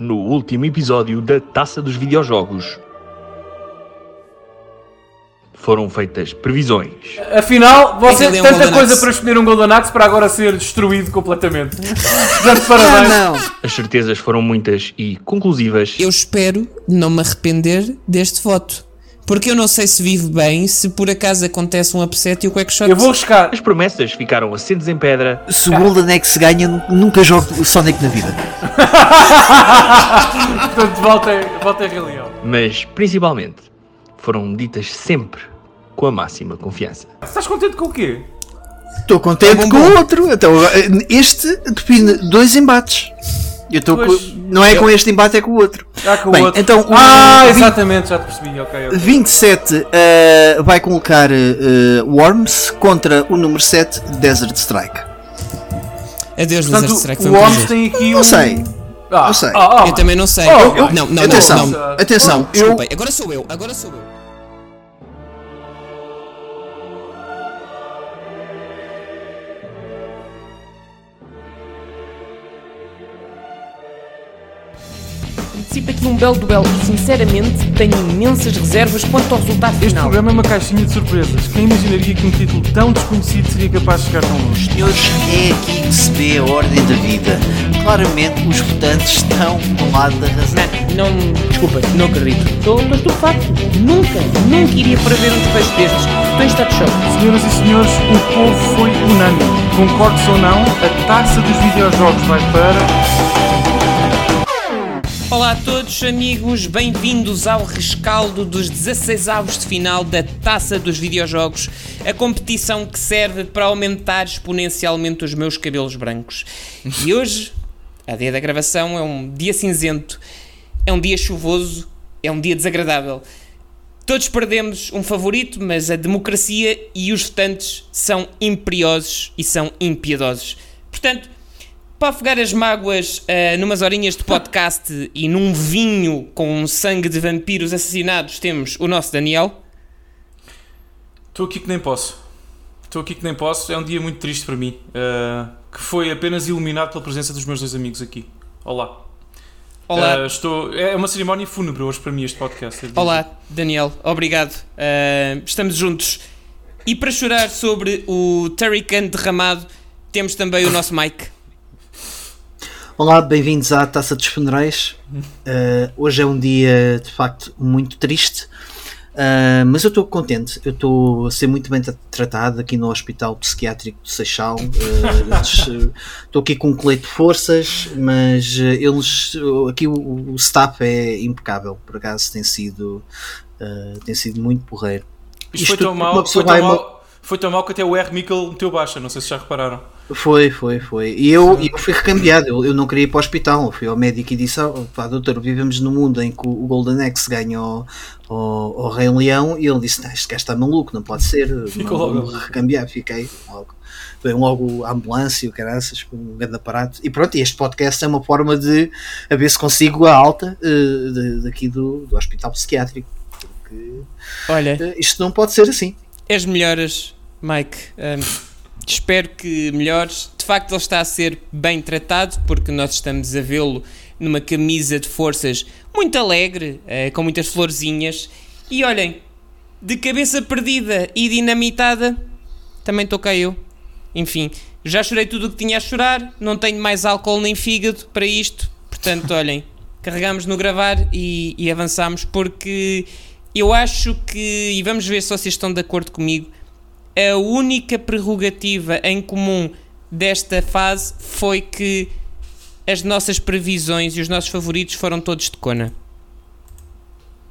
No último episódio da Taça dos Videojogos, foram feitas previsões. Afinal, você um tanta Golden coisa Axe. para escolher um Golden Axe para agora ser destruído completamente. Portanto, Ah, parabéns. não. As certezas foram muitas e conclusivas. Eu espero não me arrepender deste voto. Porque eu não sei se vivo bem, se por acaso acontece um upset e o Quackshot. Eu vou arriscar. As promessas ficaram assentes em pedra Se o Golden Axe ganha, nu- nunca jogo Sonic na vida. Portanto, voltem, voltem a Rei Leão. mas principalmente foram ditas sempre com a máxima confiança. Estás contente com o quê? Estou contente bom, com o outro. Então, este define dois embates. Eu estou Pois. com- não é com este embate, é com o outro. Ah, com Bem, o outro. então, ah, o- exatamente, já te percebi. Ok, ok. 27 eh, vai colocar eh, Worms contra o número 7 Desert Strike. Adeus, Desert Portanto, Strike. Foi o Worms tem aqui Não um. sei. Ah, não sei. ah, ah, Eu também não sei. Oh, Eu- eu- não, não, atenção, não, não. atenção. Eu, desculpem, agora sou eu, agora sou eu. Antecipa aqui um belo duelo. Sinceramente, tenho imensas reservas quanto ao resultado Este final. programa é uma caixinha de surpresas. Quem imaginaria que um título tão desconhecido seria capaz de chegar tão longe? Senhores, é aqui que se vê a ordem da vida. Claramente, os votantes estão do lado da razão. Não, não, desculpa, não acredito. Estou estou estupefacto. Nunca, nunca iria prever um desfecho destes. Estou em estado de choque. Senhoras e senhores, o povo foi unânime. Concordes ou não, a taça dos videojogos vai para. Olá a todos, amigos, bem-vindos ao rescaldo dos 16 avos de final da Taça dos Videojogos, a competição que serve para aumentar exponencialmente os meus cabelos brancos. E hoje, a dia da gravação, é um dia cinzento, é um dia chuvoso, é um dia desagradável. Todos perdemos um favorito, mas a democracia e os votantes são imperiosos e são impiedosos. Portanto, para afogar as mágoas ah, numas horinhas de podcast e num vinho com sangue de vampiros assassinados, temos o nosso Daniel. Estou aqui que nem posso. Estou aqui que nem posso. É um dia muito triste para mim. eh, que foi apenas iluminado pela presença dos meus dois amigos aqui. Olá. Olá, Eh, estou... É uma cerimónia fúnebre hoje para mim este podcast. olá Daniel, obrigado. Estamos juntos. E para chorar sobre o Turrican derramado, temos também o nosso Mike. Olá, bem-vindos à Taça dos Funerais. Uh, hoje é um dia de facto muito triste, uh, mas eu estou contente. Eu estou a ser muito bem tra- tratado aqui no Hospital Psiquiátrico do Seixal. Uh, uh, Estou aqui com um colete de forças, mas uh, eles uh, aqui o, o staff é impecável. Por acaso tem sido, uh, tem sido muito porreiro. Isto foi Isto, tão uma mal, foi tão vai- mal, foi tão mal que até o R. Mikkel meteu baixa, não sei se já repararam. Foi, foi, foi. E eu, eu fui recambiado, eu, eu não queria ir para o hospital, eu fui ao médico e disse, oh, pá, doutor, vivemos num mundo em que o Golden Axe ganha ao, ao, ao Rei Leão e ele disse, este gajo está maluco, não pode ser, Ficou não, logo. recambiar, fiquei logo. Veio logo a ambulância, o caraças, um grande aparato. E pronto, este podcast é uma forma de a ver se consigo a alta eh, de- daqui do, do hospital psiquiátrico. Porque Olha, eh, isto não pode ser assim. as melhoras, Mike. Ahm, espero que melhores. De facto, ele está a ser bem tratado, porque nós estamos a vê-lo numa camisa de forças muito alegre, eh, com muitas florzinhas. E olhem, de cabeça perdida e dinamitada, também estou cá eu. Enfim, já chorei tudo o que tinha a chorar, não tenho mais álcool nem fígado para isto. Portanto, olhem, carregamos no gravar e, e avançamos, porque eu acho que, e vamos ver se vocês estão de acordo comigo, a única prerrogativa em comum desta fase foi que as nossas previsões e os nossos favoritos foram todos de Kona.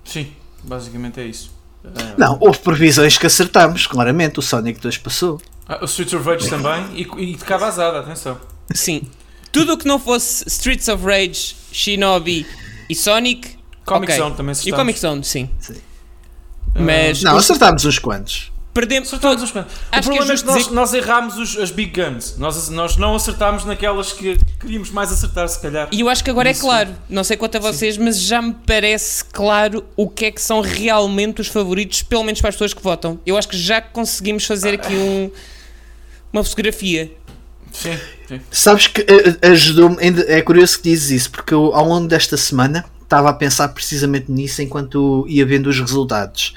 Sim, basicamente é isso. Eh, Não, houve previsões que acertámos, claramente, o Sonic 2 passou. ah, o Streets of Rage também e, e de cá vazada, atenção. Sim, tudo o que não fosse Streets of Rage, Shinobi e Sonic. Comic ok. Zone também E. Comic Zone, sim. Sim. Mas Não, os- acertámos uns quantos. Perdemos. Acertámos os quantos. O Acho que é problema é que nós, que- nós errámos os- as big guns. Nós, nós não acertámos naquelas que queríamos mais acertar, se calhar. E eu acho que agora Isso. é claro, não sei quanto a vocês, mas já me parece claro o que é que são realmente os favoritos, pelo menos para as pessoas que votam. Eu acho que já conseguimos fazer aqui um, uma fotografia. Sim, sim. Sabes que eh, ajudou-me, ainda- é curioso que dizes isso, porque eu ao longo desta semana estava a pensar precisamente nisso enquanto ia vendo os resultados.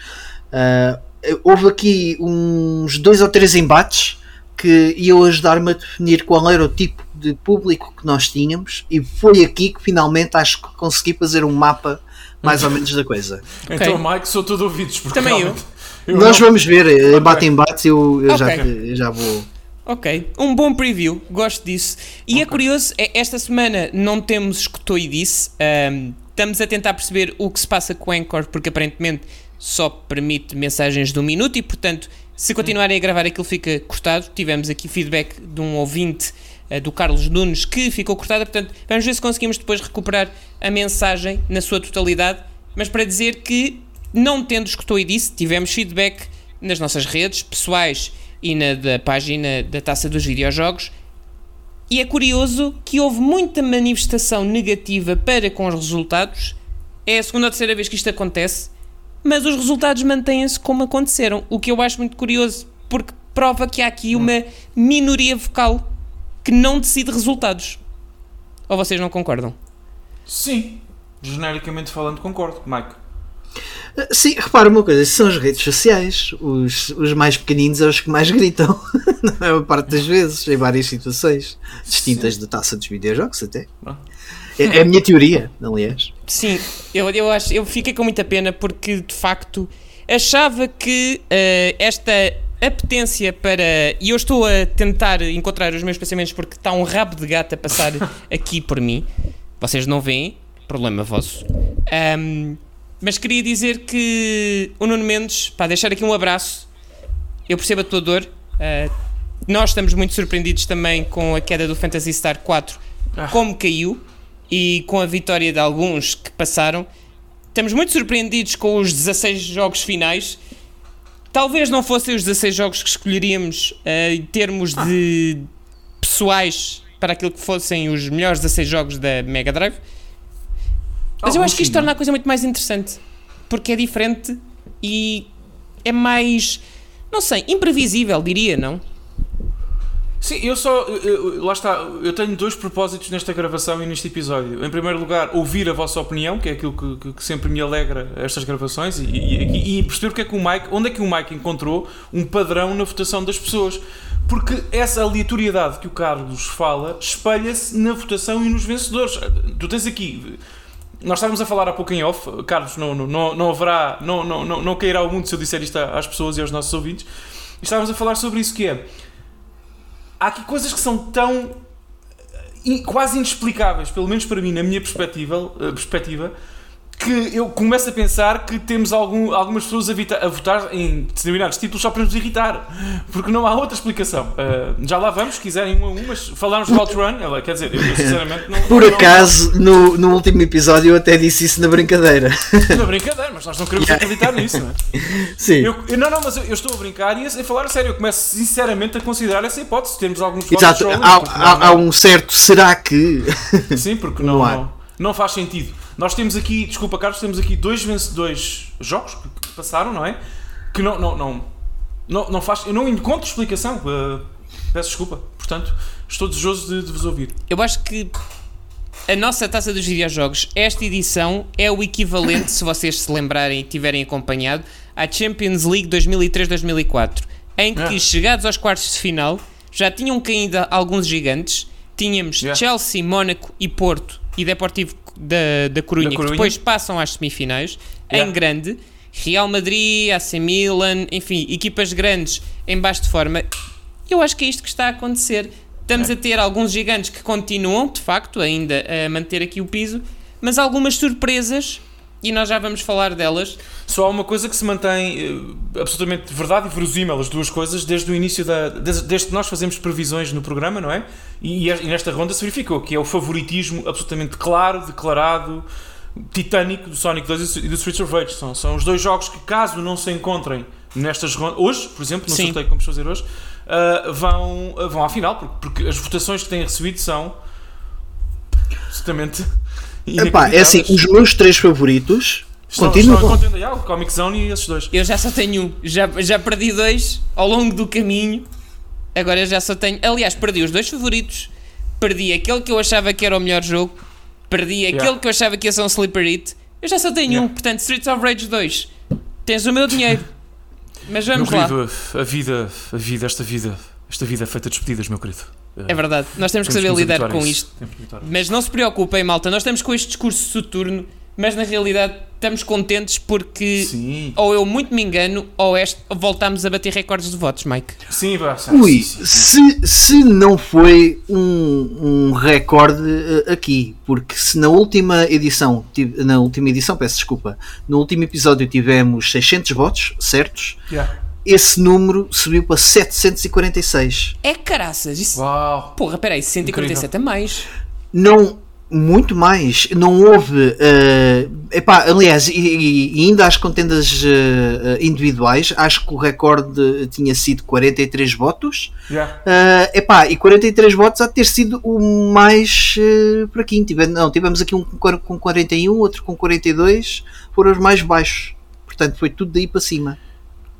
Ah, houve aqui uns dois ou três embates que iam ajudar-me a definir qual era o tipo de público que nós tínhamos, e foi aqui que finalmente acho que consegui fazer um mapa mais ou menos da coisa. Então, Mike, sou todo ouvidos. Porque Também eu. eu Nós não- vamos ver, eh, embate em embate, eu, eu já, Ok. eu já vou. Ok, um bom preview, gosto disso. E é curioso, é- esta semana não temos escutou e disse, ahm, estamos a tentar perceber o que se passa com o Anchor, porque aparentemente só permite mensagens de um minuto e, portanto, se continuarem a gravar aquilo fica cortado. Tivemos aqui feedback de um ouvinte, ah, do Carlos Nunes, que ficou cortada, portanto, vamos ver se conseguimos depois recuperar a mensagem na sua totalidade. Mas para dizer que, não tendo escutou e disse, tivemos feedback nas nossas redes pessoais e na da página da Taça dos Videojogos. E é curioso que houve muita manifestação negativa para com os resultados. É a segunda ou terceira vez que isto acontece, mas os resultados mantêm-se como aconteceram, o que eu acho muito curioso, porque prova que há aqui uma minoria vocal que não decide resultados. Ou vocês não concordam? Sim, genericamente falando, concordo, Mike. Sim, repara uma coisa, são as redes sociais. Os, os mais pequeninos são os que mais gritam, na maior parte das vezes, em várias situações distintas da taça dos videojogos, até. Ah. É, é a minha teoria, aliás. Sim, eu, eu acho, eu fiquei com muita pena porque de facto achava que eh, esta apetência para. E eu estou a tentar encontrar os meus pensamentos porque está um rabo de gato a passar aqui por mim. Vocês não veem, problema vosso. Ahm, mas queria dizer que o Nuno Mendes, para deixar aqui um abraço, eu percebo a tua dor. ah, nós estamos muito surpreendidos também com a queda do Phantasy Star 4, Ah. como caiu e com a vitória de alguns que passaram. Estamos muito surpreendidos com os 16 jogos finais. Talvez não fossem os 16 jogos que escolheríamos ah, em termos de pessoais para aquilo que fossem os melhores 16 jogos da Mega Drive. Mas eu Alguns acho que isto torna a coisa muito mais interessante. Porque é diferente e é mais. Não sei, imprevisível, diria, não? Sim, eu só. eu- lá está, eu tenho dois propósitos nesta gravação e neste episódio. Em primeiro lugar, ouvir a vossa opinião, que é aquilo que, que- que sempre me alegra estas gravações, e, e- e perceber que é que o Mike, onde é que o Mike encontrou um padrão na votação das pessoas. Porque essa aleatoriedade que o Carlos fala espelha-se na votação e nos vencedores. Tu tens aqui. Nós estávamos a falar há pouco em off, Carlos, não, não, não, haverá, não, não, não, não cairá o mundo se eu disser isto às pessoas e aos nossos ouvintes. Estávamos a falar sobre isso que é há aqui coisas que são tão eh, quase inexplicáveis, pelo menos para mim, na minha perspectiva, eh, perspectiva que eu começo a pensar que temos algum, algumas pessoas a, vita- a votar em determinados títulos só para nos irritar, porque não há outra explicação. Eh, já lá vamos, se quiserem um a um, mas falarmos do Outrun, ela, quer dizer, eu sinceramente não. Por não- acaso, no, no último episódio eu até disse isso na brincadeira. Não, é brincadeira, mas nós não queremos acreditar nisso, não é? Sim. Eu, eu- não, não, mas eu, eu estou a brincar e a, a falar a sério. Eu começo sinceramente a considerar essa hipótese. Temos alguns Exato, há, há- não- há um certo será que. Sim, porque não, não, não faz sentido. Nós temos aqui, desculpa Carlos, temos aqui dois vencedores jogos que, passaram, não é? Que não, não, não, não, não faz. Eu não encontro explicação. uh, peço desculpa. Portanto, estou desejoso de, de vos ouvir. Eu acho que a nossa taça dos videojogos, esta edição, é o equivalente, se vocês se lembrarem e tiverem acompanhado, à Champions League 2003-2004, em que, É. chegados aos quartos de final, já tinham caído alguns gigantes. Tínhamos Yeah. Chelsea, Mónaco e Porto e Deportivo da, da Corunha, Da que Corunha. depois passam às semifinais, Yeah. em grande. Real Madrid, AC Milan, enfim, equipas grandes em baixo de forma. Eu acho que é isto que está a acontecer. Estamos a ter alguns gigantes que continuam, de facto, ainda a manter aqui o piso, mas algumas surpresas, e nós já vamos falar delas. Só há uma coisa que se mantém eh, absolutamente verdade e verosímil, as duas coisas, desde o início da. Desde, desde que nós fazemos previsões no programa, não é? E, e nesta ronda se verificou que é o favoritismo absolutamente claro, declarado, titânico do Sonic 2 e do Streets of Rage. São, são os dois jogos que, caso não se encontrem nestas rondas, hoje, por exemplo, Sim. sorteio que vamos fazer hoje, ah, vão, ah, vão à final, porque, porque as votações que têm recebido são absolutamente. Epá, é assim, os meus três favoritos Estão, continuam. estão o Comic Zone e esses dois. Eu já só tenho um, já, já perdi dois ao longo do caminho. Agora eu já só tenho. Aliás, perdi os dois favoritos. Perdi aquele que eu achava que era o melhor jogo. Perdi aquele Yeah. que eu achava que ia ser um sleeper hit. Eu já só tenho Yeah. um, portanto, Streets of Rage 2. Tens o meu dinheiro. Mas Meu vamos lá. querido, a vida, a vida, esta vida, esta vida é feita de despedidas, meu querido. É verdade, nós temos que Temos saber nos lidar com isso. isto. Que. Mas não se preocupem, malta, nós estamos com este discurso soturno, mas na realidade estamos contentes porque Sim, ou eu muito me engano ou este, voltámos a bater recordes de votos, Mike. sim, vá, sim, Ui, sim, sim. se, se não foi um, um recorde eh, aqui, porque se na última edição, na última edição, peço desculpa, no último episódio tivemos 600 votos certos, Yeah. Esse número subiu para 746. É caraças, isso. Uau! Porra, peraí, 147 a mais. Não, muito mais, não houve, eh, epá, aliás, e, e- ainda às contendas eh, individuais, acho que o recorde tinha sido 43 votos, Yeah. Uh, epá, e 43 votos há de ter sido o mais uh, para aqui. Tive, não, tivemos aqui um com 41, outro com 42, foram os mais baixos. Portanto, foi tudo daí para cima.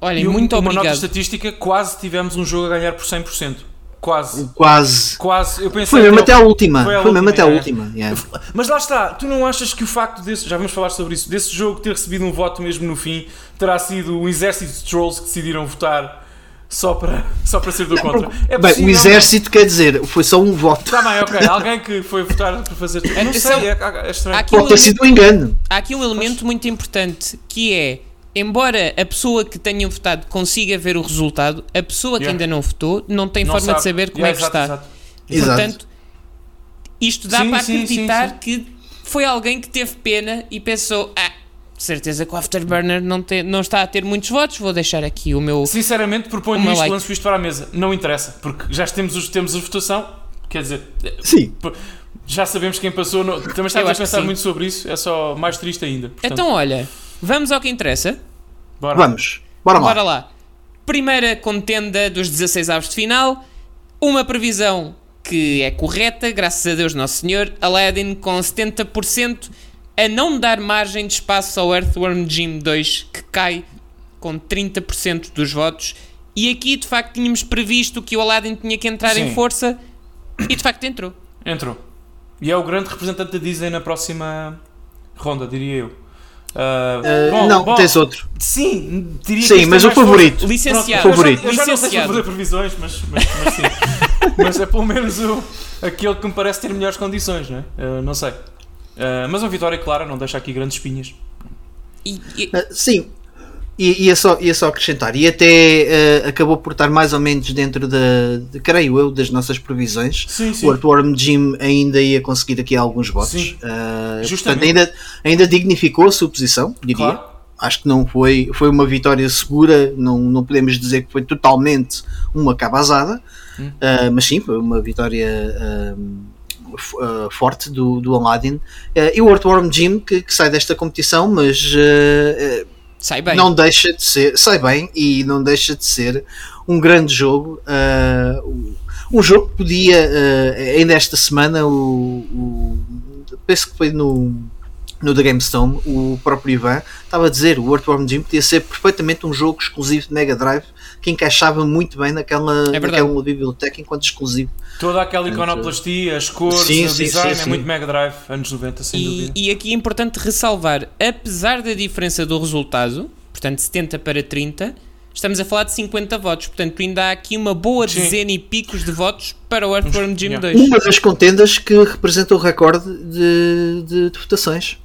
Olhem, E um- muito uma nota obrigado. estatística, quase tivemos um jogo a ganhar por 100%. Quase. Quase. Quase. Eu pensei Foi mesmo até a última. Foi Foi, a mesmo última, até a é. última. yeah. Mas lá está, tu não achas que o facto desse, já vamos falar sobre isso, desse jogo ter recebido um voto mesmo no fim, terá sido um exército de trolls que decidiram votar só para, só para ser do contra? É Bem, possível, o exército quer dizer, foi só um voto. Está bem, ok. Alguém que foi votar para fazer. Não Atenção. sei, é, é estranho. Aqui, um Pode ter elemento, sido um engano. há aqui um elemento muito importante que é. Embora a pessoa que tenha votado consiga ver o resultado, a pessoa que Yeah. ainda não votou não tem Não forma sabe. de saber como Yeah, é que exato, está. exato. Portanto, isto dá Sim, para sim, sim, acreditar sim. que foi alguém que teve pena e pensou: ah, de certeza que o Afterburner não, te- não está a ter muitos votos, vou deixar aqui o meu. Sinceramente, proponho Uma isto, like. lanço isto para a mesa. Não interessa, porque já temos, os, temos a votação, quer dizer, Sim. já sabemos quem passou. No, também Eu estamos a pensar muito sobre isso, é só mais triste ainda. Portanto, Então, olha, vamos ao que interessa. bora. Vamos. Bora lá. Bora lá. Primeira contenda dos 16 avos de final. Uma previsão que é correta, graças a Deus Nosso Senhor. Aladdin com 70% a não dar margem de espaço ao Earthworm Jim 2, que cai com 30% dos votos. E aqui, de facto, tínhamos previsto que o Aladdin tinha que entrar em Sim. força e, de facto, entrou. Entrou. E é o grande representante da Disney na próxima ronda, diria eu. Uh, bom, não, bom, tens outro. Sim, diria Sim, que mas é o favorito. Licenciado. Pronto, Favorito. Eu já, eu já não sei se fazer previsões, mas, mas, mas sim. mas é pelo menos o, aquele que me parece ter melhores condições, não é? Ah, não sei. Mas uma vitória clara não deixa aqui grandes espinhas. E, e- Uh, I- Ia só, ia só acrescentar, e até uh, acabou por estar mais ou menos dentro da, de, creio eu, das nossas previsões. Sim, sim. O Earthworm Jim ainda ia conseguir aqui alguns votos. Uh, portanto, ainda, ainda dignificou a sua posição, diria. Claro. Acho que não foi, foi uma vitória segura, não, não podemos dizer que foi totalmente uma cabazada, Hum. uh, mas sim, foi uma vitória uh, forte do, do Aladdin. Uh, e o Earthworm Jim que, que sai desta competição, mas uh, sai bem. não deixa de ser, sai bem e não deixa de ser um grande jogo. uh, um jogo que podia, uh, ainda esta semana, o, o- penso que foi no, no The GameStone, o próprio Ivan estava a dizer o Earthworm Jim podia ser perfeitamente um jogo exclusivo de Mega Drive que encaixava muito bem naquela, É naquela biblioteca enquanto exclusivo. Toda aquela iconoplastia, as cores, Sim, o sim, design sim, é muito Mega Drive, anos 90, sem E, dúvida. e aqui é importante ressalvar, apesar da diferença do resultado, portanto 70 para 30, estamos a falar de 50 votos, portanto ainda há aqui uma boa Sim. dezena e picos de votos para o Earthworm Jim Yeah. 2. Uma das contendas que representa o recorde de, de, de votações.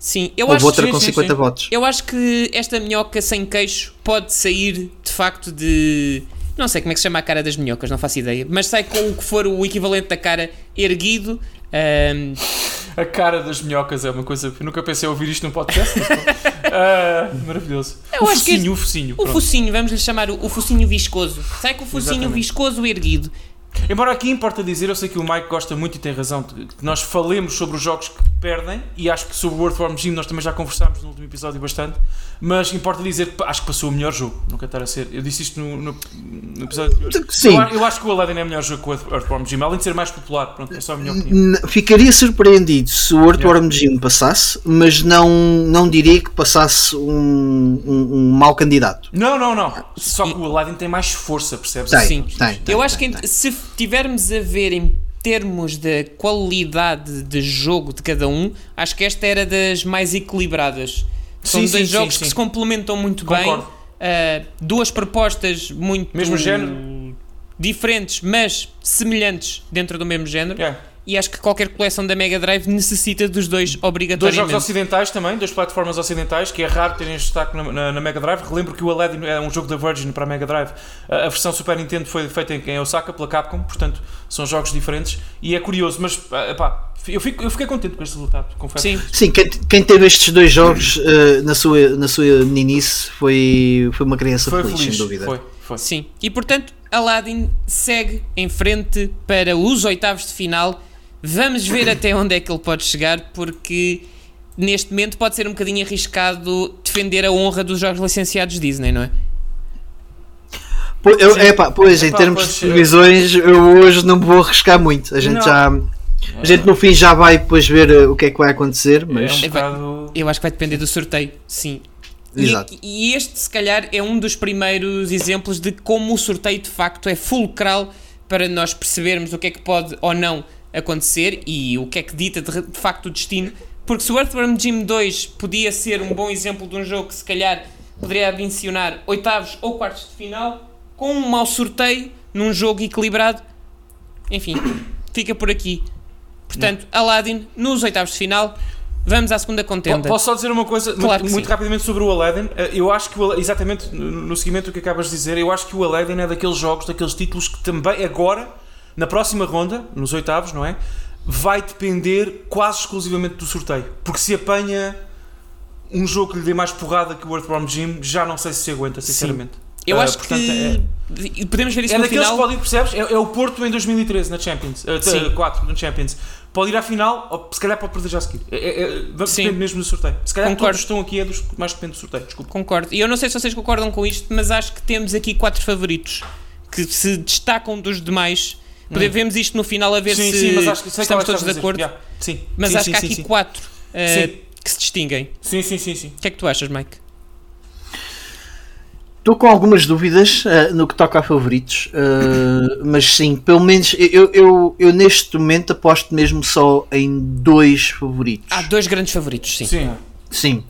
Sim, eu Houve acho, outra sim, com sim, 50 sim. votos. eu acho que esta minhoca sem queixo pode sair de facto de. Não sei como é que se chama a cara das minhocas, não faço ideia, mas sai com o que for o equivalente da cara erguido. ahm, A cara das minhocas é uma coisa. Eu nunca pensei em ouvir isto num podcast. mas. Ah, maravilhoso. Eu o acho que focinho, o focinho. o pronto. focinho, vamos lhe chamar o, o focinho viscoso. Sai com o focinho Exatamente. viscoso erguido. Embora aqui importa dizer, eu sei que o Mike gosta muito e tem razão, que nós falemos sobre os jogos que perdem, e acho que sobre o Earthworm Jim nós também já conversámos no último episódio bastante, mas importa dizer que acho que passou o melhor jogo, quero estar a ser. Eu disse isto no, no, no episódio anterior. Sim. Eu, eu acho que o Aladdin é o melhor jogo que o Earthworm Jim, além de ser mais popular, pronto, é só a minha opinião. Ficaria surpreendido se o Earthworm Jim passasse, mas não, não diria que passasse um, um, um mau candidato. Não, não, não. Só que o Aladdin tem mais força, percebes? Tem, Sim. tem, tem, Eu acho que tem, ent- tem. se tivermos a ver em termos da qualidade de jogo de cada um, acho que esta era das mais equilibradas. São Sim, dois sim, jogos sim, que se complementam muito Concordo. bem. Uh, duas propostas muito Mesmo género. diferentes, mas semelhantes dentro do mesmo género. É. E acho que qualquer coleção da Mega Drive necessita dos dois Dois obrigatoriamente. jogos ocidentais também, duas plataformas ocidentais, que é raro terem este destaque na, na- na Mega Drive. Relembro que o Aladdin é um jogo da Virgin para a Mega Drive. A, a versão Super Nintendo foi feita em, em Osaka pela Capcom, portanto são jogos diferentes. E é curioso, mas ah, epá, eu, fico- eu fiquei contente com este resultado, confesso. Sim, Sim, quem, quem teve estes dois jogos eh, na, sua, na sua meninice foi, foi uma criança Foi feliz, feliz. sem dúvida. Foi, foi. Sim, e portanto Aladdin segue em frente para os oitavos de final. Vamos ver até onde é que ele pode chegar, porque neste momento pode ser um bocadinho arriscado defender a honra dos jogos licenciados Disney, não é? Eu- epá, pois, em Epá, termos de previsões, eu hoje não me vou arriscar muito. A gente Não. já. A gente no fim já vai depois ver eh, o que é que vai acontecer, É mas. um bocado. Eu acho que vai depender do sorteio, sim. E- Exato. E, este, se calhar, é um dos primeiros exemplos de como o sorteio de facto é fulcral para nós percebermos o que é que pode ou não acontecer e o que é que dita de, de facto o destino. Porque se o Earthworm Jim 2 podia ser um bom exemplo de um jogo que se calhar poderia ambicionar oitavos ou quartos de final, com um mau sorteio num jogo equilibrado, enfim, fica por aqui. Portanto, Aladdin nos oitavos de final. Vamos à segunda contenda. Posso só dizer uma coisa Claro muito, muito rapidamente sobre o Aladdin? Eh, Eu acho que, o, exatamente no no seguimento do que acabas de dizer, eu acho que o Aladdin é daqueles jogos, daqueles títulos que também agora, na próxima ronda, nos oitavos, não é? Vai depender quase exclusivamente do sorteio. Porque se apanha um jogo que lhe dê mais porrada que o Earthworm Jim, já não sei se se aguenta, sinceramente. Eu Ah, acho portanto, que podemos ver isso É, é no daqueles final. que pode ir, percebes? É, é o Porto em 2013 na Champions. Uh, Sim. 4 na Champions. Pode ir à final, ou se calhar pode perder já a seguir. É, é, é, Sim. depende mesmo do sorteio. Se calhar Concordo. todos estão aqui é dos que mais depende do sorteio. Desculpa. Concordo. E eu não sei se vocês concordam com isto, mas acho que temos aqui quatro favoritos que se destacam dos demais. Podemos isto no final a ver sim, se sim, mas acho que estamos todos de acordo. Yeah. Sim. Mas sim, acho sim, que há sim, aqui sim. quatro uh, que se distinguem. Sim, sim, sim, sim. O que é que tu achas, Mike? Estou com algumas dúvidas eh, no que toca a favoritos, eh, mas sim, pelo menos eu, eu, eu neste momento aposto mesmo só em dois favoritos. Há dois grandes favoritos, sim. Sim. Sim.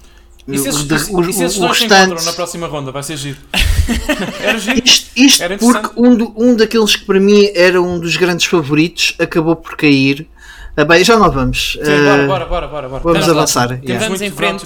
E se esses, O de- e se o- esses o dois se restante- encontram na próxima ronda? Vai ser giro. Era giro. Isto, isto Era porque um, do- um daqueles que para mim era um dos grandes favoritos acabou por cair. Ah, bem, já não vamos. Sim, Ah, bora, bora, bora, bora. bora. Vamos avançar. Temos- yeah. Vamos muito em frente.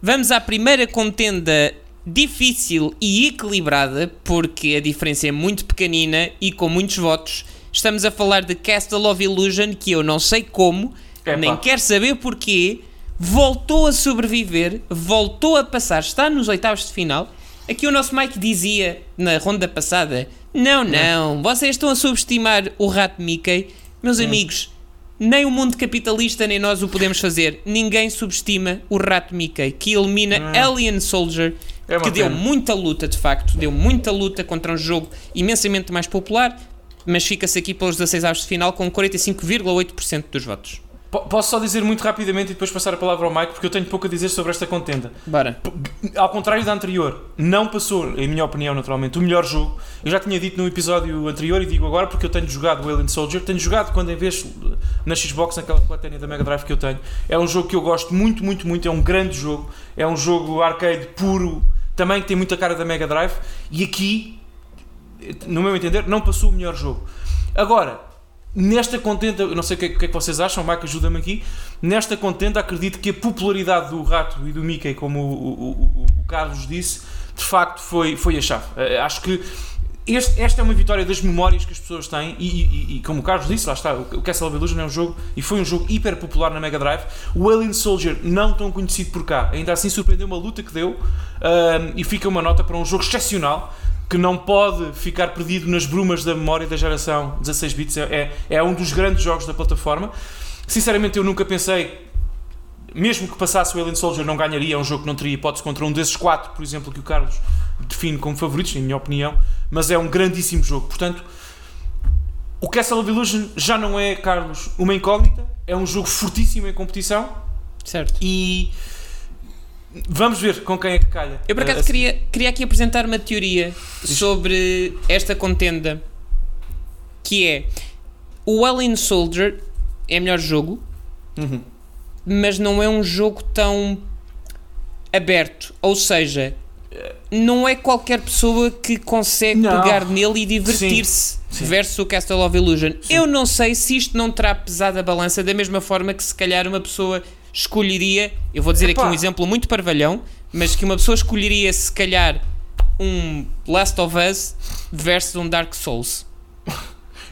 Vamos à primeira contenda difícil e equilibrada, porque a diferença é muito pequenina e com muitos votos. Estamos a falar de Castle of Illusion, que eu não sei como, Epá. nem quero saber porquê, voltou a sobreviver, voltou a passar, está nos oitavos de final. Aqui o nosso Mike dizia na ronda passada: Não, não, vocês estão a subestimar o rato Mickey. Meus amigos, nem o mundo capitalista nem nós o podemos fazer. Ninguém subestima o rato Mickey, que elimina Alien Soldier, É que deu pena. muita luta de facto, deu muita luta contra um jogo imensamente mais popular, mas fica-se aqui pelos 16 avos de final com 45,8% dos votos. Po- Posso só dizer muito rapidamente e depois passar a palavra ao Mike, porque eu tenho pouco a dizer sobre esta contenda. Bora. Ao contrário da anterior, não passou, em minha opinião, naturalmente, o melhor jogo. Eu já tinha dito no episódio anterior e digo agora porque eu tenho jogado o Alien Soldier. Tenho jogado quando em vez na Xbox, naquela platânia da Mega Drive que eu tenho. É um jogo que eu gosto muito, muito, muito. É um grande jogo. É um jogo arcade puro, também que tem muita cara da Mega Drive. E aqui, no meu entender, não passou o melhor jogo. Agora, nesta contenta, eu não sei o que, é- que é que vocês acham, Mike, ajuda-me aqui. Nesta contenta, acredito que a popularidade do rato e do Mickey, como o, o- o- Carlos disse, de facto foi, foi a chave. Eh, Acho que este- esta é uma vitória das memórias que as pessoas têm e, e- e como o Carlos disse, lá está, o Castle Illusion é um jogo e foi um jogo hiper popular na Mega Drive. O Alien Soldier não tão conhecido por cá, ainda assim surpreendeu uma luta que deu ahm, e fica uma nota para um jogo excepcional que não pode ficar perdido nas brumas da memória da geração 16 bits. É, é, um dos grandes jogos da plataforma. Sinceramente, eu nunca pensei mesmo que passasse o Alien Soldier, não ganharia. É um jogo que não teria hipótese contra um desses quatro, por exemplo, que o Carlos define como favoritos, na minha opinião. Mas é um grandíssimo jogo. Portanto, o Castle of Illusion já não é, Carlos, uma incógnita. É um jogo fortíssimo em competição. Certo. E vamos ver com quem é que calha. Eu por acaso Uh, queria, queria aqui apresentar uma teoria sobre esta contenda que é o Alien Soldier é melhor jogo, Uhum. mas não é um jogo tão aberto. Ou seja, não é qualquer pessoa que consegue Não. pegar nele e divertir-se. Sim. Versus o Castle of Illusion. Eu não sei se isto não terá pesado a balança da mesma forma que se calhar uma pessoa escolheria. Eu vou dizer Epá. aqui um exemplo muito parvalhão, mas que uma pessoa escolheria se calhar um Last of Us versus um Dark Souls.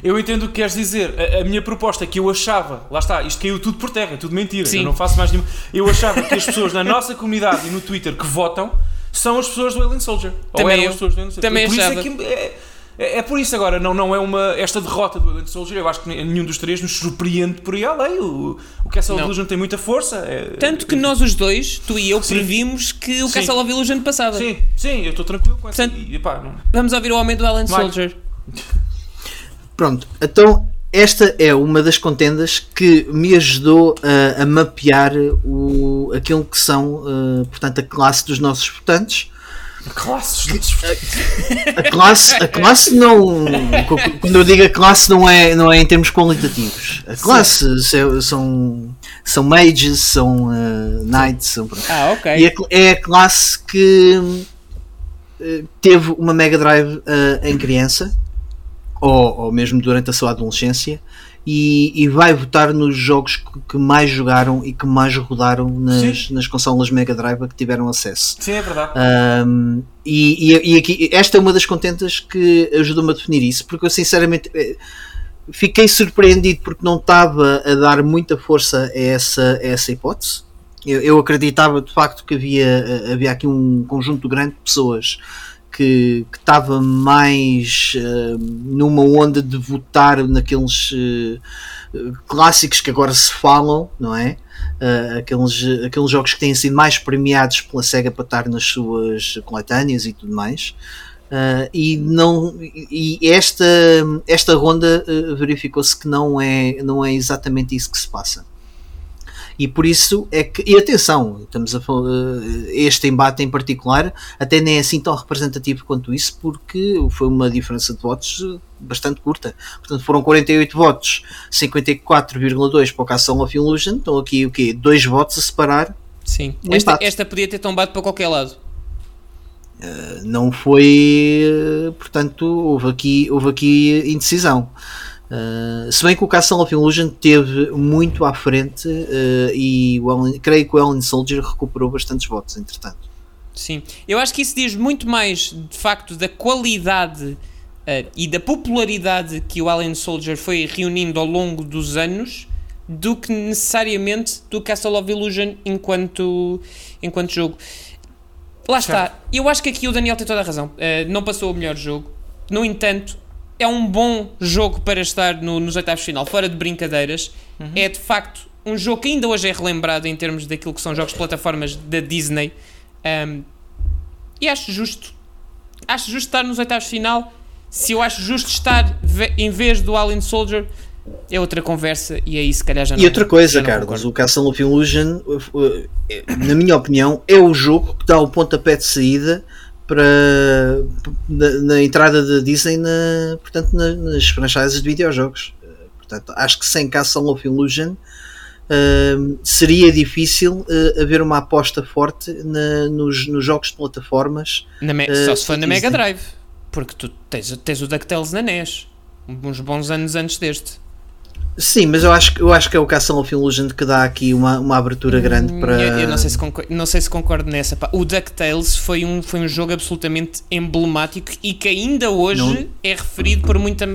Eu entendo o que queres dizer. A, a minha proposta é que eu achava, lá está, isto caiu tudo por terra, é tudo mentira. Sim. Eu não faço mais nenhum. Eu achava que as pessoas na nossa comunidade e no Twitter que votam são as pessoas do Alien Soldier. Ou Também eram eu. as pessoas do Alien Soldier. Também por isso achava. é, que é, é, é por isso agora, não, não é uma. Esta derrota do Alien Soldier, eu acho que nenhum dos três nos surpreende por aí além. O, o Castle of Não. Illusion tem muita força. é- Tanto que nós os dois, tu e eu, Sim. previmos que o Sim. Castle of Illusion passava. Sim, sim, eu estou tranquilo com essa. Portanto- e, pá, não- Vamos ouvir o homem do Mike. Soldier. Pronto, então esta é uma das contendas que me ajudou a, a mapear o, aquilo que são, eh, portanto, a classe dos nossos votantes. Classes desses- A classe, a classe não. Quando eu digo a classe, não é, não é em termos qualitativos. A classe se- são, são mages, são eh, knights, são. Ah, ok. E a é a classe que eh, teve uma Mega Drive eh, em criança, ou, ou mesmo durante a sua adolescência, e, e vai votar nos jogos que, que mais jogaram e que mais rodaram nas, nas consolas Mega Drive que tiveram acesso. Sim, é verdade. Um, e, e- e aqui, esta é uma das contentas que ajudou-me a definir isso, porque eu sinceramente eh, fiquei surpreendido porque não estava a dar muita força a essa, a essa hipótese. Eu, eu acreditava de facto que havia, eh, havia aqui um conjunto grande de pessoas que estava mais eh, numa onda de votar naqueles eh, clássicos que agora se falam, não é? Uh, aqueles, aqueles jogos que têm sido mais premiados pela SEGA para estar nas suas coletâneas e tudo mais. Uh, e não e esta, esta ronda uh, verificou-se que não é, não é exatamente isso que se passa. E por isso é que, e atenção, estamos a falar, uh, este embate em particular até nem é assim tão representativo quanto isso, porque foi uma diferença de votos uh, bastante curta. Portanto, foram 48 votos, 54,2 para o Castle of Illusion. Estão aqui o quê? Dois votos a separar. Sim. Um Esta, empate. esta podia ter tombado para qualquer lado. Não foi, uh, portanto, houve aqui, houve aqui indecisão. Uh, se bem que o Castle of Illusion teve muito à frente uh, e o Alien- creio que o Alien Soldier recuperou bastantes votos, entretanto. Sim. Eu acho que isso diz muito mais, de facto, da qualidade eh, e da popularidade que o Alien Soldier foi reunindo ao longo dos anos do que necessariamente do Castle of Illusion enquanto, enquanto jogo. Lá está. Eu acho que aqui o Daniel tem toda a razão. Não passou o melhor jogo. No entanto, é um bom jogo para estar no- nos oitavos de final, fora de brincadeiras. É de facto um jogo que ainda hoje é relembrado em termos daquilo que são jogos de plataformas da Disney. Um, e acho justo. Acho justo estar nos oitavos de final. Se eu acho justo estar em vez do Alien Soldier, é outra conversa e aí se calhar já não E outra coisa, Carlos, o Castle of Illusion, uh, uh, na minha opinião, é o jogo que dá o pontapé de saída para na, na entrada da Disney na, portanto, na- nas franchises de videojogos. Uh, Portanto, acho que sem Castle of Illusion uh, seria difícil uh, haver uma aposta forte na- nos, nos jogos de plataformas. Me- eh, só se for na. Mega Drive. Porque tu tens, tens o DuckTales na NES. Uns bons anos antes deste. Sim, mas eu acho, que- eu acho que é o Castle of Illusion que dá aqui uma, uma abertura grande para. Hum, Eu, eu não, sei se concordo, não sei se concordo nessa. pá. O DuckTales foi um, foi um jogo absolutamente emblemático e que ainda hoje Não- é referido por muita,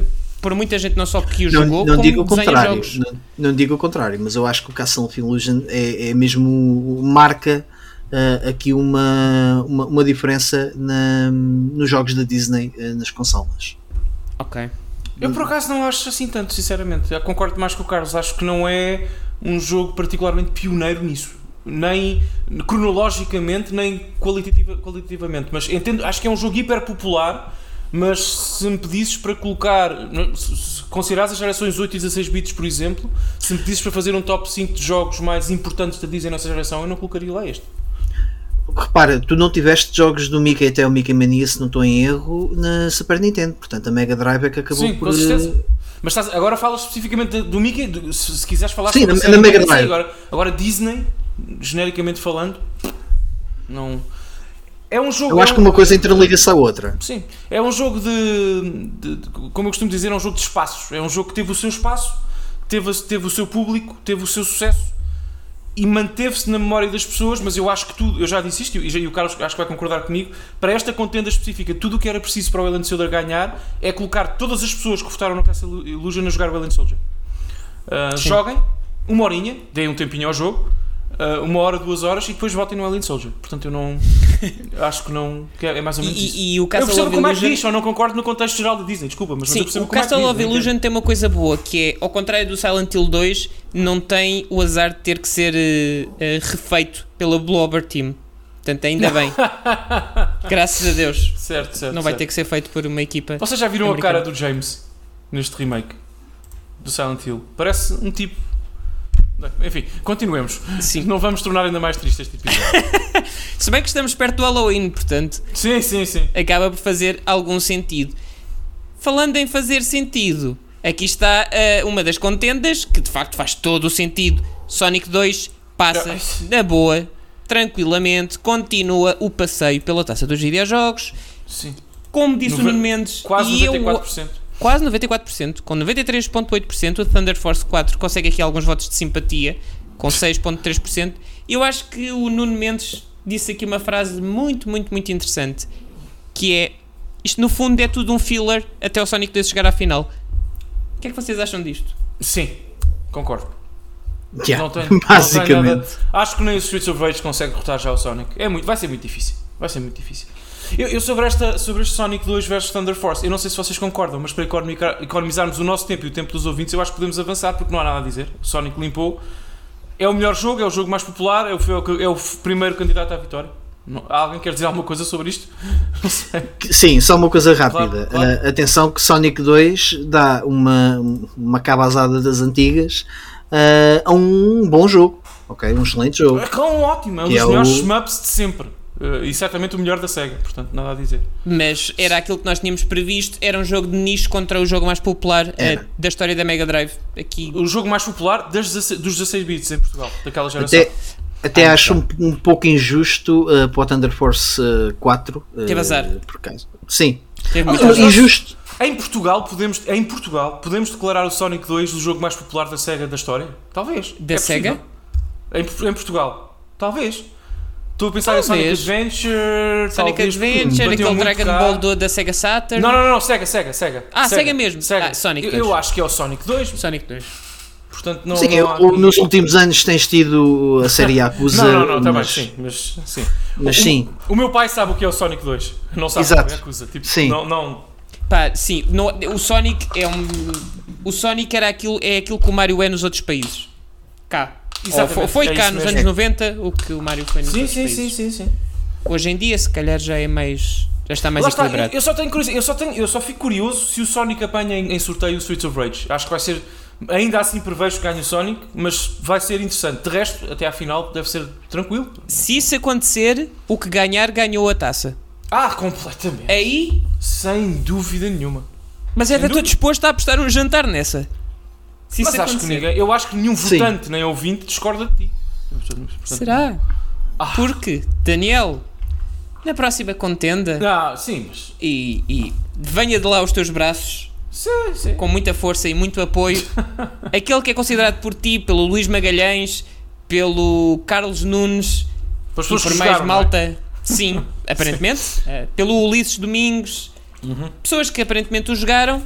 por muita gente, não só que o Não, jogou, não como digo o contrário, jogos. não, não digo o contrário, mas eu acho que o Castle of Illusion é, é mesmo marca ah, aqui uma, uma, uma diferença na- nos jogos da Disney ah, nas consolas. Ok. Eu por acaso não acho assim tanto, sinceramente. Eu concordo mais com o Carlos. Acho que não é um jogo particularmente pioneiro nisso. nem cronologicamente, nem qualitativa, qualitativamente. Mas entendo, acho que é um jogo hiper popular. Mas se me pedisses para colocar, se, considerares as gerações 8 e 16 bits, por exemplo, se me pedisses para fazer um top 5 de jogos mais importantes da Disney nessa geração, eu não colocaria lá este. Repara, tu não tiveste jogos do Mickey até o Mickey Mania, se não estou em erro, na Super Nintendo. Portanto, a Mega Drive é que acabou Sim, por. com certeza. Mas estás, agora falas especificamente do Mickey, do- se, se quiseres falar Sim, sobre na- na Mega Drive. Agora, agora Disney, genericamente falando, não. É um jogo. Eu acho é que um- uma coisa interliga-se à outra. Sim, é um jogo de, de- de- Como eu costumo dizer, é um jogo de espaços. É um jogo que teve o seu espaço, teve, teve o seu público, teve o seu sucesso e manteve-se na memória das pessoas. Mas eu acho que tudo, eu já disse isto e, e o Carlos acho que vai concordar comigo. Para esta contenda específica, tudo o que era preciso para o Alien Soldier ganhar é colocar todas as pessoas que votaram no Castle Illusion a jogar o Alien Soldier. Uh, joguem uma horinha, deem um tempinho ao jogo. Uh, uma hora, duas horas e depois votem no Alien Soldier. Portanto, eu não. acho que não. que é mais ou E, menos isso. e- e o Eu Castle percebo of como é que Illusion... diz, só não concordo no contexto geral da Disney, desculpa, mas, mas Sim, eu percebo o como é que Castle diz, of Illusion tem uma coisa boa, que é, ao contrário do Silent Hill 2, não tem o azar de ter que ser eh, eh, refeito pela Blobber Team. Portanto, ainda bem. Graças a Deus. Certo, certo. Não vai certo. ter que ser feito por uma equipa. Vocês já viram a americana. cara do James neste remake do Silent Hill? Parece um tipo. Enfim, continuemos. Sim. Não vamos tornar ainda mais triste este episódio. Se bem que estamos perto do Halloween, portanto, sim, sim, sim. acaba por fazer algum sentido. Falando em fazer sentido, aqui está eh, uma das contendas que de facto faz todo o sentido. Sonic 2 passa Ai. na boa, tranquilamente, continua o passeio pela taça dos videojogos. sim. Como disse o Nuno Mendes, Quase e eu- 94%. Quase 94%, com 93,8%, o Thunder Force 4 consegue aqui alguns votos de simpatia, com 6,3%. E eu acho que o Nuno Mendes disse aqui uma frase muito, muito, muito interessante, que é, isto no fundo é tudo um filler até o Sonic 2 chegar à final. O que é que vocês acham disto? Sim, concordo. Yeah, Não tenho, não tenho basicamente. nada- Acho que nem o Streets of Rage consegue derrotar já o Sonic. É muito, vai ser muito difícil. Vai ser muito difícil. Eu, eu sobre, esta, sobre este Sonic 2 versus Thunder Force, eu não sei se vocês concordam, mas para economizarmos o nosso tempo e o tempo dos ouvintes, eu acho que podemos avançar porque não há nada a dizer. O Sonic limpou. É o melhor jogo, é o jogo mais popular, é o, é o- primeiro candidato à vitória. Não- alguém quer dizer alguma coisa sobre isto? Não sei. Sim, só uma coisa rápida. Claro, claro. Uh, atenção que Sonic 2 dá uma, uma cabazada das antigas uh, a um bom jogo. Ok, um excelente jogo. É um ótimo, é um dos é melhores o- shmups de sempre. Eh, e certamente o melhor da SEGA, portanto, nada a dizer. Mas era aquilo que nós tínhamos previsto, era um jogo de nicho contra o jogo mais popular Era. da história da Mega Drive. Aqui O jogo mais popular das 16 dos 16 bits em Portugal, daquela geração. Até, até Ah, acho um, um pouco injusto uh, para o Thunder Force uh, 4. uh, Teve azar. Por acaso. Sim. teve Ah, muita mas- razão. Injusto. Em Portugal, podemos, em Portugal, podemos declarar o Sonic 2 o jogo mais popular da SEGA da história? Talvez. Da É SEGA? Em, em Portugal. Talvez. Estou a pensar em Sonic. Adventure. Sonic talvez, Adventure, aquele Dragon cá. Ball do, da Sega Saturn. Não, não, não, Sega, Sega, Sega. Ah, Sega mesmo. Ah, Sonic Eu, 2. eu acho que é o Sonic 2, Sonic 2. portanto não. Sim, não eu- há- nos últimos anos tens tido a série Yakuza. Não, não, não, também, mas, sim, mas sim. mas O- sim. O, meu pai sabe o que é o Sonic 2. Não sabe Exato. o que é Yakuza. Tipo, Sim. Não, não, Pá, sim, não- o Sonic é um. O Sonic era aquilo, é aquilo que o Mario é nos outros países. Cá. Exatamente, foi, é cá nos mesmo. anos 90 o que o Mario foi nos Sim, sim, sim, sim, sim. Hoje em dia, se calhar, já é mais. Já está mais Lá está, eu, equilibrado. eu só tenho curiosidade, eu só tenho, eu só fico curioso se o Sonic apanha em, em sorteio o Streets of Rage. Acho que vai ser, ainda assim prevejo que ganhe o Sonic, mas vai ser interessante. De resto, até à final deve ser tranquilo. Se isso acontecer, o que ganhar, ganhou a taça. Ah, completamente. Aí. Sem dúvida nenhuma. Mas era estou disposto a apostar um jantar nessa. Se mas acho que ninguém, eu acho que nenhum Sim. votante nem ouvinte discorda de ti. Portanto, Será? Ah. Porque, Daniel, na próxima contenda, Ah, sim, mas. e, e venha de lá os teus braços, Sim, sim. com muita força e muito apoio, aquele que é considerado por ti, pelo Luís Magalhães, pelo Carlos Nunes as e por mais é? malta, sim, aparentemente, eh, pelo Ulisses Domingos, Uhum. pessoas que aparentemente o jogaram,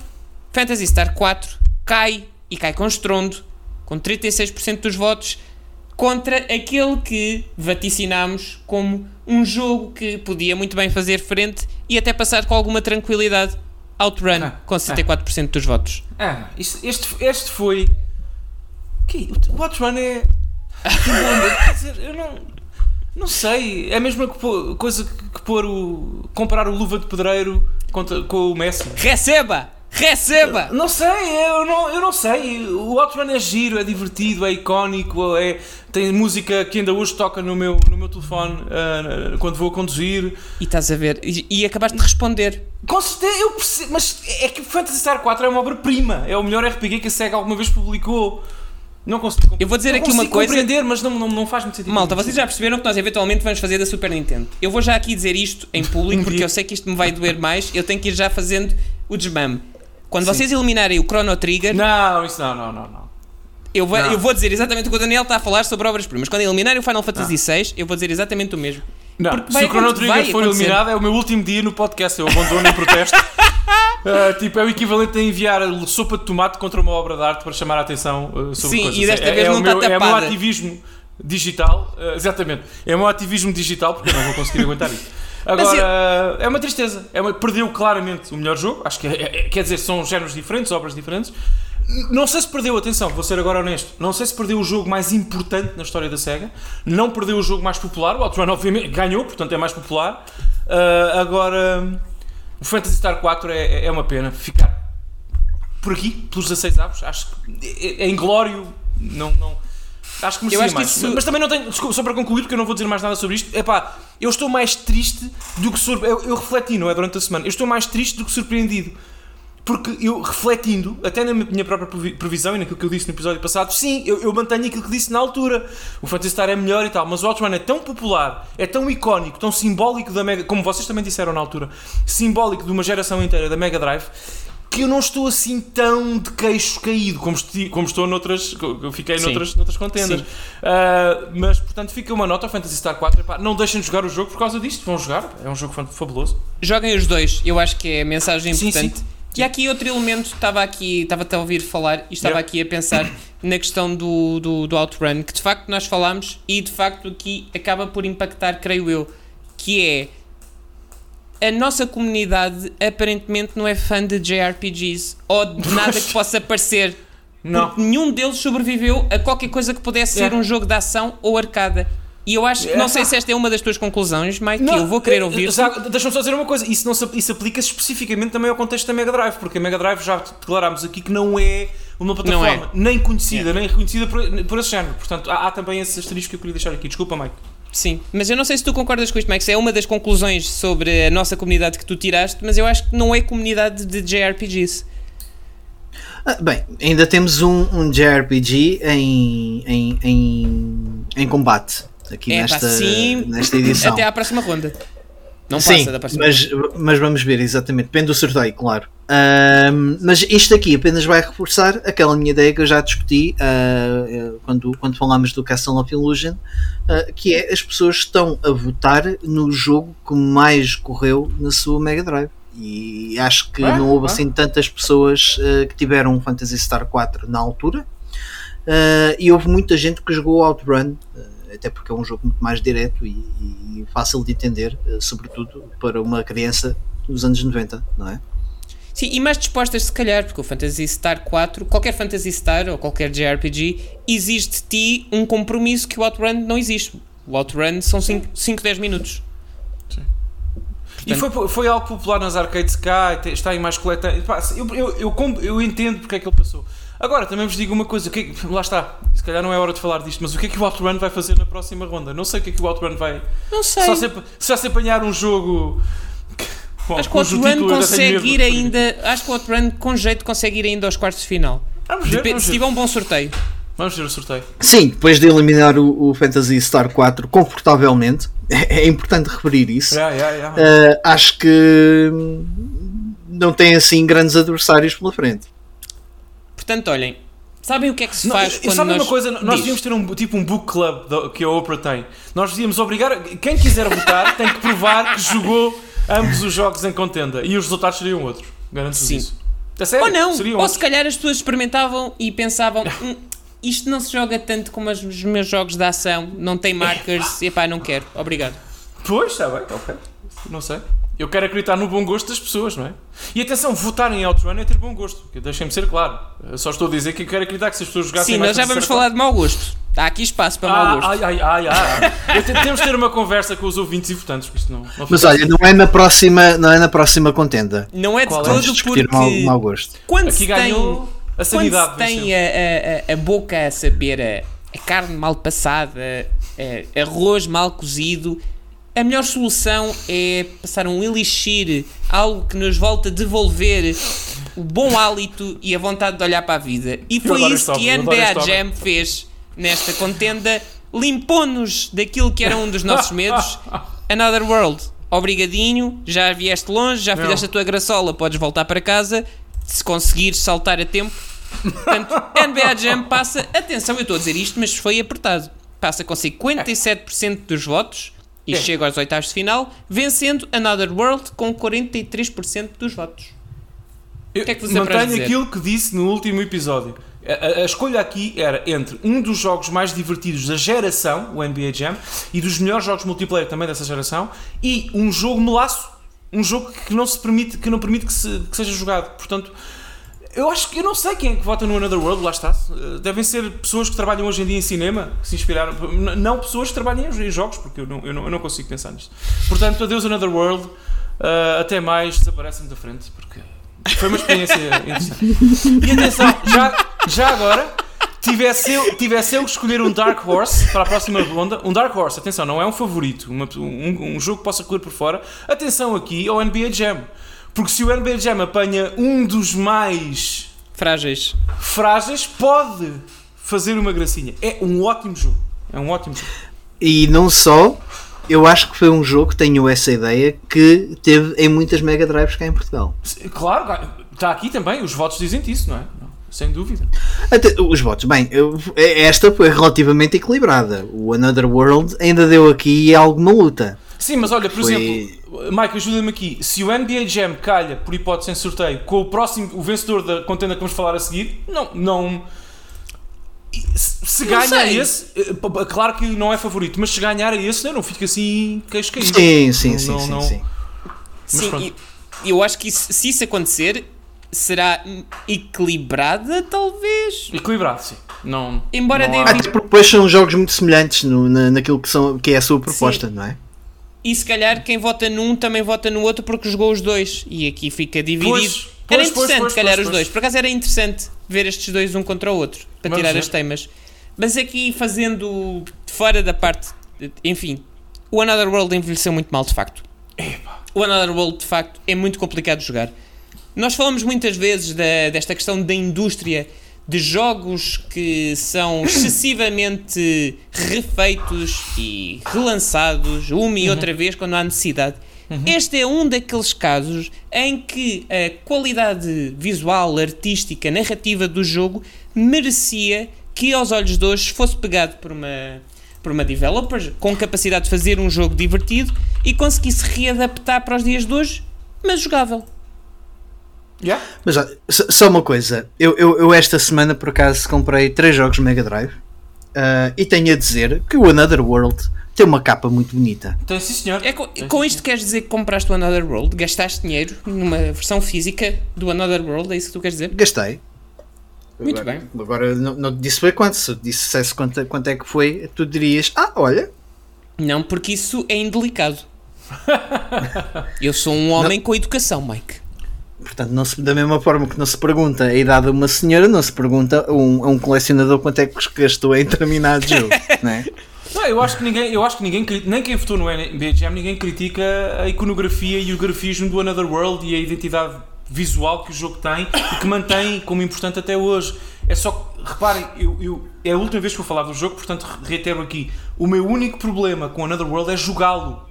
Fantasy Star 4 cai e cai com estrondo, com 36% dos votos, contra aquele que vaticinámos como um jogo que podia muito bem fazer frente e até passar com alguma tranquilidade. Outrun, Ah, com 64% dos votos. Ah, isto- este, este foi. Que, o Outrun é. Quer dizer, eu não. Não sei. É a mesma coisa que pôr o. comparar o Luva de Pedreiro com o Messi. Receba! Receba! Não sei, eu não, eu não sei. O Outrun é giro, é divertido, é icónico, é, tem música que ainda hoje toca no meu, no meu telefone ah, quando vou a conduzir. E estás a ver, e, e acabaste de responder. Com certeza, eu percebo, mas é que Phantasy Star 4 é uma obra-prima. É o melhor RPG que a SEGA alguma vez publicou. Não consigo, Eu vou dizer aqui uma coisa- compreender, mas não, não, não faz muito sentido. Malta, vocês já perceberam que nós eventualmente vamos fazer da Super Nintendo. Eu vou já aqui dizer isto em público porque eu sei que isto me vai doer mais. Eu tenho que ir já fazendo o desmame. Quando vocês eliminarem o Chrono Trigger, Não, isso não, não, não. não. eu, vou, Não. eu vou dizer exatamente o que o Daniel está a falar sobre obras-primas. Quando eliminarem o Final Fantasy VI, eu vou dizer exatamente o mesmo. Não, Porque se o Chrono Trigger for eliminado, é o meu último dia no podcast. Eu abandono em protesto. Ah, tipo, é o equivalente a enviar sopa de tomate contra uma obra de arte para chamar a atenção ah, sobre Sim, coisas. e desta é, vez é não o está meu, É o meu tapada. ativismo digital. ah, exatamente. É o meu ativismo digital porque eu não vou conseguir aguentar isso. Agora, é uma tristeza. É uma, perdeu claramente o melhor jogo. Acho que é- é- quer dizer, são géneros diferentes, obras diferentes. Não sei se perdeu, atenção, vou ser agora honesto. Não sei se perdeu o jogo mais importante na história da SEGA. Não perdeu o jogo mais popular. O Outrun, obviamente, ganhou, portanto é mais popular. Ah, agora, o Phantasy Star 4 é, é uma pena ficar por aqui, pelos 16 avos. Acho que é, é inglório. Não, não, acho que merecia Eu acho mais. isso- Mas também não tenho. Desculpa, só para concluir, porque eu não vou dizer mais nada sobre isto. Epá, eu estou mais triste do que. Sur... Eu, eu refleti, não é? Durante a semana. Eu estou mais triste do que surpreendido. Porque eu, refletindo, até na minha própria previ- previsão e naquilo que eu disse no episódio passado, sim, eu, eu mantenho aquilo que disse na altura. O Phantasy Star é melhor e tal, mas o Outrun é tão popular, é tão icónico, tão simbólico da Mega... Como vocês também disseram na altura, simbólico de uma geração inteira da Mega Drive, que eu não estou assim tão de queixo caído como, esti- como estou noutras... Eu fiquei Sim. noutras, noutras contendas. Sim. Ah, mas, portanto, fica uma nota ao Phantasy Star 4. Epá, não deixem de jogar o jogo por causa disto. Vão jogar, é um jogo fabuloso. Joguem os dois, eu acho que é a mensagem Sim, importante. sim. E há aqui outro elemento, estava aqui, estava a ouvir falar e estava Yeah. aqui a pensar na questão do, do, do Outrun, que de facto nós falámos e de facto aqui acaba por impactar, creio eu, que é a nossa comunidade aparentemente não é fã de JRPGs ou de nada que possa parecer. Não. Porque nenhum deles sobreviveu a qualquer coisa que pudesse ser Yeah. um jogo de ação ou arcada. E eu acho que, não Yeah. sei se esta é uma das tuas conclusões, Mike, que eu vou querer eh, ouvir. Deixa-me só dizer uma coisa: isso, não se, isso aplica-se especificamente também ao contexto da Mega Drive, porque a Mega Drive já declarámos aqui que não é uma plataforma Não é. nem conhecida, nem reconhecida por, por esse género. Portanto, há, há também esse asterisco que eu queria deixar aqui. Desculpa, Mike. Sim, mas eu não sei se tu concordas com isto, se é uma das conclusões sobre a nossa comunidade que tu tiraste, mas eu acho que não é comunidade de JRPGs. Ah, bem, ainda temos um, um JRPG em, em, em, em combate aqui É, pá, nesta, sim. nesta edição. Até à próxima ronda. Não Sim, passa da próxima mas, mas vamos ver, exatamente. Depende do sorteio, claro. Ahm, mas isto aqui apenas vai reforçar aquela minha ideia que eu já discuti eh, quando, quando falámos do Castle of Illusion, ah, que é as pessoas estão a votar no jogo que mais correu na sua Mega Drive. E acho que Ah, não houve ah. assim tantas pessoas ah, que tiveram um Phantasy Star 4 na altura. E houve muita gente que jogou Outrun, até porque é um jogo muito mais direto e, e fácil de entender, sobretudo para uma criança dos anos 90, não é? Sim, e mais dispostas se calhar, porque o Phantasy Star 4, qualquer Phantasy Star ou qualquer JRPG, exige de ti um compromisso que o Outrun não existe. O Outrun são 5, 10 minutos. E foi, foi algo popular nas arcades cá, está em mais coletâneas. Eu, eu, eu, eu entendo porque é que ele passou. Agora, também vos digo uma coisa: o que é que- lá está, se calhar não é hora de falar disto, mas o que é que o Outrun vai fazer na próxima ronda? Não sei o que é que o Outrun vai. Não sei. Só se, só se apanhar um jogo. Acho que o Outrun consegue ir ainda. Acho que o Outrun com jeito consegue ir ainda aos quartos de final. Vamos ver, Depende, vamos se ver. tiver um bom sorteio. Vamos ver o sorteio. Sim, depois de eliminar o, o Phantasy Star 4 confortavelmente, é, importante referir isso. Yeah, yeah, yeah. Ah, acho que não tem assim grandes adversários pela frente. Portanto, olhem, sabem o que é que se Não, faz e quando sabe nós... uma coisa? Nós Diz. devíamos ter um tipo um book club do- que a Oprah tem. Nós devíamos obrigar. Quem quiser votar tem que provar que jogou ambos os jogos em contenda. E os resultados seriam outros. Garanto-vos isso. A sério? Ou não, ou outros. se calhar as pessoas experimentavam e pensavam "Hum, isto não se joga tanto como os meus jogos de ação, não tem markers, e pá, não quero, obrigado. Pois, está bem, ok. Não sei. Eu quero acreditar no bom gosto das pessoas, não é? E atenção, votar em Outrun é ter bom gosto. que Deixem-me ser claro. Eu só estou a dizer que eu quero acreditar que se as pessoas jogassem Sim, nós já vamos falar de mau gosto. Está aqui espaço para mau Ah, gosto. ai, ai, ai, ai. Te- Temos de ter uma conversa com os ouvintes e votantes, porque isto não, não Mas olha, não é na próxima, não é na próxima contenda. Não é de Qual é? Todo discutir porque mau, mau gosto. quando Aqui se tem, ganhou a quando sanidade. se tem a, a- a- a boca a saber a, a carne mal passada, a- arroz mal cozido, a melhor solução é passar um elixir, algo que nos volta a devolver o bom hálito e a vontade de olhar para a vida. E foi isso este que NBA. Jam fez nesta contenda, limpou-nos daquilo que era um dos nossos medos. Another World, obrigadinho, já vieste longe, já Não. fizeste a tua graçola, podes voltar para casa, se conseguires saltar a tempo. Portanto, NBA Jam passa, atenção, eu estou a dizer isto, mas foi apertado. Passa com 57% dos votos e É. chega aos oitavos de final, vencendo Another World com 43% dos votos. Eu O que é que você mantenho aquilo que disse no último episódio. A, a- a escolha aqui era entre um dos jogos mais divertidos da geração, o NBA Jam, e dos melhores jogos multiplayer também dessa geração, e um jogo melaço, um jogo que não se permite, que não permite que, se- que seja jogado. Portanto, eu acho que eu não sei quem é que vota no Another World, lá está. Eh, Devem ser pessoas que trabalham hoje em dia em cinema, que se inspiraram, não pessoas que trabalham em jogos, porque eu não, eu não, eu não consigo pensar nisto. Portanto, adeus Another World, eh, até mais, desaparece-me da frente, porque foi uma experiência interessante. E atenção, já, já agora, tivesse eu, tivesse eu que escolher um Dark Horse para a próxima ronda, um Dark Horse, atenção, não é um favorito, uma- um, um jogo que possa correr por fora, atenção aqui ao NBA Jam. Porque se o NBA Jam apanha um dos mais Frágeis. frágeis, pode fazer uma gracinha. É um ótimo jogo. É um ótimo jogo. E não só, eu acho que foi um jogo, tenho essa ideia, que teve em muitas Mega Drives cá em Portugal. Claro, está aqui também, os votos dizem isso, não é? Sem dúvida. Até, os votos, bem, eu- esta foi relativamente equilibrada. O Another World ainda deu aqui alguma luta. Sim, mas olha, por Foi- exemplo, Mike, ajuda-me aqui. Se o NBA Jam calha, por hipótese em sorteio, com o próximo, o vencedor da contenda que vamos falar a seguir, não. não se ganhar sei. esse, eh, claro que não é favorito, mas se ganhar esse, eu não fico assim queixo caído. Sim, sim, Não, sim, não, sim, não. sim. Sim, e eu acho que isso- se isso acontecer, será equilibrada, talvez. Equilibrado, sim. Não, Embora não há- Até porque depois são jogos muito semelhantes no, na, naquilo que, são, que é a sua proposta, não é? E se calhar quem vota num também vota no outro porque jogou os dois. E aqui fica dividido. Pois, era pois, interessante, pois, calhar, os dois. Por acaso era interessante ver estes dois um contra o outro para Vamos tirar ver. as temas. Mas aqui fazendo fora da parte. Enfim, o Another World envelheceu muito mal, de facto. O Another World, de facto, é muito complicado de jogar. Nós falamos muitas vezes da- desta questão da indústria de jogos que são excessivamente refeitos e relançados uma e outra vez quando há necessidade. Este é um daqueles casos em que a qualidade visual, artística, narrativa do jogo merecia que, aos olhos de hoje, fosse pegado por uma, por uma developer com capacidade de fazer um jogo divertido e conseguisse readaptar para os dias de hoje, mas jogável. Yeah? Mas olha, só uma coisa, eu, eu, eu esta semana por acaso comprei três jogos Mega Drive ah, e tenho a dizer que o Another World tem uma capa muito bonita. Tem sim, senhor. É com sim, isto queres dizer que compraste o Another World, gastaste dinheiro numa versão física do Another World, é isso que tu queres dizer? Gastei. Muito agora, bem. Agora não, não te disse foi quanto, se eu dissesse quanto, quanto é que foi, tu dirias, ah, olha, Não, porque isso é indelicado. Eu sou um homem com educação, Mike. Portanto, não se, da mesma forma que não se pergunta a idade de uma senhora, não se pergunta a um, a um colecionador quanto é que gastou em determinado jogo, não é? Não, eu acho que ninguém, eu acho que ninguém, nem quem votou no NBA Jam, ninguém critica a iconografia e o grafismo do Another World e a identidade visual que o jogo tem e que mantém como importante até hoje. É só, que, reparem, eu, eu- é a última vez que vou falar do jogo, portanto reitero aqui, o meu único problema com Another World é jogá-lo.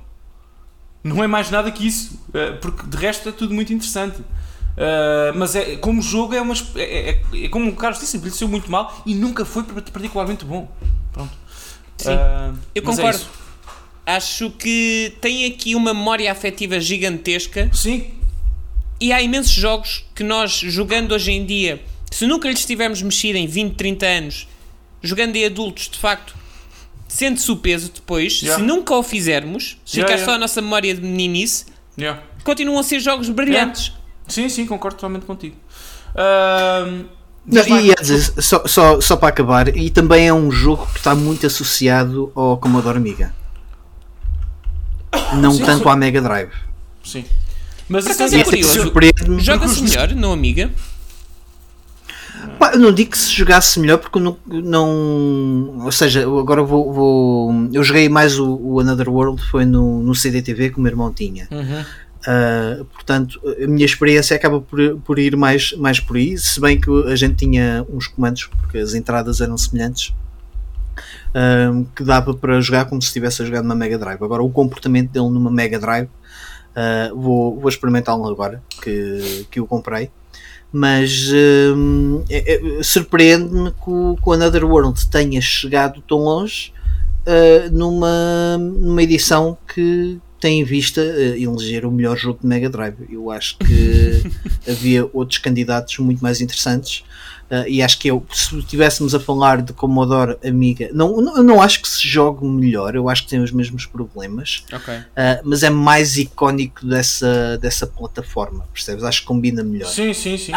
Não é mais nada que isso, eh, porque de resto é tudo muito interessante. Eh, mas é, como jogo é uma. É, é- é como o Carlos disse, envelheceu muito mal e nunca foi particularmente bom. Pronto. Sim. Eh, Eu é concordo. isso. Acho que tem aqui uma memória afetiva gigantesca Sim, e há imensos jogos que nós, jogando hoje em dia, se nunca lhes tivermos mexido em 20, 30 anos, jogando em adultos, de facto, sente-se o peso depois. Yeah. Se nunca o fizermos, se Yeah, ficar yeah. só a nossa memória de meninice, yeah. continuam a ser jogos brilhantes. sim, sim, concordo totalmente contigo. Ahm, Não, e dizer, só, só, só para acabar, e também é um jogo que está muito associado ao Commodore Amiga. Não Sim, tanto sim. à Mega Drive. Sim. Mas isso é é curioso. Surpreende-me. Joga-se melhor no Amiga? Eu não digo que se jogasse melhor porque não, não ou seja, agora vou, vou- eu joguei mais o, o Another World foi no, no CDTV que o meu irmão tinha. Uhum. Uh, portanto a minha experiência acaba por, por ir mais, mais por aí se bem que a gente tinha uns comandos porque as entradas eram semelhantes um, que dava para jogar como se estivesse a jogar numa Mega Drive. Agora o comportamento dele numa Mega Drive uh, vou, vou experimentá-lo agora que, que o comprei mas hum, é- é- surpreende-me que o, que o Another World tenha chegado tão longe uh, numa, numa edição que tem em vista uh, eleger o melhor jogo de Mega Drive. Eu acho que havia outros candidatos muito mais interessantes. Uh, e acho que eu, se estivéssemos a falar de Commodore Amiga, não, não, eu não acho que se jogue melhor, eu acho que tem os mesmos problemas, Ok. uh, mas é mais icónico dessa, dessa plataforma, percebes? Acho que combina melhor. Sim, sim, sim.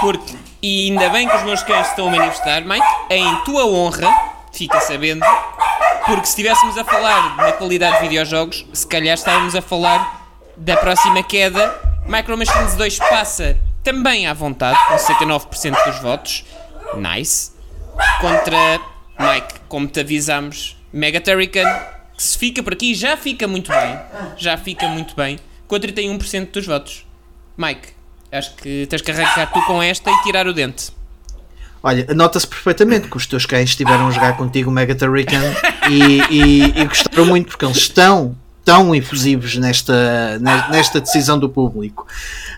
Porque, e ainda bem que os meus cães estão a manifestar, Mike, em tua honra, fica sabendo, porque se estivéssemos a falar na qualidade de videojogos, se calhar estávamos a falar da próxima queda. Micro Machines 2 passa também à vontade, com 69% dos votos. Nice. Contra Mike, como te avisámos, Mega Turrican, que se fica por aqui, já fica muito bem. Já fica muito bem, com 31% dos votos. Mike, acho que tens que arrancar tu com esta e tirar o dente. Olha, nota-se perfeitamente que os teus cães estiveram a jogar contigo Mega Turrican e, e, e gostaram muito porque eles estão tão efusivos nesta, ne- nesta decisão do público.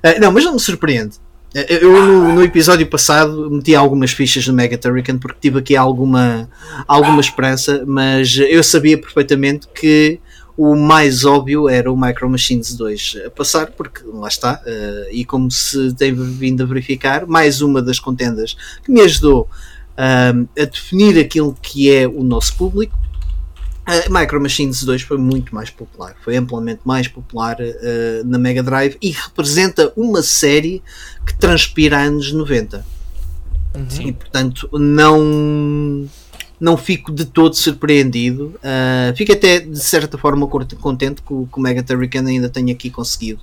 Ah, não, mas não me surpreende. Ah, Eu no, no episódio passado meti algumas fichas no Mega Turrican porque tive aqui alguma, alguma esperança, mas eu sabia perfeitamente que o mais óbvio era o Micro Machines 2 a passar, porque lá está, ah, e como se tem vindo a verificar, mais uma das contendas que me ajudou ahm, a definir aquilo que é o nosso público. A Micro Machines 2 foi muito mais popular, foi amplamente mais popular ah, na Mega Drive e representa uma série que transpira anos 90. E portanto não, não fico de todo surpreendido. Ah, fico até de certa forma contente que o, que o Mega Turrican ainda tenha aqui conseguido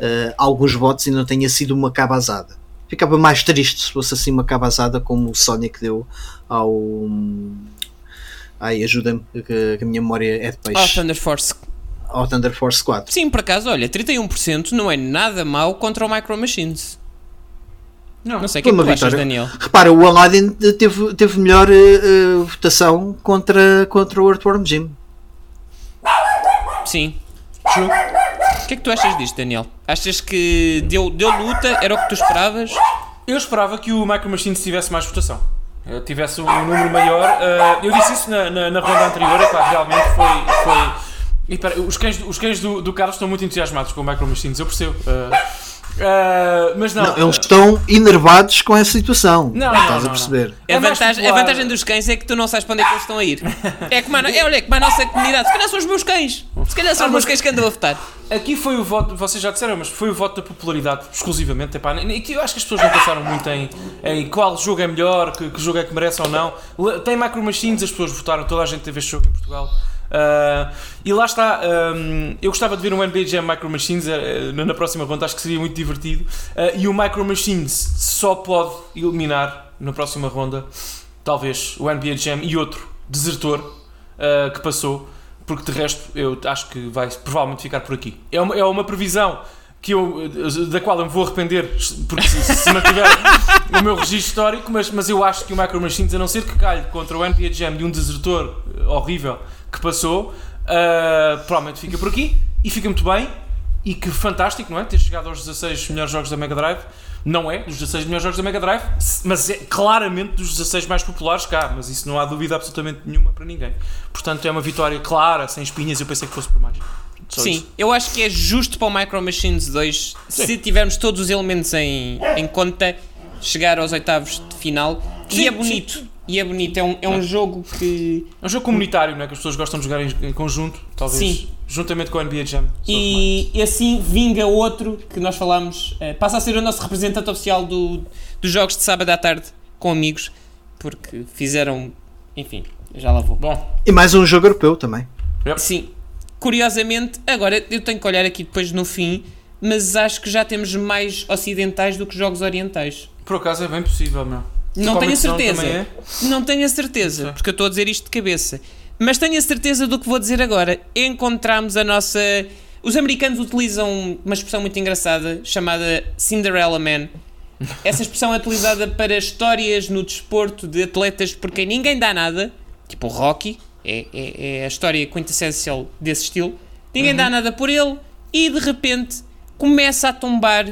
ah, alguns votos e não tenha sido uma cabazada. Ficava mais triste se fosse assim uma cabazada como o Sonic deu ao. Ai, ajuda-me, que, que a minha memória é de Oh, peixe. Thunder Force. ao Thunder Force 4. Sim, por acaso, olha, 31% não é nada mau contra o Micro Machines. Não, Não sei o que é que uma tu achas, vitória. Daniel. Repara, o Aladdin teve, teve melhor eh, votação contra, contra o Earthworm Jim. Sim. O que é que tu achas disto, Daniel? Achas que deu, deu luta? Era o que tu esperavas? Eu esperava que o Micro Machines tivesse mais votação. Tivesse um número maior. Eh, eu disse isso na, na, na ronda anterior, é claro, realmente foi. foi... E, pera, os cães, os cães do, do Carlos estão muito entusiasmados com o Micro Machines, eu percebo. Eh, eh, mas não. Não, eles estão enervados com essa situação. Não, não, Estás não, a perceber? A, É mais vantagem, a vantagem dos cães é que tu não sabes para onde é que eles estão a ir. É como a, no- é, olha, como a nossa comunidade. Se calhar são os meus cães. Se calhar são Ah, os meus cães que andam a votar. Aqui foi o voto, vocês já disseram, mas foi o voto da popularidade exclusivamente. Epá, que eu acho que as pessoas não pensaram muito em, em qual jogo é melhor, que, que jogo é que merece ou não. Tem Micro Machines, as pessoas votaram, toda a gente teve este jogo em Portugal. Ah, e lá está, eu gostava de ver um NBA Jam Micro Machines eh, na próxima ronda, acho que seria muito divertido. Ah, e o Micro Machines só pode eliminar na próxima ronda, talvez, o NBA Jam e outro desertor ah, que passou porque de resto eu acho que vai provavelmente ficar por aqui. É uma, é uma previsão que eu, da qual eu me vou arrepender porque se, se mantiver o meu registro histórico, mas, mas eu acho que o Micro Machines, a não ser que calhe contra o NPA Jam de um desertor eh, horrível que passou, eh, provavelmente fica por aqui e fica muito bem. E que fantástico, não é? Ter chegado aos 16 melhores jogos da Mega Drive. Não é dos 16 melhores jogos da Mega Drive, mas é claramente dos 16 mais populares cá. Mas isso não há dúvida absolutamente nenhuma para ninguém. Portanto, é uma vitória clara, sem espinhas. Eu pensei que fosse por mais. Só Sim, isso. eu acho que é justo para o Micro Machines 2, se tivermos todos os elementos em, em conta, chegar aos oitavos de final. Sim, e é bonito. E é bonito. É um, é um jogo que. É um jogo comunitário, não é? Que as pessoas gostam de jogar em, em conjunto, talvez. Sim. Juntamente com a NBA Jam. E, e assim vinga outro que nós falámos, eh, passa a ser o nosso representante oficial do, dos jogos de sábado à tarde com amigos, porque fizeram, enfim, já lá vou. Bom, E mais um jogo europeu também. Sim, curiosamente, agora eu tenho que olhar aqui depois no fim, mas acho que já temos mais ocidentais do que jogos orientais. por acaso é bem possível, meu. Não Comic tenho a certeza. é? Não tenho a certeza, porque eu estou a dizer isto de cabeça. Mas tenho a certeza do que vou dizer agora. Encontramos a nossa. Os americanos utilizam uma expressão muito engraçada chamada Cinderella Man. Essa expressão é utilizada para histórias no desporto de atletas por quem ninguém dá nada, tipo o Rocky, é, é, é a história quintessencial desse estilo. Ninguém dá nada por ele e de repente começa a tombar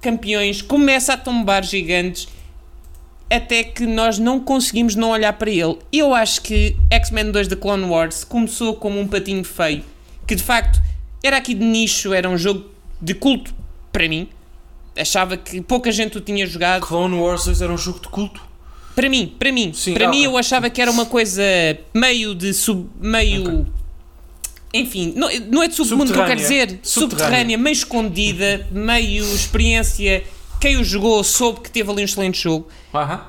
campeões, começa a tombar gigantes até que nós não conseguimos não olhar para ele. Eu acho que X-Men 2 The Clone Wars começou como um patinho feio, que de facto era aqui de nicho, era um jogo de culto para mim. Achava que pouca gente o tinha jogado. Clone Wars 2 era um jogo de culto. Para mim, para mim, Sim, para ah, mim eu achava que era uma coisa meio de sub, meio enfim, não, não é de submundo que eu quero dizer, Subterrânea. subterrânea, meio escondida, meio experiência. Quem o jogou soube que teve ali um excelente jogo.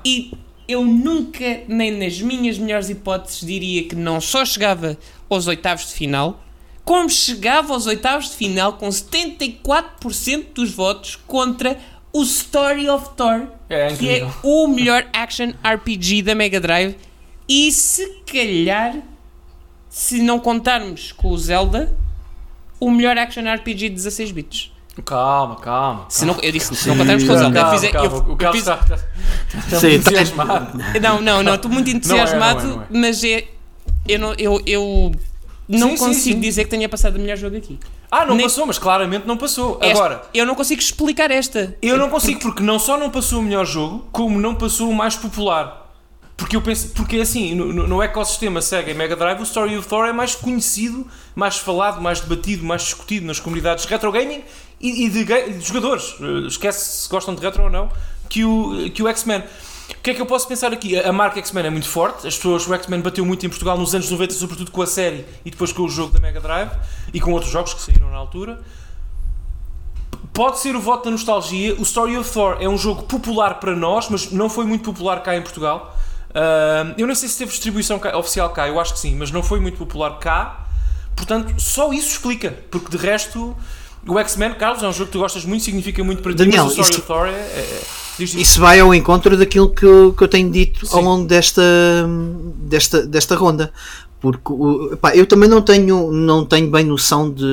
E eu nunca, nem nas minhas melhores hipóteses, diria que não só chegava aos oitavos de final, como chegava aos oitavos de final com 74% dos votos contra o Story of Thor, É que é o melhor action RPG da Mega Drive. E se calhar, se não contarmos com o Zelda, o melhor action RPG de 16 bits. Calma, calma. Se não, eu disse, se não contarmos com o Zelda, eu fiz, calma, eu, o Carlos fiz, está, está, está Sim, muito tá- entusiasmado. Não, não, não, estou muito entusiasmado, não é, não é. mas é. Eu não, eu, eu não Sim, sim, consigo sim. dizer que tenha passado o melhor jogo aqui. Ah, não Nem- passou, mas claramente não passou. Esta- Agora, eu não consigo explicar esta. eu não consigo porque não só não passou o melhor jogo, como não passou o mais popular. Porque eu penso, porque assim, no, no- no ecossistema Sega e Mega Drive, o Story of Thor é mais conhecido, mais falado, mais debatido, mais discutido nas comunidades de retro gaming e, e de, de jogadores. Eh, Esquece se gostam de retro ou não, que o, que o X-Men. O que é que eu posso pensar aqui? A marca X-Men é muito forte, as pessoas, o X-Men bateu muito em Portugal nos anos 90, sobretudo com a série e depois com o jogo da Mega Drive e com outros jogos que saíram na altura. Pode ser o voto da nostalgia. O Story of Thor é um jogo popular para nós, mas não foi muito popular cá em Portugal. Ah, eu não sei se teve distribuição cá- oficial cá, eu acho que sim, mas não foi muito popular cá. Portanto, só isso explica, porque de resto, o X-Men, Carlos, é um jogo que tu gostas muito, significa muito para ti, Daniel, mas o Story isso- of Thor é. é- é-. Isso vai ao encontro daquilo que eu, que eu tenho dito ao Sim. longo desta, desta, desta ronda. Porque epá, eu também não tenho, não tenho bem noção de,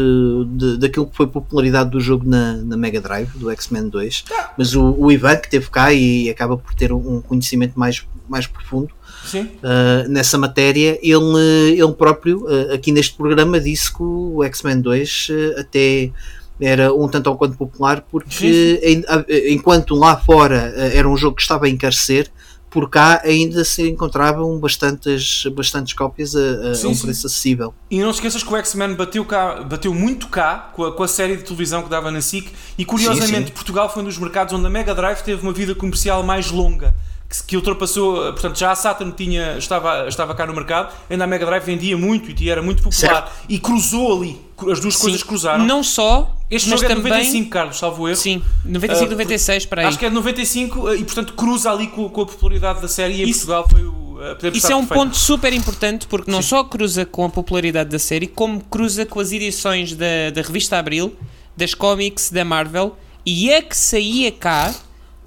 de, daquilo que foi a popularidade do jogo na, na Mega Drive, do X-Men 2. Mas o, o Ivan, que esteve cá e acaba por ter um conhecimento mais, mais profundo uh, nessa matéria, ele, ele próprio, uh, aqui neste programa, disse que o X-Men 2 uh, até era um tanto ou quanto popular, porque enquanto lá fora uh, era um jogo que estava a encarecer, por cá ainda se encontravam bastantes, bastantes cópias a, a- Sim, um sim. preço acessível. E não esqueças que o X-Men bateu, cá, bateu muito cá com a, com a série de televisão que dava na SIC e curiosamente sim. Portugal foi um dos mercados onde a Mega Drive teve uma vida comercial mais longa. Que, ultrapassou, portanto, já a Saturn tinha, estava, estava cá no mercado, ainda a Mega Drive vendia muito e era muito popular e cruzou ali, as duas coisas cruzaram. Não só, este jogo é de também. 95, Carlos, salvo erro. Sim, 95, Ah, 96 para aí. Acho que é de 95 eh, e, portanto, cruza ali com, com a popularidade da série e em Isso- Portugal foi o. podemos Isso é um perfeito. ponto super importante porque não só cruza com a popularidade da série, como cruza com as edições da, da revista Abril, das cómics da Marvel, e a que saía cá,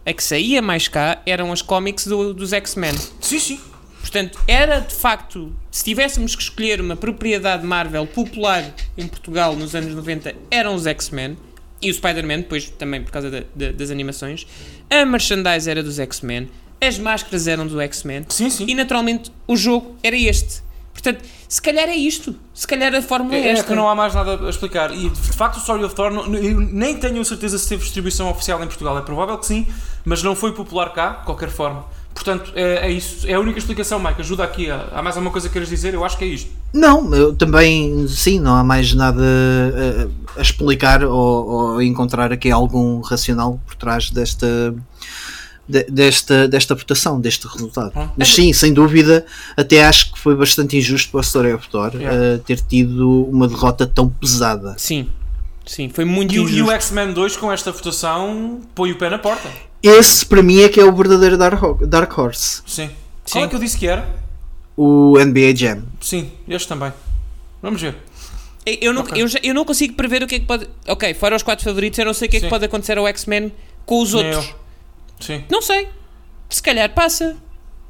a que saía mais cá, eram as cómics do- dos X-Men. Sim, sim. Portanto, era de facto, se tivéssemos que escolher uma propriedade Marvel popular em Portugal nos anos 90, eram os X-Men. E o Spider-Man, depois também por causa da- da- das animações. A merchandise era dos X-Men. As máscaras eram do X-Men. Sim, sim. E naturalmente o jogo era este. Portanto, se calhar é isto. Se calhar a fórmula é, É, é esta. que não há mais nada a explicar. E de facto, o Story of Thor, não- eu nem tenho certeza se teve distribuição oficial em Portugal. É provável que sim, mas não foi popular cá, de qualquer forma. Portanto, é, é isso. É a única explicação, Mike. Ajuda aqui. Há há mais alguma coisa que queiras dizer? Eu acho que é isto. Não, eu também, sim, não há mais nada a, a explicar ou, ou encontrar aqui algum racional por trás desta, de- desta, desta votação, deste resultado. Hum. Mas sim, sem dúvida, até acho que foi bastante injusto para a Story of Thor Yeah. eh, ter tido uma derrota tão pesada. Sim, sim, foi muito E, o- e injusto. o X-Men 2 com esta votação põe o pé na porta. Esse para mim é que é o verdadeiro Dark, Dark Horse, Sim. Sim. Qual é que eu disse que era? o NBA Jam. Sim, este também. Vamos ver. Eu não, Ok. eu, já- eu não consigo prever o que é que pode. Ok, fora os quatro favoritos, eu não sei o que é que Sim. pode acontecer ao X-Men com os Nem outros. eu. Sim. Não sei. Se calhar passa.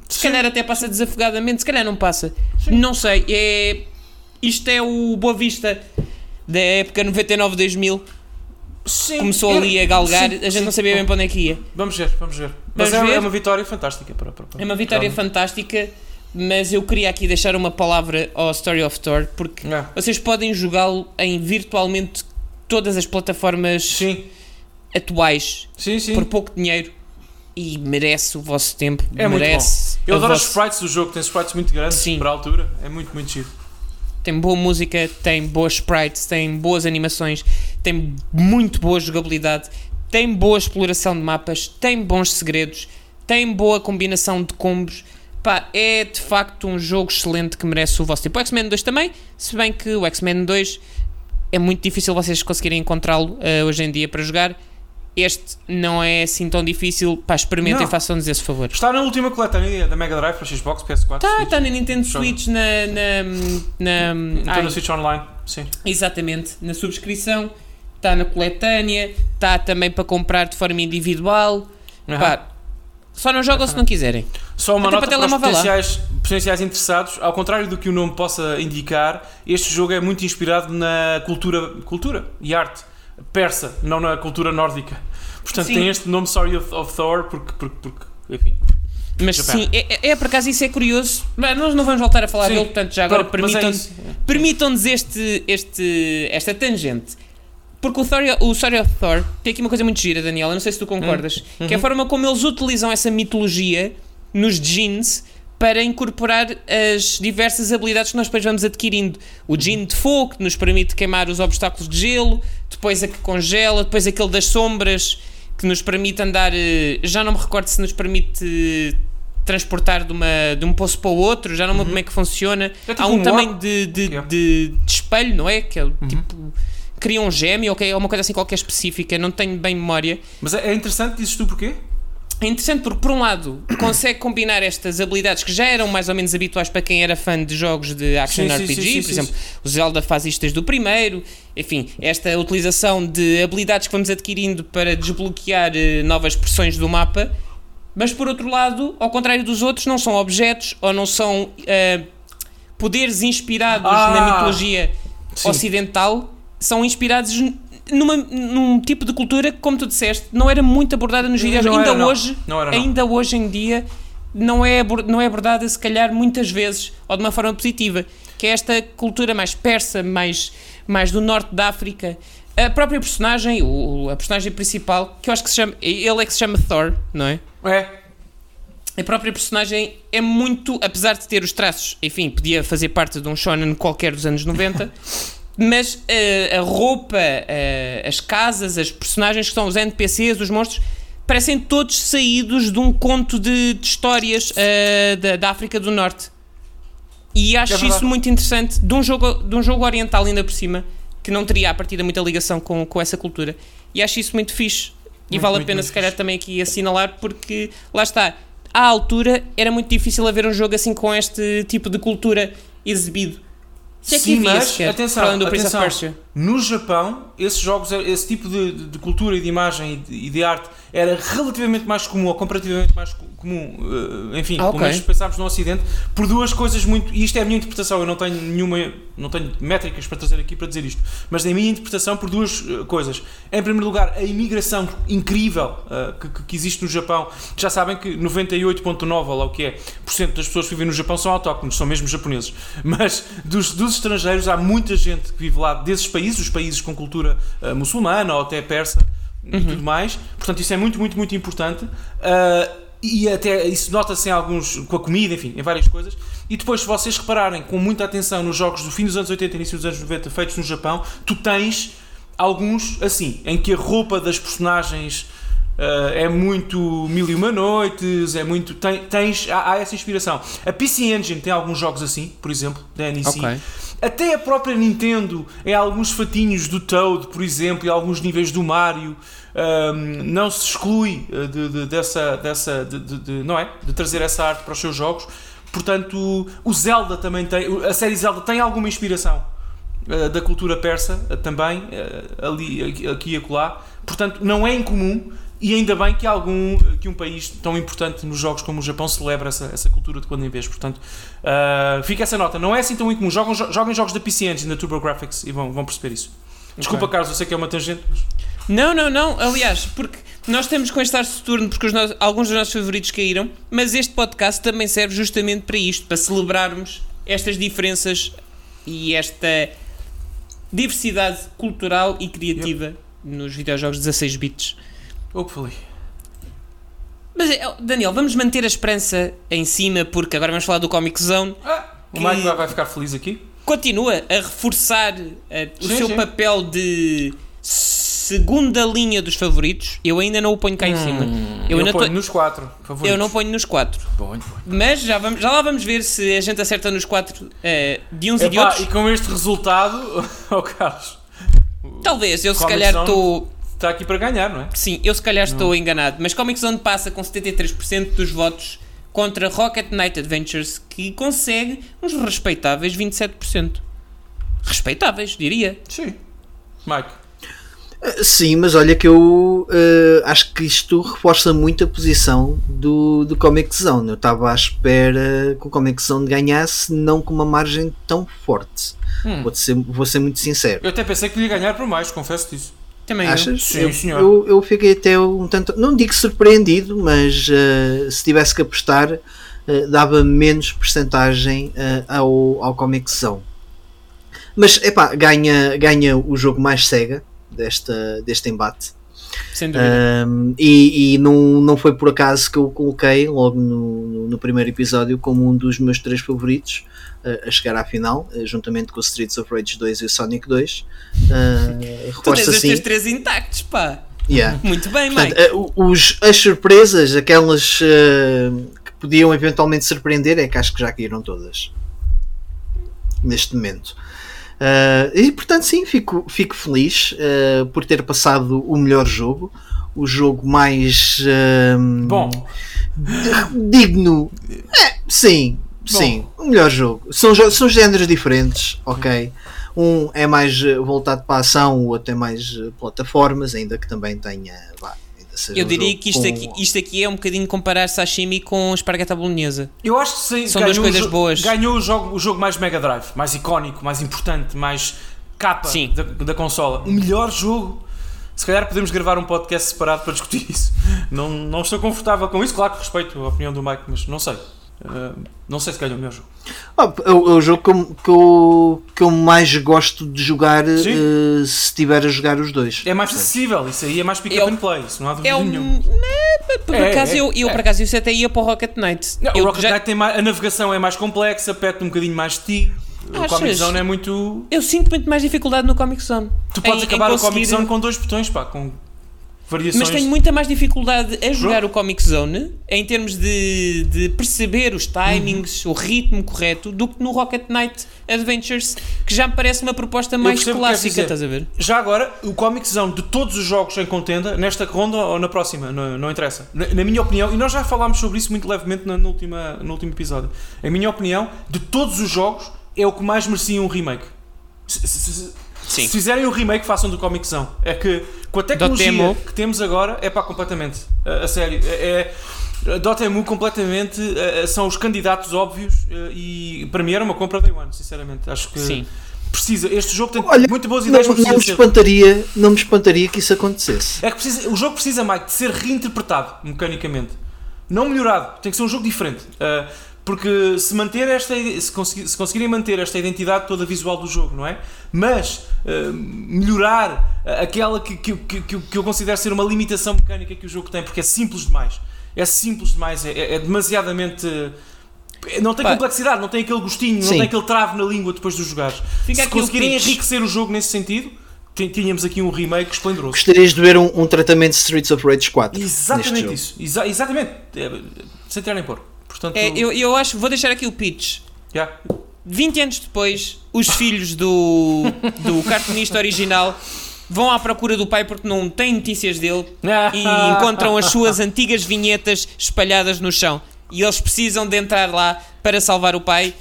Se Sim. calhar até passa desafogadamente, se calhar não passa. Não sei. É... Isto é o Boa Vista da época 99-2000. Sim. Começou ali a galgar, sim, a gente sim. não sabia bem para onde é que ia. Vamos ver, vamos ver. Mas Vamos é, ver. é uma vitória fantástica para, para, para- É uma vitória para- fantástica, mas eu queria aqui deixar uma palavra ao Story of Thor, porque É. vocês podem jogá-lo em virtualmente todas as plataformas Sim, atuais sim, sim. por pouco dinheiro e merece o vosso tempo. É muito merece bom. Eu adoro os vossa- sprites do jogo, tem sprites muito grandes Sim. para a altura. É muito, muito giro. Tem boa música, tem boas sprites, tem boas animações, tem muito boa jogabilidade, tem boa exploração de mapas, tem bons segredos, tem boa combinação de combos. Pá, é de facto um jogo excelente que merece o vosso tempo. O X-Men 2 também, se bem que o X-Men 2 é muito difícil vocês conseguirem encontrá-lo eh, hoje em dia para jogar. Este não é assim tão difícil. Pá, experimentem e façam-nos esse favor. Está na última coletânea da Mega Drive para Xbox, PS4. Tá, Switch. tá na Nintendo. Switch, na. na, na, Está ai, Switch Online. Sim. Exatamente, na subscrição, está na coletânea, está também para comprar de forma individual. Aham. Pá, só não jogam se não quiserem. Só uma Até nota para para os potenciais, potenciais interessados, ao contrário do que o nome possa indicar, este jogo é muito inspirado na cultura, cultura e arte persa, não na cultura nórdica. Portanto, Sim. tem este nome Story of, of Thor, porque, porque, porque enfim. Mas Japão. sim, é, é- é por acaso isso é curioso. Bem, nós não vamos voltar a falar Sim. dele, portanto, já agora Não, mas é permitam- permitam-nos este, este, esta tangente. Porque o, Thor, o Story of Thor tem aqui uma coisa muito gira, Daniel. Eu não sei se tu concordas. Que é a forma como eles utilizam essa mitologia nos jeans para incorporar as diversas habilidades que nós depois vamos adquirindo. O jean de fogo, que nos permite queimar os obstáculos de gelo, depois a que congela, depois aquele das sombras, que nos permite andar. eh, Já não me recordo se nos permite eh, transportar de, uma, de um poço para o outro, já não me lembro como é que funciona. É tipo Há um, um também orc. de, de, Yeah. de, de espelho, não é? Que é o tipo. Cria um gêmeo, ok? É uma coisa assim qualquer específica, não tenho bem memória. Mas é, é interessante, dizes tu porquê? É interessante porque, por um lado, consegue combinar estas habilidades que já eram mais ou menos habituais para quem era fã de jogos de action Sim, RPG, sim, sim, por exemplo, o Zelda faz isto desde o primeiro, enfim, esta utilização de habilidades que vamos adquirindo para desbloquear eh, novas porções do mapa, mas por outro lado, ao contrário dos outros, não são objetos ou não são eh, poderes inspirados Ah, na mitologia ocidental, são inspirados numa, num tipo de cultura que, como tu disseste, não era muito abordada nos vídeos. Ainda era, hoje, Não era, não. ainda hoje em dia, não é, não é abordada, se calhar, muitas vezes, ou de uma forma positiva, que é esta cultura mais persa, mais, mais do norte da África. A própria personagem, o, a personagem principal, que eu acho que se chama, ele é que se chama Thor, não é? É. A própria personagem é muito, apesar de ter os traços, enfim, podia fazer parte de um shonen qualquer dos anos 90, mas eh, a roupa, eh, as casas, as personagens que são os NPCs, os monstros, parecem todos saídos de um conto de, de histórias eh, da, da África do Norte. E acho É isso muito interessante de um, jogo, de um jogo oriental ainda por cima, que não teria a partida muita ligação com, com essa cultura. E acho isso muito fixe. E Muito, vale a muito, pena, muito se calhar, também aqui assinalar, porque lá está, à altura era muito difícil haver um jogo assim com este tipo de cultura exibido. Se é que Sim, mas, sequer, atenção, do atenção. No Japão, esses jogos, esse tipo de, de- cultura e de imagem e de, e de arte era relativamente mais comum, ou comparativamente mais comum, eh, enfim, Ah, pelo ok. menos se pensarmos no Ocidente, por duas coisas muito. E isto é a minha interpretação, eu não tenho nenhuma. não tenho métricas para trazer aqui para dizer isto, mas é a minha interpretação por duas eh, coisas. Em primeiro lugar, a imigração incrível eh, que, que- existe no Japão. Já sabem que 98,9% ou lá o que é, por cento das pessoas que vivem no Japão são autóctonos, são mesmo japoneses. Mas dos, dos estrangeiros há muita gente que vive lá desses países, os países com cultura eh, muçulmana ou até persa e tudo mais. Portanto, isso é muito, muito, muito importante. E até isso nota-se em alguns, com a comida, enfim, em várias coisas. E depois, se vocês repararem com muita atenção nos jogos do fim dos anos 80 e início dos anos 90 feitos no Japão, tu tens alguns assim, em que a roupa das personagens Uh, é muito Mil e Uma Noites, é muito. Tem, tens, há, há, essa inspiração. A PC Engine tem alguns jogos assim, por exemplo, da NEC. Okay. Até a própria Nintendo é alguns fatinhos do Toad, por exemplo, e alguns níveis do Mario. Um, não se exclui uh, de, de, dessa, dessa de, de, não é? de trazer essa arte para os seus jogos. Portanto, o Zelda também tem. A série Zelda tem alguma inspiração uh, da cultura persa uh, também, ali, aqui e acolá. Portanto, não é incomum e ainda bem que algum que um país tão importante nos jogos como o Japão celebra essa, essa cultura de quando em vez. Portanto, uh, fica essa nota. Não é assim tão incomum. Jogam, joguem jogos da PC Engine, da TurboGrafx e vão, vão perceber isso. Desculpa, okay. Carlos, eu sei que é uma tangente. Mas... Não, não, não. Aliás, porque nós estamos com este ar Saturno porque nossos, alguns dos nossos favoritos caíram, mas este podcast também serve justamente para isto, para celebrarmos estas diferenças e esta diversidade cultural e criativa yep. nos videojogos 16 bits. Hopefully. Mas, eh, Daniel, vamos manter a esperança em cima, porque agora vamos falar do Comic Zone. Ah, o Mike vai ficar feliz aqui. Continua a reforçar uh, o sim, seu sim. papel de segunda linha dos favoritos. Eu ainda não o ponho cá em cima. Hum, eu, eu ponho tô... nos quatro favoritos. Eu não ponho nos quatro. Bom, bom. Mas já, vamos, já lá vamos ver se a gente acerta nos quatro uh, de uns Epá, e de outros. E com este resultado, oh Carlos. Talvez, eu se calhar estou está aqui para ganhar, não é? Sim, eu se calhar estou enganado, mas Comic Zone passa com 73% dos votos contra Rocket Knight Adventures, que consegue uns respeitáveis 27%. Respeitáveis, diria. Sim. Mike. Uh, sim, mas olha que eu uh, acho que isto reforça muito a posição do, do Comic Zone. Eu estava à espera que o Comic Zone ganhasse, não com uma margem tão forte. Hum. Vou, ser, vou ser muito sincero. Eu até pensei que ia ganhar por mais, confesso disso. Também Achas? Eu. Sim, eu, senhor. Eu, eu, fiquei até um tanto, não digo surpreendido, mas uh, se tivesse que apostar, uh, dava menos percentagem uh, ao, ao Comic Zone. Mas epá, ganha, ganha o jogo mais cega desta, deste embate. Sem dúvida. Um, e, e não, não foi por acaso que eu coloquei logo no, no, no primeiro episódio como um dos meus três favoritos a chegar à final, eh, juntamente com o Streets of Rage 2 e o Sonic 2. Uh, tu tens assim, os três intactos, pá. Yeah. Muito bem, Portanto, Mike. Uh, os, as surpresas, aquelas uh, que podiam eventualmente surpreender, é que acho que já caíram todas. Neste momento. Uh, e portanto, sim, fico, fico feliz uh, por ter passado o melhor jogo, o jogo mais bom, digno. É, sim, Sim, o melhor jogo. São, são géneros diferentes, ok. Um é mais eh, voltado para a ação, o outro é mais eh, plataformas, ainda que também tenha. Vá, eu diria que isto, com... aqui, isto aqui é um bocadinho comparar sashimi com espargueta bolonhesa. Eu acho que sim, são duas coisas boas. Ganhou o jogo, o jogo mais Mega Drive, mais icónico, mais importante, mais capa da, da consola. O melhor jogo. Se calhar podemos gravar um podcast separado para discutir isso. Não, não estou confortável com isso. Claro que respeito a opinião do Mike, mas não sei. Uh, não sei se calhar é o melhor jogo. Oh, é, o, é, o, jogo que eu, que, eu, que eu mais gosto de jogar uh, se estiver a jogar os dois. É mais acessível, isso aí é mais pick up and play, isso não há dúvida é um, nenhuma. Né, por é, acaso, é, eu, eu por acaso eu até ia para o Rocket Knight. Não, o Rocket já... Knight tem mais, a navegação é mais complexa, pede um bocadinho mais de ti. O Comic Zone é muito. Eu sinto muito mais dificuldade no Comic Zone. Tu podes em, acabar em conseguir... o Comic Zone com dois botões, pá, com variações. Mas tenho muita mais dificuldade a jogar o Comic Zone em termos de, de perceber os timings, uhum. o ritmo correto, do que no Rocket Knight Adventures, que já me parece uma proposta mais clássica, estás a ver? Já agora, o Comic Zone de todos os jogos em contenda, nesta ronda ou na próxima, não, não interessa. Na, na, minha opinião, e nós já falámos sobre isso muito levemente no, no, última, no último episódio, a minha opinião, de todos os jogos, é o que mais merecia um remake. Se, se, se, Sim. Se fizerem um remake, façam do Comic Zone. É que com a tecnologia que temos agora, é pá, completamente. A, a sério. É, é, Dotemu completamente uh, são os candidatos óbvios uh, e para mim era uma compra day one, sinceramente. Acho que Sim. precisa. Este jogo tem Olha, muito boas ideias, não, não me espantaria, não me espantaria que isso acontecesse. É que precisa, o jogo precisa, Mike, de ser reinterpretado mecanicamente. Não melhorado, tem que ser um jogo diferente. Uh, porque se manter esta se, conseguir, se conseguirem manter esta identidade toda visual do jogo, não é? Mas uh, melhorar aquela que, que, que, que eu considero ser uma limitação mecânica que o jogo tem, porque é simples demais. É simples demais, é, é, demasiadamente. Não tem Pá. complexidade, não tem aquele gostinho, Sim. não tem aquele travo na língua depois de jogares. Fica se conseguirem enriquecer o jogo nesse sentido, ti- tínhamos aqui um remake esplendoroso. Gostarias de ver um, um tratamento de Streets of Rage 4? neste Exatamente jogo? isso. Exa- exatamente. É, sem tirar nem pôr. Portanto, É, eu, eu acho, vou deixar aqui o pitch. já. 20 anos depois, os filhos do, do cartunista original vão à procura do pai porque não têm notícias dele e encontram as suas antigas vinhetas espalhadas no chão. E eles precisam de entrar lá para salvar o pai.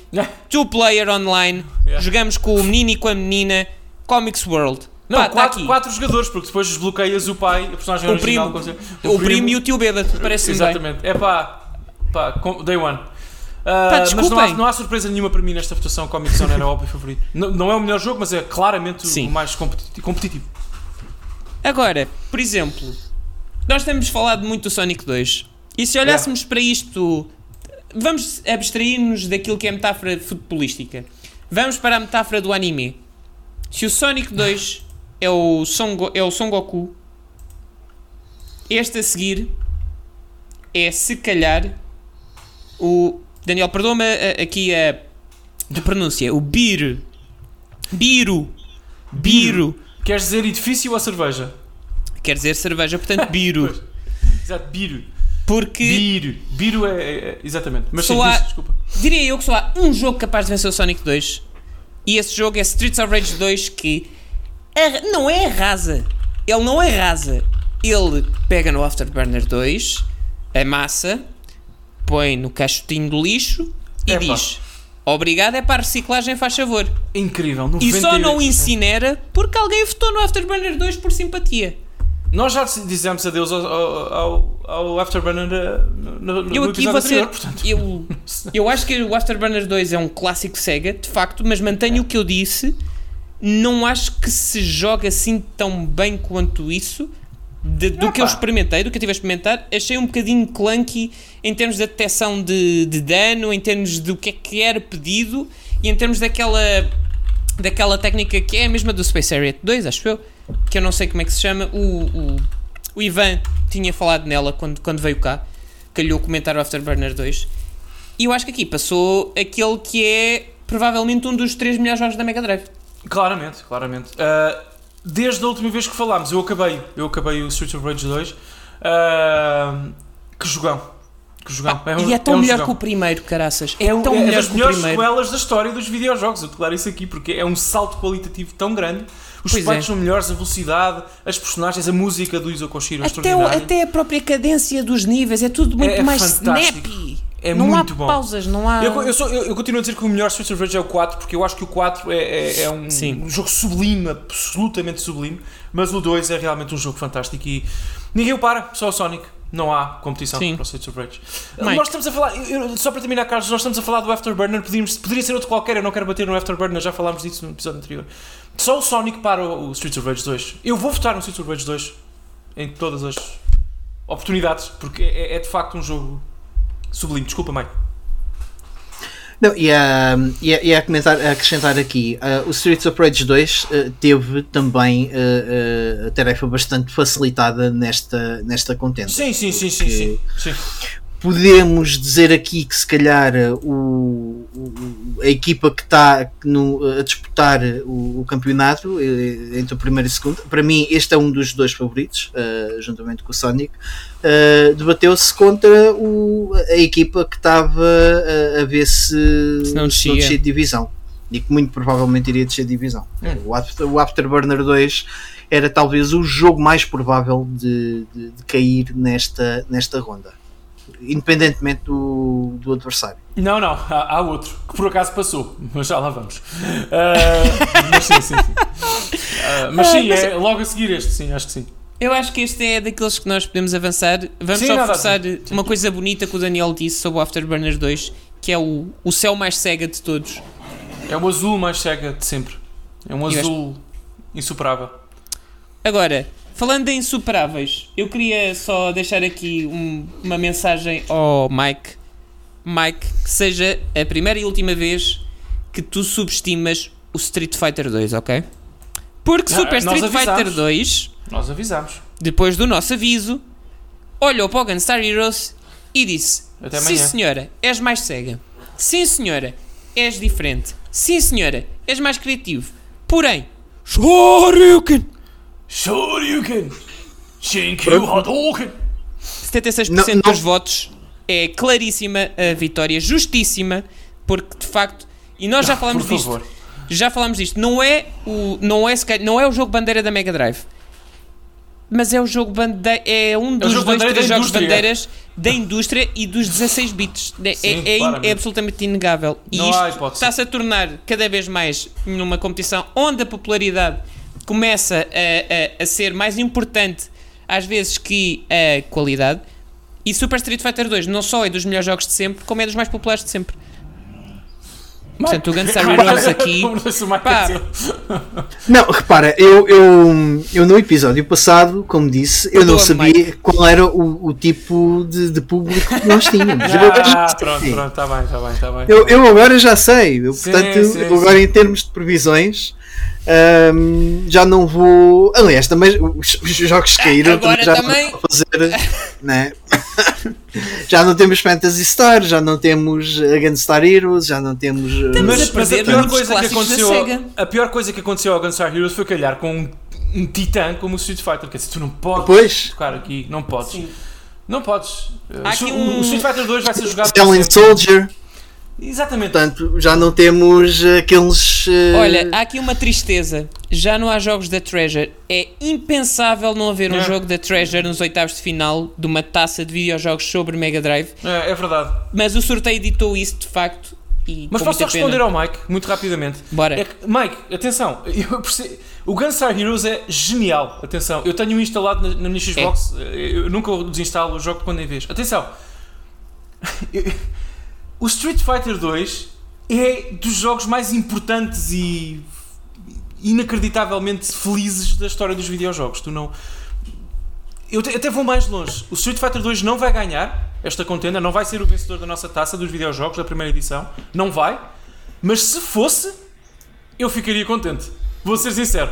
Two player online, Yeah. jogamos com o menino e com a menina. Comics World. Não, Pá, tá quatro, aqui. quatro jogadores, porque depois desbloqueias o pai, a personagem O original. primo, com- o primo e o tio bêbado, parece-me. Exatamente. É pá, pá, com- day one. Pá, mas não há, não há surpresa nenhuma para mim nesta votação. Comic Zone era o óbvio favorito. Não, não é o melhor jogo, mas é claramente Sim. o mais competi- competitivo. Agora, por exemplo, nós temos falado muito do Sonic 2. E se olhássemos para isto, vamos abstrair-nos daquilo que é metáfora futebolística. Vamos para a metáfora do anime. Se o Sonic 2 é o Son, é o Son Goku, este a seguir é se calhar o. Daniel, perdoa-me aqui a, a pronúncia. O Biru. Biru. Biru. Queres dizer edifício ou cerveja? Quer dizer cerveja, portanto, Biru. Exato, Biro. Porque Biro. Biro é, é- é- Exatamente. Mas Só há- diz, desculpa. diria eu que só há um jogo capaz de vencer o Sonic 2. E esse jogo é Streets of Rage 2 que arra- não é arrasa. Ele não arrasa. Ele pega no Afterburner 2, amassa, põe no caixotinho do lixo e diz: Obrigado, é para a reciclagem, faz favor. Incrível. E só 98. não incinera porque alguém votou no Afterburner 2 por simpatia. Nós já dizemos adeus ao, ao, ao, Afterburner uh, no, no, Eu aqui vou anterior, portanto. Eu, eu acho que o Afterburner 2 é um clássico Sega, de facto, mas mantenho o que eu disse. Não acho que se joga assim tão bem quanto isso. De- do que eu experimentei, do que eu tive a experimentar, achei um bocadinho clunky em termos da detecção de, de dano, em termos do que é que era pedido e em termos daquela, daquela técnica que é a mesma do Space Harrier 2, acho eu, que eu não sei como é que se chama. O, o, o Ivan tinha falado nela quando, quando veio cá, calhou comentar o Afterburner 2. E eu acho que aqui passou aquele que é provavelmente um dos três melhores jogos da Mega Drive. Claramente, claramente. Uh, desde a última vez que falámos, eu acabei, eu acabei o Streets of Rage 2. Uh, que jogão. Que jogão. um- e é tão um melhor jogão. que o primeiro, caraças. É, É, tão é melhor das que melhores sequelas da história dos videojogos, eu declaro isso aqui, porque é um salto qualitativo tão grande. Os Pois é. são melhores, a velocidade, as personagens, a música do Iso Koshiro é Até, o- até a própria cadência dos níveis é tudo muito É- é mais fantástico. snappy. É não muito há bom. pausas, não há. Eu, eu, sou- eu- eu continuo a dizer que o melhor Streets of Rage é o 4, porque eu acho que o 4 é, é- é um, um jogo sublime, absolutamente sublime, mas o 2 é realmente um jogo fantástico e ninguém o para, só o Sonic. Não há competição Sim. para o Streets of Rage. Mike. Nós estamos a falar, só para terminar, Carlos, nós estamos a falar do Afterburner, podíamos, poderia ser outro qualquer, eu não quero bater no Afterburner, já falámos disso no episódio anterior. Só o Sonic para o, o Streets of Rage 2. Eu vou votar no Streets of Rage 2 em todas as oportunidades, porque é, é de facto um jogo sublime. Desculpa, Mike. Não, e a, e a, e a comentar, a acrescentar aqui, uh, o Streets of Rage 2 uh, teve também uh, a tarefa bastante facilitada nesta, nesta contenda. Sim, sim, sim, sim, sim. sim. Podemos dizer aqui que se calhar o, o- a equipa que está a disputar o, o campeonato eh, entre o primeiro e o segundo, para mim este é um dos dois favoritos, juntamente com o Sonic, uh, debateu-se contra o- a equipa que estava uh, a ver se, Se não descia. de divisão e que muito provavelmente iria descer de divisão. Hum. O, After, o Afterburner 2 era talvez o jogo mais provável de, de- de cair nesta, nesta ronda, independentemente do, do adversário. Não, não, há, há outro que por acaso passou, mas já lá vamos. Ah, mas sim, sim, sim. Ah, mas sim, mas- é logo a seguir este, sim, acho que sim. Eu acho que este é daqueles que nós podemos avançar. Vamos Sim, só nada. Sim. uma coisa bonita que o Daniel disse sobre o Afterburner 2, que é o, o céu mais cega de todos. É o azul mais cega de sempre. É um Eu azul insuperável. Agora, falando em insuperáveis, eu queria só deixar aqui um- uma mensagem ao Mike. Mike, que seja a primeira e última vez que tu subestimas o Street Fighter 2, ok? Porque Ah, Super Street Fighter avisámos. 2, Nós avisámos. depois do nosso aviso, olhou para o Gunstar Heroes e disse: Até Sim, amanhã." senhora, és mais cega. Sim, senhora, és diferente. Sim, senhora, és mais criativo. Porém, Shoryuken! Shoryuken! Shinkyu Hadouken! 76% Não- não- dos votos é claríssima a vitória, justíssima, porque de facto, e nós já falamos Ah, Por disto, favor. Já falámos disto, não é o não é, não é o jogo bandeira da Mega Drive. Mas é o jogo bandeira, é um dos jogo dois, três jogos indústria. bandeiras da indústria e dos 16 bits. É, Sim, é- é é absolutamente inegável. E Não isto está-se a tornar cada vez mais numa competição onde a popularidade começa a, a- a ser mais importante às vezes que a qualidade. E Super Street Fighter 2 não só é dos melhores jogos de sempre, como é dos mais populares de sempre. Portanto, o Gunstar Heroes aqui. Pá. Não, repara, eu, eu, eu no episódio passado, como disse, eu não sabia qual era o, o tipo de, de público que nós tínhamos. Ah, pronto, pronto, está bem, está bem, está bem. Eu, eu agora já sei, eu, Sim, portanto, sim, agora em termos de previsões, hum, já não vou. Aliás, também os, os jogos que caíram Agora já também. não vou fazer. né? já não temos Fantasy Star, já não temos Gunstar Heroes, já não temos. uh, Estamos Mas, a mas a pior coisa que aconteceu a pior coisa que aconteceu ao Gunstar Heroes foi calhar com um, um titã como o Street Fighter quer dizer tu não podes Pois. tocar aqui não podes não podes Há aqui o- um- o Street Fighter 2 vai ser jogado por Stellan sempre. Exatamente portanto, já não temos aqueles. uh, Olha, há aqui uma tristeza. Já não há jogos da Treasure. É impensável não haver um É. jogo da Treasure nos oitavos de final de uma taça de videojogos sobre Mega Drive. é, é verdade Mas o sorteio editou isso de facto. E mas posso responder pena. ao Mike muito rapidamente Bora. É que, Mike, atenção, eu perce- o Gunstar Heroes é genial. Atenção, eu tenho instalado na, na minha Xbox, É. eu nunca o desinstalo, o jogo quando em vez. Atenção, o Street Fighter 2 é dos jogos mais importantes e inacreditavelmente felizes da história dos videojogos. Tu não. Eu até vou mais longe. O Street Fighter 2 não vai ganhar esta contenda, não vai ser o vencedor da nossa taça dos videojogos da primeira edição. Não vai. Mas se fosse, eu ficaria contente. Vou ser sincero.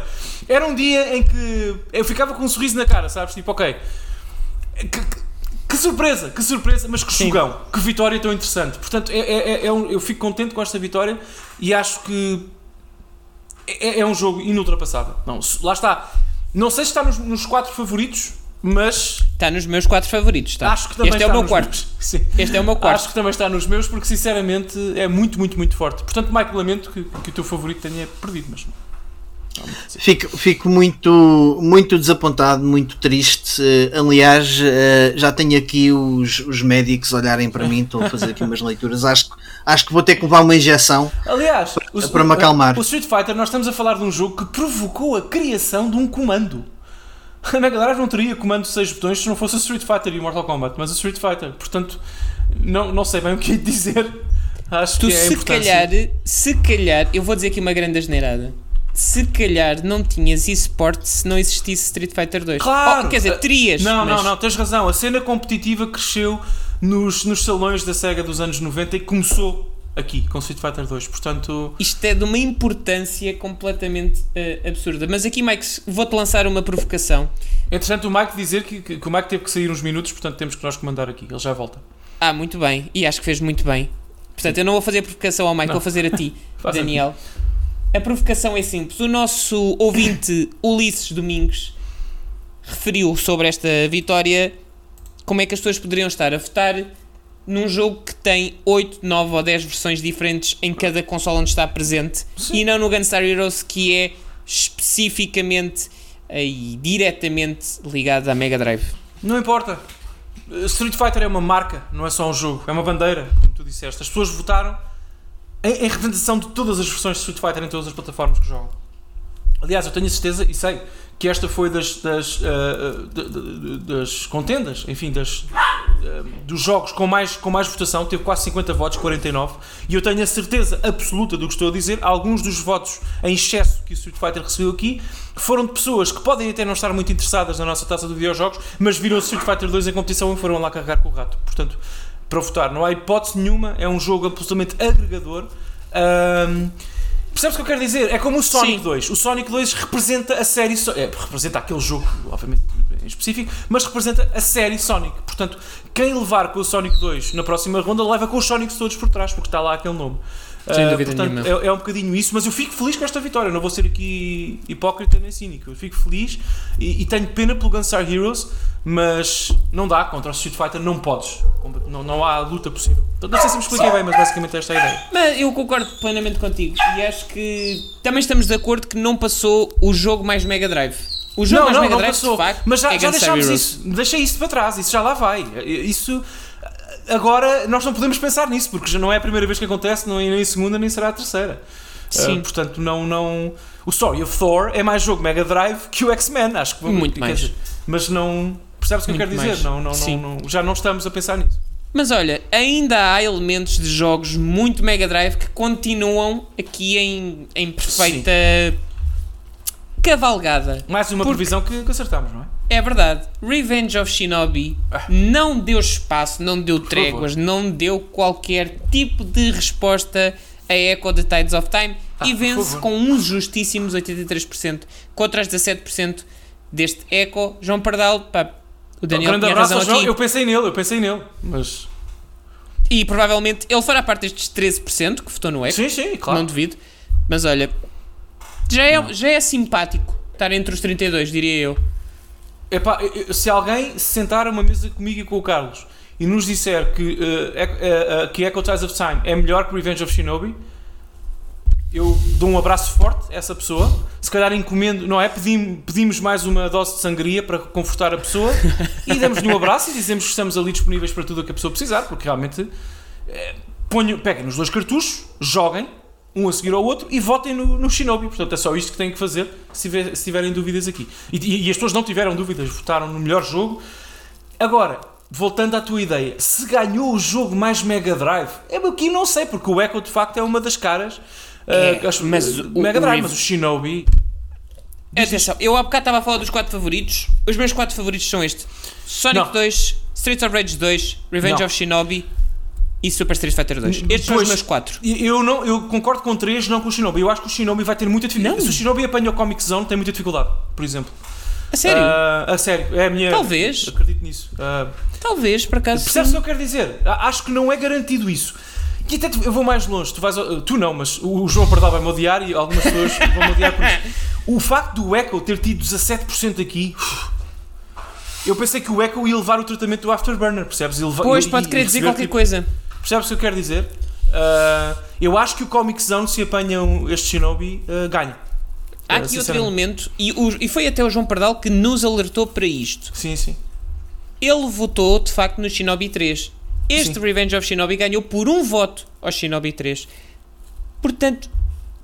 Era um dia em que eu ficava com um sorriso na cara, sabes? Tipo, ok. Que, que- surpresa, que surpresa, mas que jogão, que vitória tão interessante. Portanto, é, é- é- é um- eu fico contente com esta vitória e acho que é, é um jogo inultrapassável. Não, lá está. Não sei se está nos, nos quatro favoritos, mas Está nos meus quatro favoritos. Tá? acho que também este é está o meu nos quarto. Este é o meu quarto. Acho que também está nos meus, porque sinceramente é muito, muito, muito forte. Portanto, Mike, lamento que, que o teu favorito tenha perdido, mas Fico, fico muito, muito desapontado, muito triste. Eh, aliás, eh, já tenho aqui os, os médicos olharem para mim, estou a fazer aqui umas leituras. Acho, que- acho que vou ter que levar uma injeção. Aliás, o, Para me acalmar. O Street Fighter, nós estamos a falar de um jogo que provocou a criação de um comando. A Mega Drive não teria comando de 6 botões se não fosse o Street Fighter e o Mortal Kombat, mas o Street Fighter. Portanto, não, não sei bem o que ia dizer. Acho Tu que é se calhar, se calhar, eu vou dizer aqui uma grande asneirada. Se calhar não tinhas eSports se não existisse Street Fighter 2. Claro! Oh, quer dizer, terias. Não, mas não, não, tens razão. A cena competitiva cresceu nos, nos salões da SEGA dos anos 90 e começou aqui, com Street Fighter 2. Portanto, Isto é de uma importância completamente eh, absurda. Mas aqui, Mike, vou-te lançar uma provocação. entretanto, o Mike dizer que, que, que o Mike teve que sair uns minutos, portanto temos que nós comandar aqui. Ele já volta. Ah, muito bem. E acho que fez muito bem. Portanto, eu não vou fazer provocação ao Mike, Não. vou fazer a ti, Daniel. A provocação é simples. O nosso ouvinte Ulisses Domingos referiu sobre esta vitória como é que as pessoas poderiam estar a votar num jogo que tem 8, 9 ou 10 versões diferentes em cada console onde está presente Sim. e não no Gunstar Heroes que é especificamente e diretamente ligado à Mega Drive. Não importa. Street Fighter é uma marca, não é só um jogo, é uma bandeira, como tu disseste. As pessoas votaram em, em representação de todas as versões de Street Fighter em todas as plataformas que jogam. Aliás, eu tenho a certeza e sei que esta foi das, das, de- das contendas, enfim, das, ah, dos jogos com mais, com mais votação, teve quase 50 votos, 49, e eu tenho a certeza absoluta do que estou a dizer. Alguns dos votos em excesso que o Street Fighter recebeu aqui foram de pessoas que podem até não estar muito interessadas na nossa taça de videojogos, mas viram o Street Fighter 2 em competição e foram lá carregar com o rato. Portanto, para votar, não há hipótese nenhuma, é um jogo absolutamente agregador. Ahm, Percebes o que eu quero dizer? É como o Sonic Sim. 2. O Sonic 2 representa a série. So- é, representa aquele jogo, obviamente, em específico, mas representa a série Sonic. Portanto, quem levar com o Sonic 2 na próxima ronda leva com os Sonics todos por trás, porque está lá aquele nome. Sem Uh, dúvida portanto, nenhuma. é, é um bocadinho isso, mas eu fico feliz com esta vitória. Não vou ser aqui hipócrita nem cínico. Eu fico feliz e, e tenho pena pelo Gunstar Heroes, mas não dá contra o Street Fighter, não podes. Não, não há luta possível. Então, não sei se me expliquei bem, mas basicamente esta é a ideia. Mas eu concordo plenamente contigo e acho que também estamos de acordo que não passou o jogo mais Mega Drive. O jogo não, mais não, Mega não Drive, passou. facto, mas já, é já deixámos isso. Deixei isso para trás, isso já lá vai. Isso. Agora nós não podemos pensar nisso, porque já não é a primeira vez que acontece, não é nem a segunda, nem será a terceira. Sim. Uh, portanto, não, não. O Story of Thor é mais jogo Mega Drive que o X-Men, acho que Muito mais. dizer, mas não. Percebes o que eu Muito quero dizer? Não, não, Sim. não, já não estamos a pensar nisso. Mas olha, ainda há elementos de jogos muito Mega Drive que continuam aqui em, em perfeita cavalgada. Mais uma Porque- previsão que, que acertamos, não é? É verdade, Revenge of Shinobi não deu espaço, não deu favor. tréguas, não deu qualquer tipo de resposta a Echo the Tides of Time Ah, e por vence favor. com uns justíssimos 83% contra os 17% deste Echo. João Pardal, pá, o Daniel Grande abraço João. aqui. Eu pensei nele, eu pensei nele. Mas. E provavelmente ele fará parte destes 13% que votou no Echo. Sim, sim, claro. Não duvido. Mas olha, já é, já é simpático estar entre os 32, diria eu. Epá, se alguém se sentar a uma mesa comigo e com o Carlos e nos disser que, Echo- eh, eh, que Echo Ties of Time é melhor que Revenge of Shinobi, eu dou um abraço forte a essa pessoa. Se calhar encomendo, não é? Pedim- pedimos mais uma dose de sangria para confortar a pessoa e damos-lhe um abraço e dizemos que estamos ali disponíveis para tudo o que a pessoa precisar, porque realmente eh, ponho, peguem nos dois cartuchos, joguem um a seguir ao outro e votem no, no Shinobi. Portanto, é só isto que têm que fazer se, tiver- se tiverem dúvidas aqui. E, e- as pessoas não tiveram dúvidas, votaram no melhor jogo. Agora, voltando à tua ideia, se ganhou o jogo mais Mega Drive, eu aqui não sei, porque o Echo de facto é uma das caras. É, ah, acho- mas o- Mega o Drive, Rev- mas o Shinobi. Atenção, eu há bocado estava a falar dos 4 favoritos. Os meus 4 favoritos são estes: Sonic Não. 2, Streets of Rage 2, Revenge Não. of Shinobi e Super Street Fighter 2. Estes são os meus 4. e Eu, não, eu concordo com três, não com o Shinobi. Eu acho que o Shinobi vai ter muita dificuldade. Se o Shinobi apanha o Comic Zone, tem muita dificuldade, por exemplo. A sério? Ah, a sério, é a minha. Talvez. Acredito nisso. Ah, Talvez, por acaso. Percebes o que eu quero dizer? Acho que não é garantido isso. E até eu vou mais longe, tu vais. Tu não, mas o João Pardal vai-me odiar e algumas pessoas vão-me odiar por isso. O facto do Echo ter tido 17% aqui. Eu pensei que o Echo ia levar o tratamento do Afterburner, percebes? Levar- Pois, ia- pode querer dizer qualquer tipo, coisa. Percebes o que eu quero dizer? Ah, eu acho que o Comic Zone, se apanham este Shinobi, ah, ganha. Há Ah, aqui outro elemento, e, o- e foi até o João Pardal que nos alertou para isto. Sim, sim. Ele votou, de facto, no Shinobi 3. Este Sim. Revenge of Shinobi ganhou por um voto ao Shinobi 3. Portanto,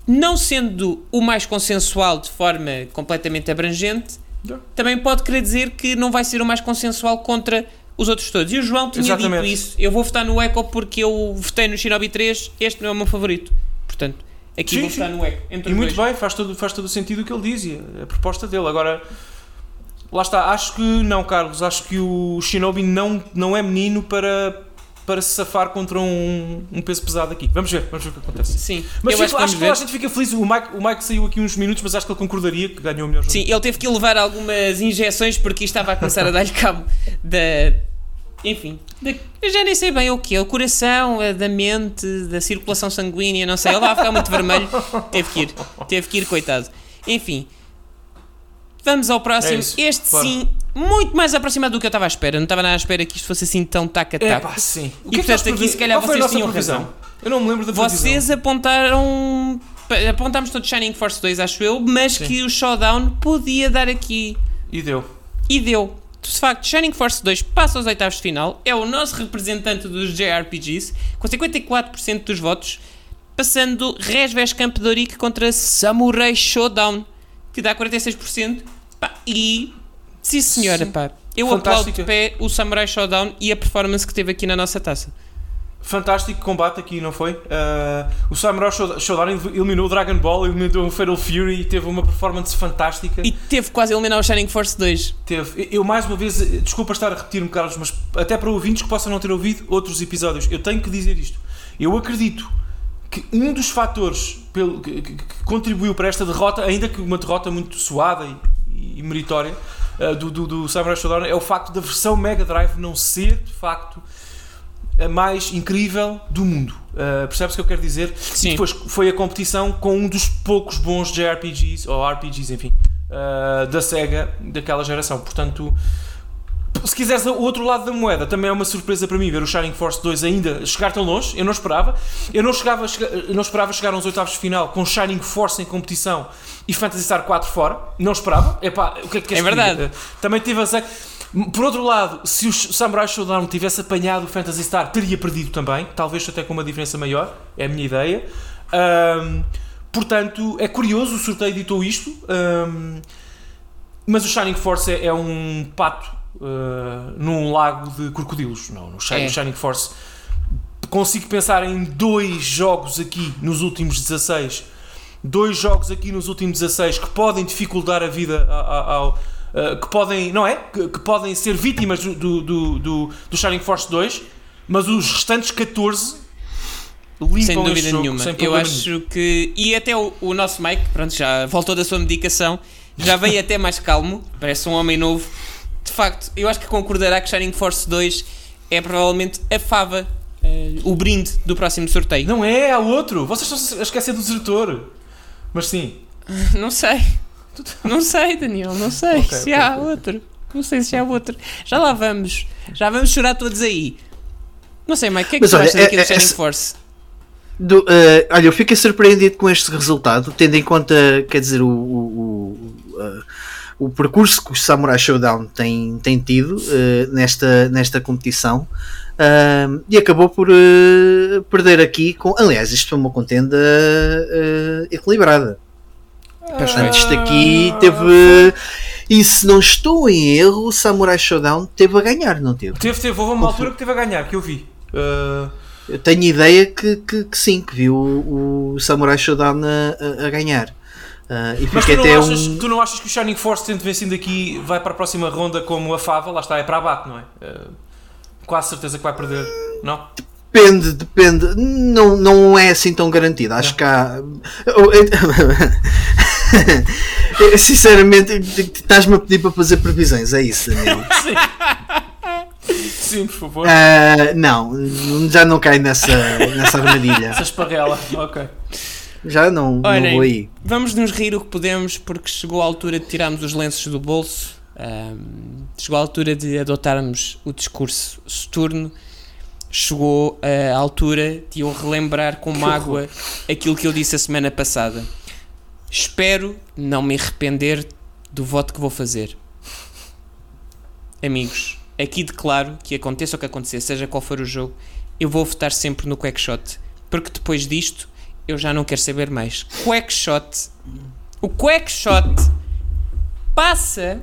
não sendo o mais consensual de forma completamente abrangente, Yeah. também pode querer dizer que não vai ser o mais consensual contra os outros todos. E o João tinha Exatamente. dito isso. Eu vou votar no Echo porque eu votei no Shinobi 3, este não é o meu favorito. Portanto, aqui Sim, vou votar no Echo. E muito dois. bem, faz todo, faz todo o sentido o que ele diz e a, proposta dele. Agora, lá está, acho que não, Carlos, acho que o Shinobi não, não é menino para, para se safar contra um, um peso pesado aqui. Vamos ver, vamos ver o que acontece. Sim, Mas eu acho que acho que a gente fica feliz. O Mike, o Mike saiu aqui uns minutos, mas acho que ele concordaria que ganhou o melhor jogo. Sim, ele teve que levar algumas injeções porque estava a começar a dar-lhe cabo da. Enfim, da- eu já nem sei bem o que é, o coração, a da mente, da circulação sanguínea, não sei, ele vai ficar muito vermelho, teve que ir, teve que ir, coitado. Enfim, vamos ao próximo. É isso, este bora. sim, muito mais aproximado do que eu estava à espera, não estava nada à espera que isto fosse assim tão É taca-taca. pá, sim. O E, que é que portanto, aqui, previ- se calhar, Qual vocês tinham previsão? razão. Eu não me lembro da previsão. Vocês apontaram. Apontámos todos Shining Force 2, acho eu, mas Sim. que o Showdown podia dar aqui E deu. e deu. De facto, Shining Force 2 passa aos oitavos de final, é o nosso representante dos JRPGs, com 54% dos votos, passando Resves Camp Doric contra Samurai Showdown, que dá 46%. Pá, e, sim senhora, Sim. pá, eu aplaudo de pé o Samurai Showdown e a performance que teve aqui na nossa taça. Fantástico combate aqui, não foi? Ah, o Samurai Showdown eliminou o Dragon Ball, eliminou o Fatal Fury e teve uma performance fantástica. E teve quase a eliminar o Shining Force 2. Teve. Eu, mais uma vez, desculpa estar a repetir-me, Carlos, mas até para ouvintes que possam não ter ouvido outros episódios, eu tenho que dizer isto. Eu acredito que um dos fatores pelo, que, que- que contribuiu para esta derrota, ainda que uma derrota muito suada e, e meritória, eh, do, do, do Samurai Showdown, é o facto da versão Mega Drive não ser, de facto, mais incrível do mundo. Uh, percebes o que eu quero dizer? Sim. E depois foi a competição com um dos poucos bons JRPGs, ou RPGs, enfim, uh, da SEGA daquela geração. Portanto, se quiseres o outro lado da moeda, também é uma surpresa para mim ver o Shining Force 2 ainda chegar tão longe. Eu não esperava. Eu não, chegava, eu não esperava chegar aos oitavos de final com Shining Force em competição e Phantasy Star 4 fora. Não esperava. Epá, o que é que queres É verdade. Também tive a. Por outro lado, se o Samurai Showdown tivesse apanhado o Phantasy Star, teria perdido também. Talvez até com uma diferença maior. É a minha ideia. Ahm, portanto, é curioso. O sorteio editou isto. Ahm, mas o Shining Force é, é um pato uh, num lago de crocodilos. Não, no Shining, É. Shining Force consigo pensar em dois jogos aqui nos últimos 16. Dois jogos aqui nos últimos 16 que podem dificultar a vida a- a- ao. Uh, que podem, não é? Que, que podem ser vítimas do, do, do, do, do Shining Force 2, mas os restantes 14 limpam Sem dúvida jogo, nenhuma. sem Eu acho que. E até o, o nosso Mike, pronto, já voltou da sua medicação, já veio até mais calmo, parece um homem novo. De facto, eu acho que concordará que Shining Force 2 é provavelmente a fava, eh, o brinde do próximo sorteio. Não é, há outro. Vocês estão a esquecer do desertor. Mas sim. Não sei. Não sei, Daniel, não sei Ok, se ok, há ok. outro. Não sei se há outro. Já lá vamos. Já vamos chorar todos aí. Não sei, Mike, o que é que Mas tu olha, achas é- do é- Shining esse- Force? Do, eh, olha, eu fiquei surpreendido com este resultado, tendo em conta, quer dizer, o, o, o, eh, o percurso que o Samurai Showdown tem, tem tido eh, nesta, nesta competição. ah, e acabou por eh, perder aqui com. Aliás, isto foi uma contenda eh, equilibrada. Portanto, isto aqui teve. E se não estou em erro, o Samurai Showdown teve a ganhar, não teve? Teve, teve, houve uma altura que teve a ganhar, que eu vi. Uh, Eu tenho ideia que, que, que sim, que viu o, o Samurai Showdown a, a- ganhar. Ah, e mas tu até não, achas, um. tu não achas que o Shining Force, tendo vencido aqui, vai para a próxima ronda como a Fava? Lá está, é para abate, não é? Uh, quase certeza que vai perder, não? Depende, depende. Não, não é assim tão garantido. Acho que há. Sinceramente, estás-me a pedir para fazer previsões, é isso, Daniel? Sim, por favor. Ah, não, já não cai nessa, nessa armadilha. Essa esparrela, ok. Já não, não Olhem, vou aí. Vamos nos rir o que podemos, porque chegou a altura de tirarmos os lenços do bolso, chegou a altura de adotarmos o discurso soturno, chegou a altura de eu relembrar com mágoa aquilo que eu disse a semana passada. Espero não me arrepender do voto que vou fazer. Amigos, aqui declaro que aconteça o que acontecer, seja qual for o jogo, eu vou votar sempre no Quackshot, porque depois disto eu já não quero saber mais. Quackshot, o Quackshot passa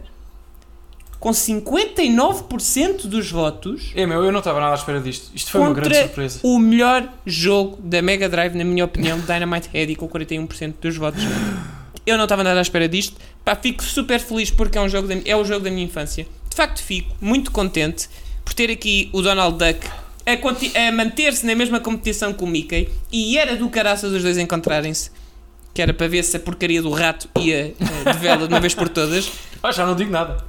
com 59% dos votos É meu, eu não estava nada à espera disto. Isto foi uma grande surpresa. o melhor jogo da Mega Drive, na minha opinião, Dynamite Head com 41% dos votos. Eu não estava nada à espera disto. Pá, fico super feliz porque é, um jogo da, é o jogo da minha infância. De facto, fico muito contente por ter aqui o Donald Duck a, a manter-se na mesma competição com o Mickey e era do caraças os dois encontrarem-se. Que era para ver se a porcaria do rato ia eh, de vela de uma vez por todas. Ah, já não digo nada.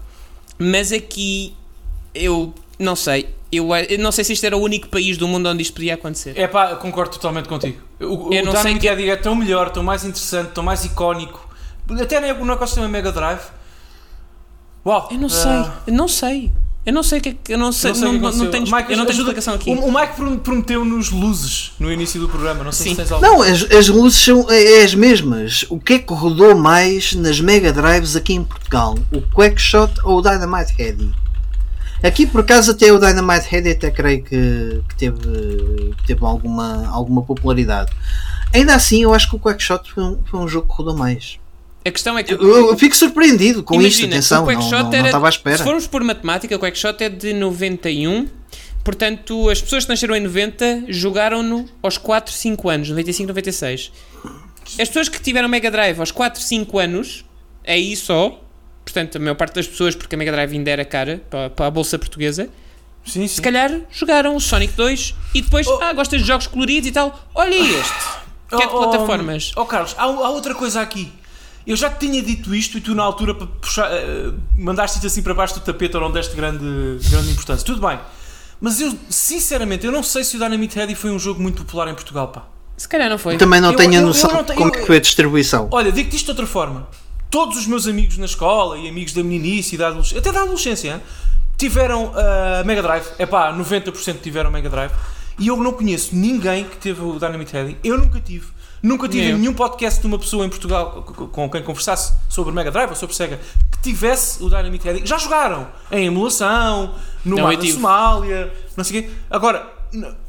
Mas aqui eu não sei. Eu, eu não sei se isto era o único país do mundo onde isto podia acontecer. É pá, concordo totalmente contigo. O, o Eu não sei que- é tão melhor, tão mais interessante, tão mais icónico. Até nem no ecossistema Mega Drive. Uau! Eu não ah, sei, eu não sei. Eu não sei o que é que. Eu não sei, não sei o não, não, tenho, Mike, eu não tenho explicação aqui. O, o Mike prom- prometeu-nos luzes no início do programa. Não sei Sim. se tens algo. Não, as, as luzes são é, é as mesmas. O que é que rodou mais nas Mega Drives aqui em Portugal? O Quackshot ou o Dynamite Heady? Aqui por acaso até o Dynamite Heady até creio que, que teve, que teve alguma, alguma popularidade. Ainda assim eu acho que o Quackshot foi um, foi um jogo que rodou mais. A questão é que. Eu, eu fico surpreendido com isto, Imagina, atenção, o não, Quackshot não, não era. estava à Se espera. formos por matemática, o Quackshot é de 91. Portanto, as pessoas que nasceram em 90 jogaram-no aos 4, 5 anos, 95, 96. As pessoas que tiveram Mega Drive aos 4, 5 anos, aí só, portanto, a maior parte das pessoas, porque a Mega Drive ainda era cara para, para a bolsa portuguesa, Sim, sim. se calhar jogaram o Sonic 2 e depois, Oh. ah, gostas de jogos coloridos e tal, olha este. Que é de Oh, oh, plataformas. Oh, Carlos, há, há outra coisa aqui. Eu já te tinha dito isto e tu na altura puxar, eh, mandaste isto assim para baixo do tapete ou não deste grande, grande importância. Tudo bem. Mas eu, sinceramente, eu não sei se o Dynamite Heady foi um jogo muito popular em Portugal, pá. Se calhar não foi. Também não Eu- tenho eu- a eu noção de como eu- é que foi a distribuição. Olha, digo-te isto de outra forma. Todos os meus amigos na escola e amigos da meninice e da adolescência, até da adolescência, hein, tiveram a Mega Drive. É pá, 90% tiveram Mega Drive. E eu não conheço ninguém que teve o Dynamite Heady. Eu nunca tive. Nunca tive nenhum podcast de uma pessoa em Portugal com- quem conversasse sobre Mega Drive ou sobre Sega que tivesse o Dynamite Heady. Já jogaram em emulação, no Não, mar da. Somália, não sei o quê. Agora,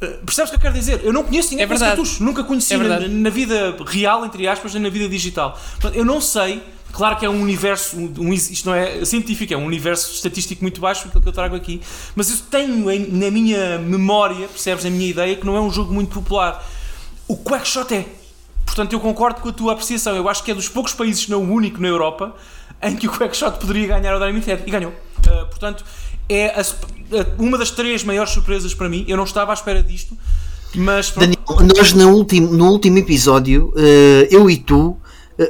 eh, percebes o que eu quero dizer? Eu não conheço ninguém É verdade. cartucho. Nunca conheci É na, na vida real, entre aspas, nem na vida digital. Portanto, eu não sei. Claro que é um universo, um, isto não é científico, é um universo estatístico muito baixo, aquilo que eu trago aqui. Mas eu tenho em- na minha memória, percebes, na minha ideia, que não é um jogo muito popular. O Quackshot é. Portanto, eu concordo com a tua apreciação. Eu acho que é dos poucos países, não o único na Europa, em que o Quackshot poderia ganhar o Dynamite Head. E ganhou. Uh, portanto, é a sup- a- uma das três maiores surpresas para mim. Eu não estava à espera disto, mas. Daniel, nós no último, no último episódio, eh, eu e tu,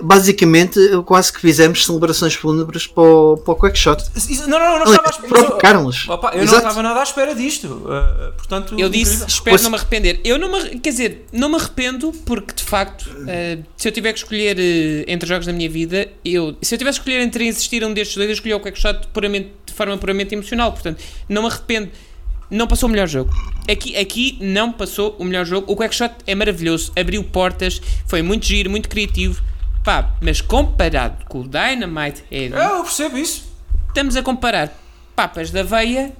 basicamente, eh, quase que fizemos celebrações fúnebres para o, para o Quackshot. Não, não, não, não estava à espera. provocaram-nos. Opa, eu não estava nada à espera disto. Uh, portanto, Eu disse, incrível. espero Pois- não me arrepender. Eu não me, quer dizer, não me arrependo porque de facto, eh, se eu tiver que escolher eh, entre jogos da minha vida, eu, se eu tivesse que escolher entre existir um destes dois, eu escolhi o Quackshot puramente, de forma puramente emocional. Portanto, não me arrependo. Não passou o melhor jogo. Aqui, aqui não passou o melhor jogo. O Quackshot é maravilhoso, abriu portas, foi muito giro, muito criativo. Pá, mas comparado com o Dynamite Head, Ah, eu percebo isso. estamos a comparar papas da veia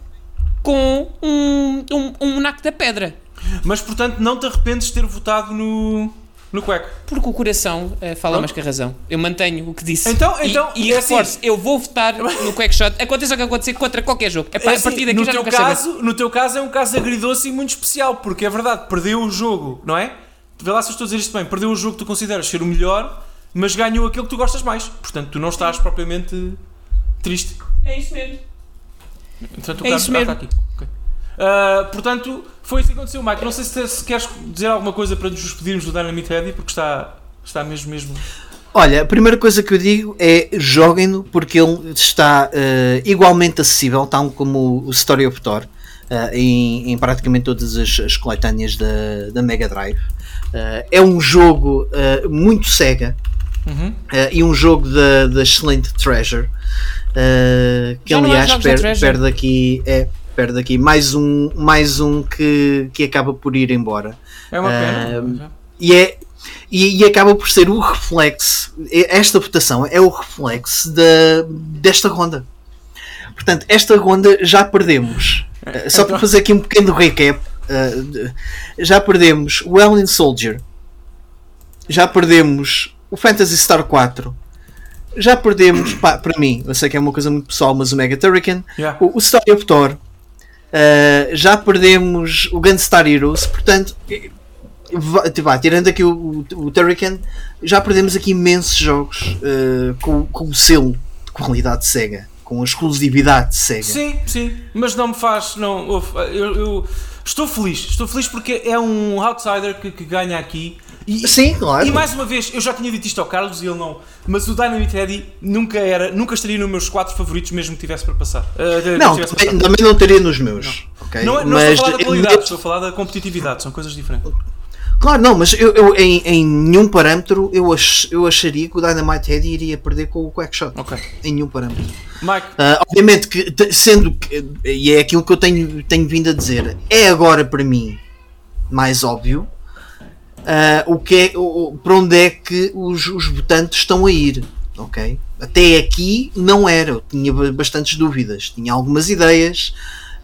com um, um, um naco da pedra. Mas portanto, não te arrependes de ter votado no, no Quack. Porque o coração eh, fala Pronto. mais que a razão. Eu mantenho o que disse. Então- E- então, e, é assim. reforço, eu vou votar no Quackshot, aconteça o que acontecer contra qualquer jogo. É a assim, partir daqui no, já teu saber. caso, no teu caso é um caso agridoce e muito especial, porque é verdade, perdeu o jogo, não é? Vê lá se eu estou a dizer isto bem, perdeu o jogo que tu consideras ser o melhor, mas ganhou aquele que tu gostas mais. Portanto, tu não estás propriamente triste. É isso mesmo. Portanto, o É isso ah, mesmo. está aqui. Ok. Ah, portanto, foi isso que aconteceu, Mike. Não sei se, se queres dizer alguma coisa para nos despedirmos do Dynamite Heady, porque está, está mesmo, mesmo. Olha, a primeira coisa que eu digo é joguem-no porque ele está eh, igualmente acessível, tal como o Story of Thor, eh, em, em praticamente todas as, as coletâneas da, da Mega Drive. Eh, é um jogo eh, muito Sega Uhum. eh, e um jogo da, excelente Treasure. eh, que Já aliás da perde, aqui, é, perde aqui mais um, mais um que, que acaba por ir embora. É uma pena. E, é, e, e acaba por ser o reflexo, esta votação é o reflexo da, desta ronda. Portanto, esta ronda já perdemos. Uh, Só para fazer aqui um pequeno recap, uh, já perdemos o Alien Soldier, já perdemos o Phantasy Star 4, já perdemos, pá, para mim, eu sei que é uma coisa muito pessoal, mas o Mega Turrican, Yeah. o, o Story of Thor, uh, já perdemos o Gunstar Heroes, portanto, eh, vá, tirando aqui o, o, o Turrican, já perdemos aqui imensos jogos uh, com, com o selo de qualidade de Sega, com a exclusividade de Sega. Sim, sim, mas não me faz. Não, eu, eu estou feliz, estou feliz porque é um outsider que, que ganha aqui. E, Sim, claro. E mais uma vez, eu já tinha dito isto ao Carlos e ele não. Mas o Dynamite Heady nunca era, nunca estaria nos meus quatro favoritos, mesmo que tivesse para passar. Uh, Não, também, também não teria nos meus. ok? Não, é- não Mas estou a falar da eu- qualidade, estou a falar da competitividade, são coisas diferentes. Claro, não, mas eu, eu, em, em nenhum parâmetro eu, ach, eu acharia que o Dynamite Head iria perder com o Quackshot. Ok. Em nenhum parâmetro. Mike, Ah, obviamente que, sendo que, e é aquilo que eu tenho, tenho vindo a dizer, é agora para mim mais óbvio ah, o que é, o, para onde é que os, os votantes estão a ir. ok? Até aqui não era, eu tinha ba- bastantes dúvidas, tinha algumas ideias.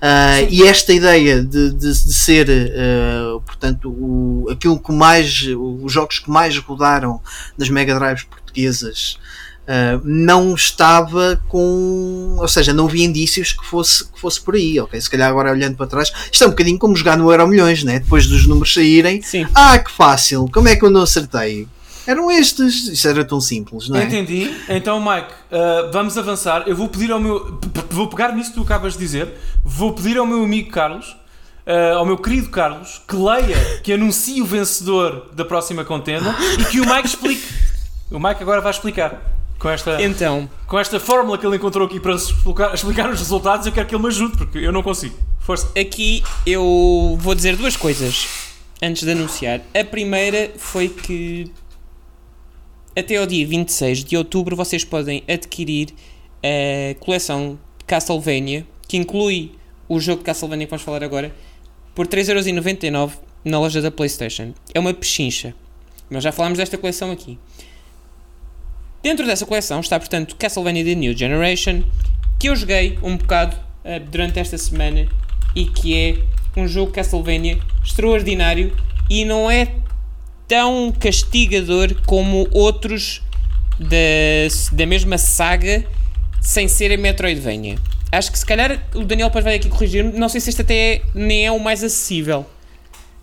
ah, e esta ideia de, de, de ser ah, portanto o, aquilo que mais os jogos que mais rodaram nas Mega Drives portuguesas Uh, não estava com. Ou seja, não havia indícios que fosse, que fosse por aí, ok? Se calhar agora olhando para trás, isto é um bocadinho como jogar no Euro Milhões, né? Depois dos números saírem, Sim. ah, que fácil, como é que eu não acertei? Eram estes, isto era tão simples, não é? entendi. Então, Mike, uh, vamos avançar. Eu vou pedir ao meu. Vou pegar nisso que tu acabas de dizer. Vou pedir ao meu amigo Carlos, uh, ao meu querido Carlos, que leia, que anuncie o vencedor da próxima contenda e que o Mike explique. O Mike agora vai explicar. Com esta, Então, com esta fórmula que ele encontrou aqui para explicar, explicar os resultados, eu quero que ele me ajude, porque eu não consigo. Força. Aqui eu vou dizer duas coisas antes de anunciar. A primeira foi que até ao dia 26 de outubro vocês podem adquirir a coleção Castlevania, que inclui o jogo de Castlevania que vamos falar agora, por 3,99€ na loja da PlayStation. É uma pechincha. Nós já falámos desta coleção aqui. Dentro dessa coleção está, portanto, Castlevania The New Generation, que eu joguei um bocado uh, durante esta semana e que é um jogo Castlevania extraordinário e não é tão castigador como outros da, da mesma saga sem ser a Metroidvania. Acho que se calhar o Daniel depois vai aqui corrigir não sei se este até é, nem é o mais acessível.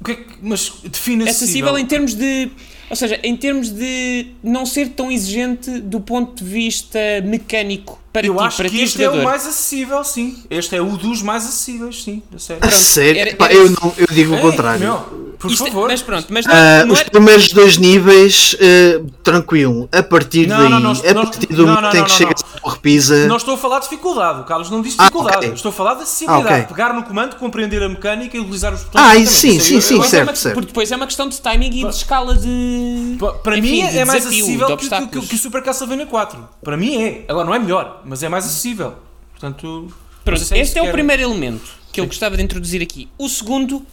É mas define acessível em termos de ou seja, em termos de não ser tão exigente do ponto de vista mecânico para eu ti, acho para que ti este jogador. é o mais acessível, sim. Este é o dos mais acessíveis, sim. A sério. A sério? era- Pá, era eu, não, eu digo o Ei, contrário. meu, por Isto é- favor. mas pronto, mas não, não os é, primeiros dois níveis, eh, tranquilo. A partir Não, daí, não, nós- a partir do momento em que chega repisa. Não estou a falar de dificuldade, o Carlos não disse Ah, dificuldade. ok. Estou a falar de acessibilidade. Ah, ok. Pegar no comando, compreender a mecânica e utilizar os botões. Ah, isso sim, Isso sim, eu- sim, eu- é certo, uma- certo. Porque depois é uma questão de timing e de escala de. Pa- Para enfim, mim de é mais acessível que, que, que, o Super Castlevania 4. Para mim é. Agora não é melhor, mas é mais acessível. Portanto, Pronto, se é este é o primeiro elemento que eu Sim. gostava de introduzir aqui. O segundo,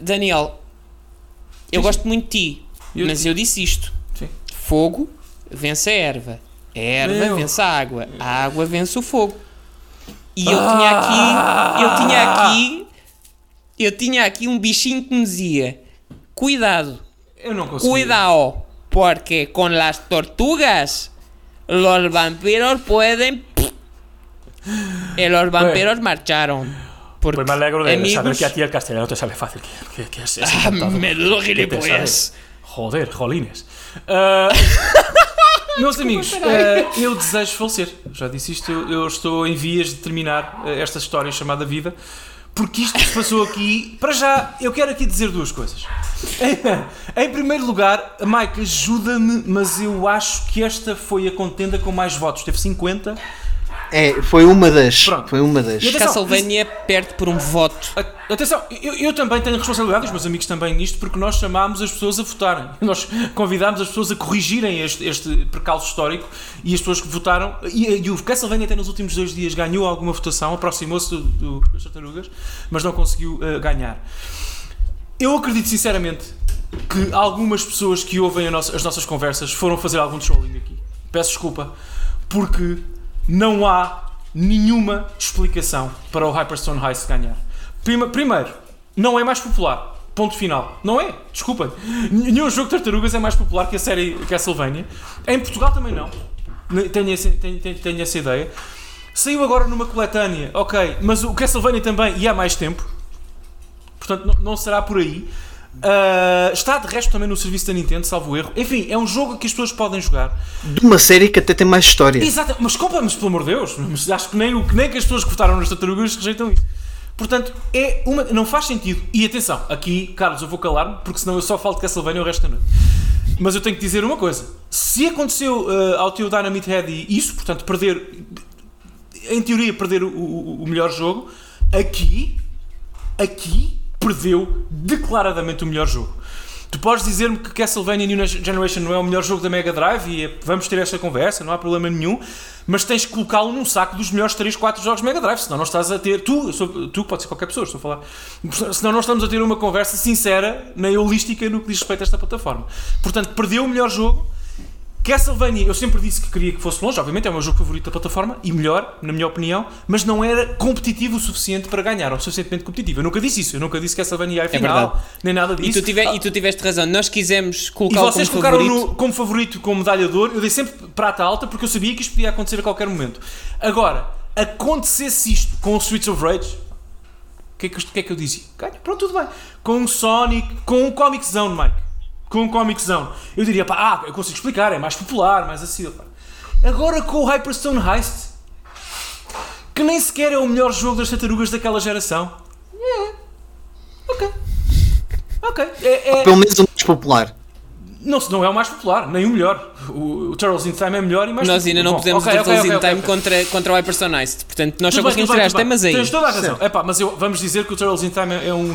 Daniel, eu Sim, gosto muito de ti, Eu- mas eu disse isto: Sim. fogo vence a erva, a erva Meu. vence a água, a água vence o fogo. E eu tinha aqui, eu tinha aqui, eu tinha aqui um bichinho que me dizia: cuidado, Eu não consigo. cuidado, porque con las tortugas los vampiros pueden. Y los vampiros marcharon. Porque, Pues me alegro de amigos, saber que a ti el castellano te sale fácil. Que, que, que es, es Ah, gilipollas. sale. Joder, rolines. Ah, meus amigos, ah, eu desejo falecer. Já disse isto, eu, eu estou em vias de terminar ah, esta história chamada vida. Porque isto que se passou aqui, para já, eu quero aqui dizer duas coisas. em primeiro lugar, Mike, ajuda-me, mas eu acho que esta foi a contenda com mais votos. Teve 50. É, foi uma das. Pronto. Foi uma das. E atenção, Castlevania perde por um voto. A- Atenção, eu, eu também tenho responsabilidade, os meus amigos também nisto, porque nós chamámos as pessoas a votarem. Nós convidámos as pessoas a corrigirem este, este percalço histórico e as pessoas que votaram. E, e o Castlevania até nos últimos dois dias ganhou alguma votação, aproximou-se do, do, das tartarugas, mas não conseguiu eh, ganhar. Eu acredito sinceramente que algumas pessoas que ouvem a nossa- as nossas conversas foram fazer algum trolling aqui. Peço desculpa, porque não há nenhuma explicação para o Hyperstone Heist ganhar. Prima- primeiro, não é mais popular. Ponto final. Não é. Desculpem. Nenhum jogo de tartarugas é mais popular que a série Castlevania. Em Portugal também não. Tenho, esse- tenho- tenho- tenho essa ideia. Saiu agora numa coletânea, ok, mas o Castlevania também e há mais tempo. Portanto, não, não será por aí. Ah, está de resto também no serviço da Nintendo, salvo erro. Enfim, é um jogo que as pessoas podem jogar. De uma série que até tem mais história. Exato, mas compra-nos, pelo amor de Deus. Mas acho que nem, o- nem que as pessoas que votaram nas tartarugas rejeitam isso. Portanto, é uma, não faz sentido. E atenção, aqui, Carlos, eu vou calar-me, porque senão eu só falo de Castlevania o resto da noite. Mas eu tenho que dizer uma coisa: se aconteceu ah, ao teu Dynamite Head isso, portanto, perder, em teoria, perder o, o- o melhor jogo, aqui, aqui, perdeu declaradamente o melhor jogo. Tu podes dizer-me que Castlevania New Generation não é o melhor jogo da Mega Drive e é- vamos ter esta conversa, não há problema nenhum, mas tens que colocá-lo num saco dos melhores 3, 4 jogos Mega Drive, senão não estás a ter. Tu, sou- tu pode ser qualquer pessoa, estou a falar. Senão não estamos a ter uma conversa sincera nem holística no que diz respeito a esta plataforma. Portanto, perdeu o melhor jogo. Castlevania, eu sempre disse que queria que fosse longe, obviamente é o meu jogo favorito da plataforma e melhor, na minha opinião, mas não era competitivo o suficiente para ganhar, ou suficientemente competitivo. Eu nunca disse isso, eu nunca disse que Castlevania final, É verdade. nem nada E disso. tu, tive- e tu tiveste razão, nós quisemos E colocá-lo vocês como colocaram favorito. no, como favorito, como medalha de ouro, eu dei sempre prata alta porque eu sabia que isto podia acontecer a qualquer momento. Agora, acontecesse isto com o Streets of Rage, o que, é que, eu- o que é que eu dizia? Ganha, pronto, tudo bem. Com um Sonic, com um Comic Zone, Mike. Com um Comic Zone. Eu diria, pá, ah, eu consigo explicar, é mais popular, mais acessível. pá. Agora com o Hyperstone Heist, que nem sequer é o melhor jogo das tartarugas daquela geração. É. Ok. Ok. É, é- Pelo menos o mais popular. Não, se não é o mais popular, nem o melhor. O, o Turtles in Time é melhor e mais Nós ainda não Bom, pusemos ok, o Turtles ok, in ok, Time. Contra, contra o Hyperstonized. Portanto, nós só Tudo bem, conseguimos bem, tirar temas aí. Tens toda a razão. Epá, mas eu, vamos dizer que o Turtles in Time é um,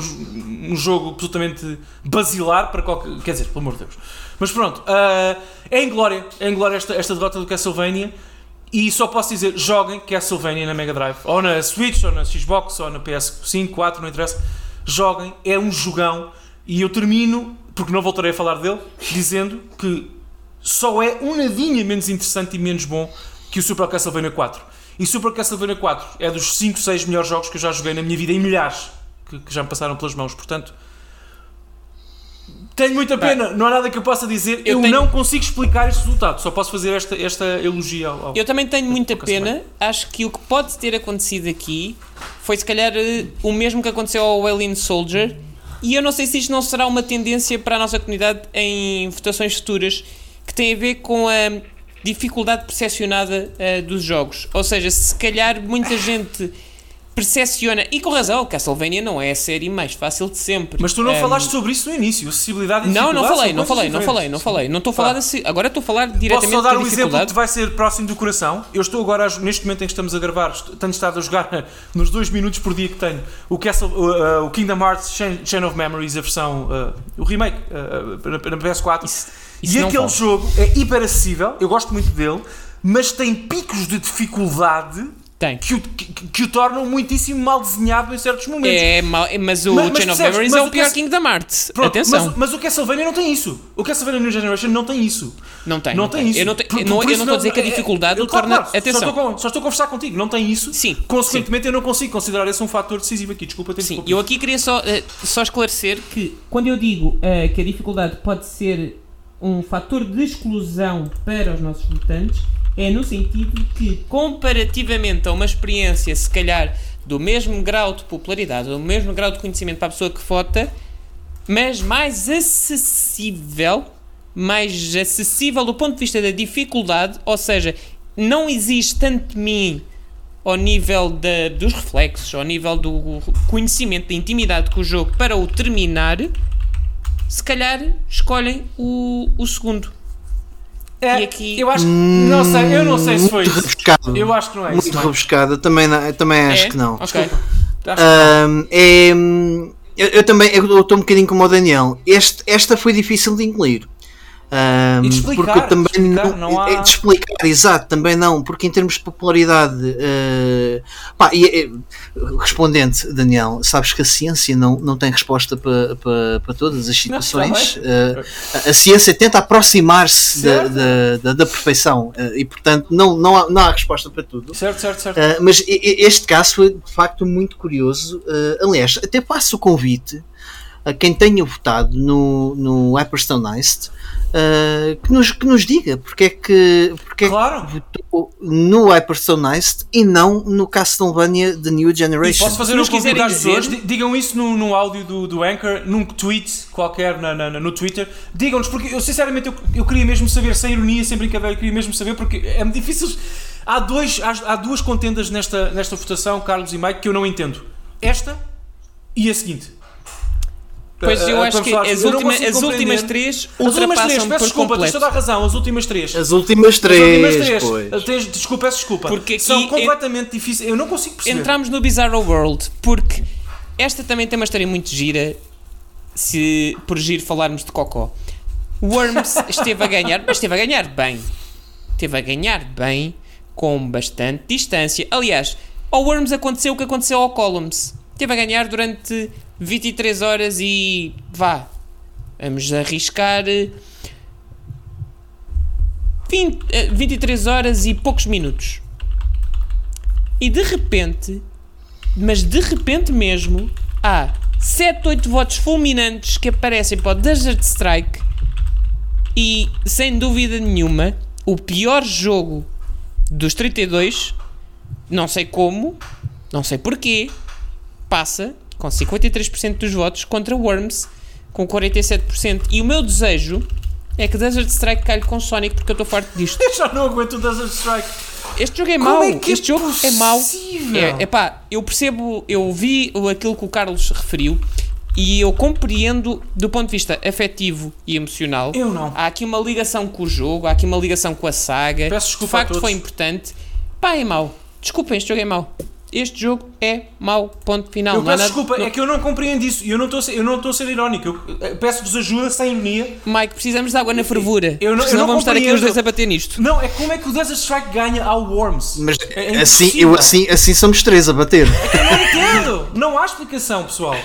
um jogo absolutamente basilar para qualquer. Quer dizer, pelo amor de Deus. Mas pronto, ah, é em glória. É em glória esta, esta derrota do Castlevania. E só posso dizer, joguem Castlevania na Mega Drive. Ou na Switch, ou na Xbox, ou na PS5, 4, não interessa. Joguem, é um jogão. E eu termino, porque não voltarei a falar dele, dizendo que só é um nadinha menos interessante e menos bom que o Super Castlevania 4. E Super Castlevania 4 é dos 5, 6 melhores jogos que eu já joguei na minha vida e milhares que, que já me passaram pelas mãos. Portanto, tenho muita pena, não há nada que eu possa dizer. Eu, eu tenho- não consigo explicar este resultado, só posso fazer esta, esta elogia ao. ao- Eu também tenho muita pena. Acho que o que pode ter acontecido aqui foi se calhar eh, o mesmo que aconteceu ao Alien Soldier. E eu não sei se isto não será uma tendência para a nossa comunidade em votações futuras que tem a ver com a dificuldade percepcionada eh, dos jogos. Ou seja, se calhar muita gente percepciona, e com razão, Castlevania não é a série mais fácil de sempre. Mas tu não Ehm, falaste sobre isso no início, acessibilidade e Não, não falei, não falei, não falei, não falei. Não estou a falar assim. Agora estou a falar Posso diretamente só dar da um exemplo que vai ser próximo do coração? Eu estou agora, neste momento em que estamos a gravar, tenho estado a jogar nos dois minutos por dia que tenho o, Castle, uh, uh, o Kingdom Hearts Chain, of Memories, a versão, uh, o remake uh, na, na PS4. isso e não aquele vale. jogo é hiper acessível, eu gosto muito dele, mas tem picos de dificuldade Tem. que o, que, que o tornam muitíssimo mal desenhado em certos momentos. É, mau- é, mas o Mas- mas Chain of percebes, Memories mas é o pior Kingdom Hearts. Pronto, Atenção. Mas, mas o Castlevania não tem isso. O Castlevania New Generation não tem isso. não tem. Não, tem, isso. Eu não, te- Por- eu não, por não estou a dizer que a é- dificuldade eu- o torna. claro, Atenção. Só estou, só estou a conversar contigo. Não tem isso. Sim, Consequentemente, eu não consigo considerar esse um fator decisivo aqui. Desculpa, tenho Sim, desculpa. eu aqui queria só, eh, só esclarecer que Quando eu digo eh, que a dificuldade pode ser um fator de exclusão para os nossos votantes, é no sentido que comparativamente a uma experiência, se calhar, do mesmo grau de popularidade, do mesmo grau de conhecimento para a pessoa que vota, mas mais acessível, mais acessível do ponto de vista da dificuldade, ou seja, não existe tanto de mim ao nível da- dos reflexos, ao nível do conhecimento, da intimidade com o jogo para o terminar, se calhar escolhem o, o segundo. É, e aqui- Eu acho que. Não sei, eu não sei se foi Muito isso. rebuscado. Eu acho que não é Muito isso. é? rebuscado. Também, não- também acho É? que não. Ok. Acho não. Ahm, é, hum, eu, eu também eu estou um bocadinho como o Daniel. Este, esta foi difícil de engolir. Ahm, E de explicar, porque também de explicar, não há- é de explicar, exato, também não, porque em termos de popularidade, eh, pá, e, eh, respondente, Daniel, sabes que a ciência não, não tem resposta para, para, para todas as situações. Eh, a, a ciência tenta aproximar-se da, da, da, da perfeição eh, e, portanto, não, não, há, não há resposta para tudo. Certo, certo, certo. Uh, mas e- e- este caso foi de facto muito curioso. Uh, aliás, até passo o convite a quem tenha votado no, no Hyperstonized uh, que, nos, que nos diga porque é que, porque é Claro. que votou no Hyperstonized e não no Castlevania The New Generation. Posso fazer um convite às pessoas? Digam isso no, no áudio do, do Anchor, num tweet qualquer na, na- no Twitter. Digam-nos, porque eu sinceramente eu, eu queria mesmo saber, sem ironia, sem brincadeira, eu queria mesmo saber, porque é muito difícil. Há, dois, há, há duas contendas nesta, nesta votação, Carlos e Mike, que eu não entendo. Esta e a seguinte. Pois eu uh, acho que as, última, as últimas três As últimas três, peço desculpa, tens toda a razão, as últimas três. As últimas As últimas três, três. Tens- desculpa, peço desculpa. Porque aqui São en- completamente difíceis. Eu não consigo perceber. Entramos no Bizarro World porque esta também tem uma história muito gira. Se por giro falarmos de Cocó, Worms esteve a ganhar, mas esteve a ganhar bem. Esteve a ganhar bem, com bastante distância. Aliás, ao Worms aconteceu o que aconteceu ao Columns. Esteve a ganhar durante 23 horas e vá, vamos arriscar eh, 20, eh, 23 horas e poucos minutos. E de repente, mas de repente mesmo, há 7, 8 votos fulminantes que aparecem para o Desert Strike e, sem dúvida nenhuma, o pior jogo dos 32, não sei como, não sei porquê, passa com 53% dos votos contra Worms com 47%. E o meu desejo é que Desert Strike calhe com Sonic porque eu estou farto disto. Eu já não aguento o Desert Strike. Este jogo é Como mau. é que é este jogo é mau. possível? É, epá, eu percebo, eu vi o- aquilo que o Carlos referiu e eu compreendo do ponto de vista afetivo e emocional. Eu não. Há aqui uma ligação com o jogo, há aqui uma ligação com a saga. Peço de desculpa a facto foi importante. Pá, é mau. Desculpem, este jogo é mau. Este jogo é mau, ponto final. Eu há peço nada- desculpa, não- é que eu não compreendo isso. e Eu não estou a ser, eu irónico. Eu eh, peço-vos ajuda sem ironia. Mike, precisamos de água na fervura. Eu não- eu senão não vamos estar aqui os dois a bater nisto. Não, é como é que o Desert Strike ganha ao Worms? Mas É assim, eu, assim, assim somos três a bater. Não entendo! Não há explicação, pessoal.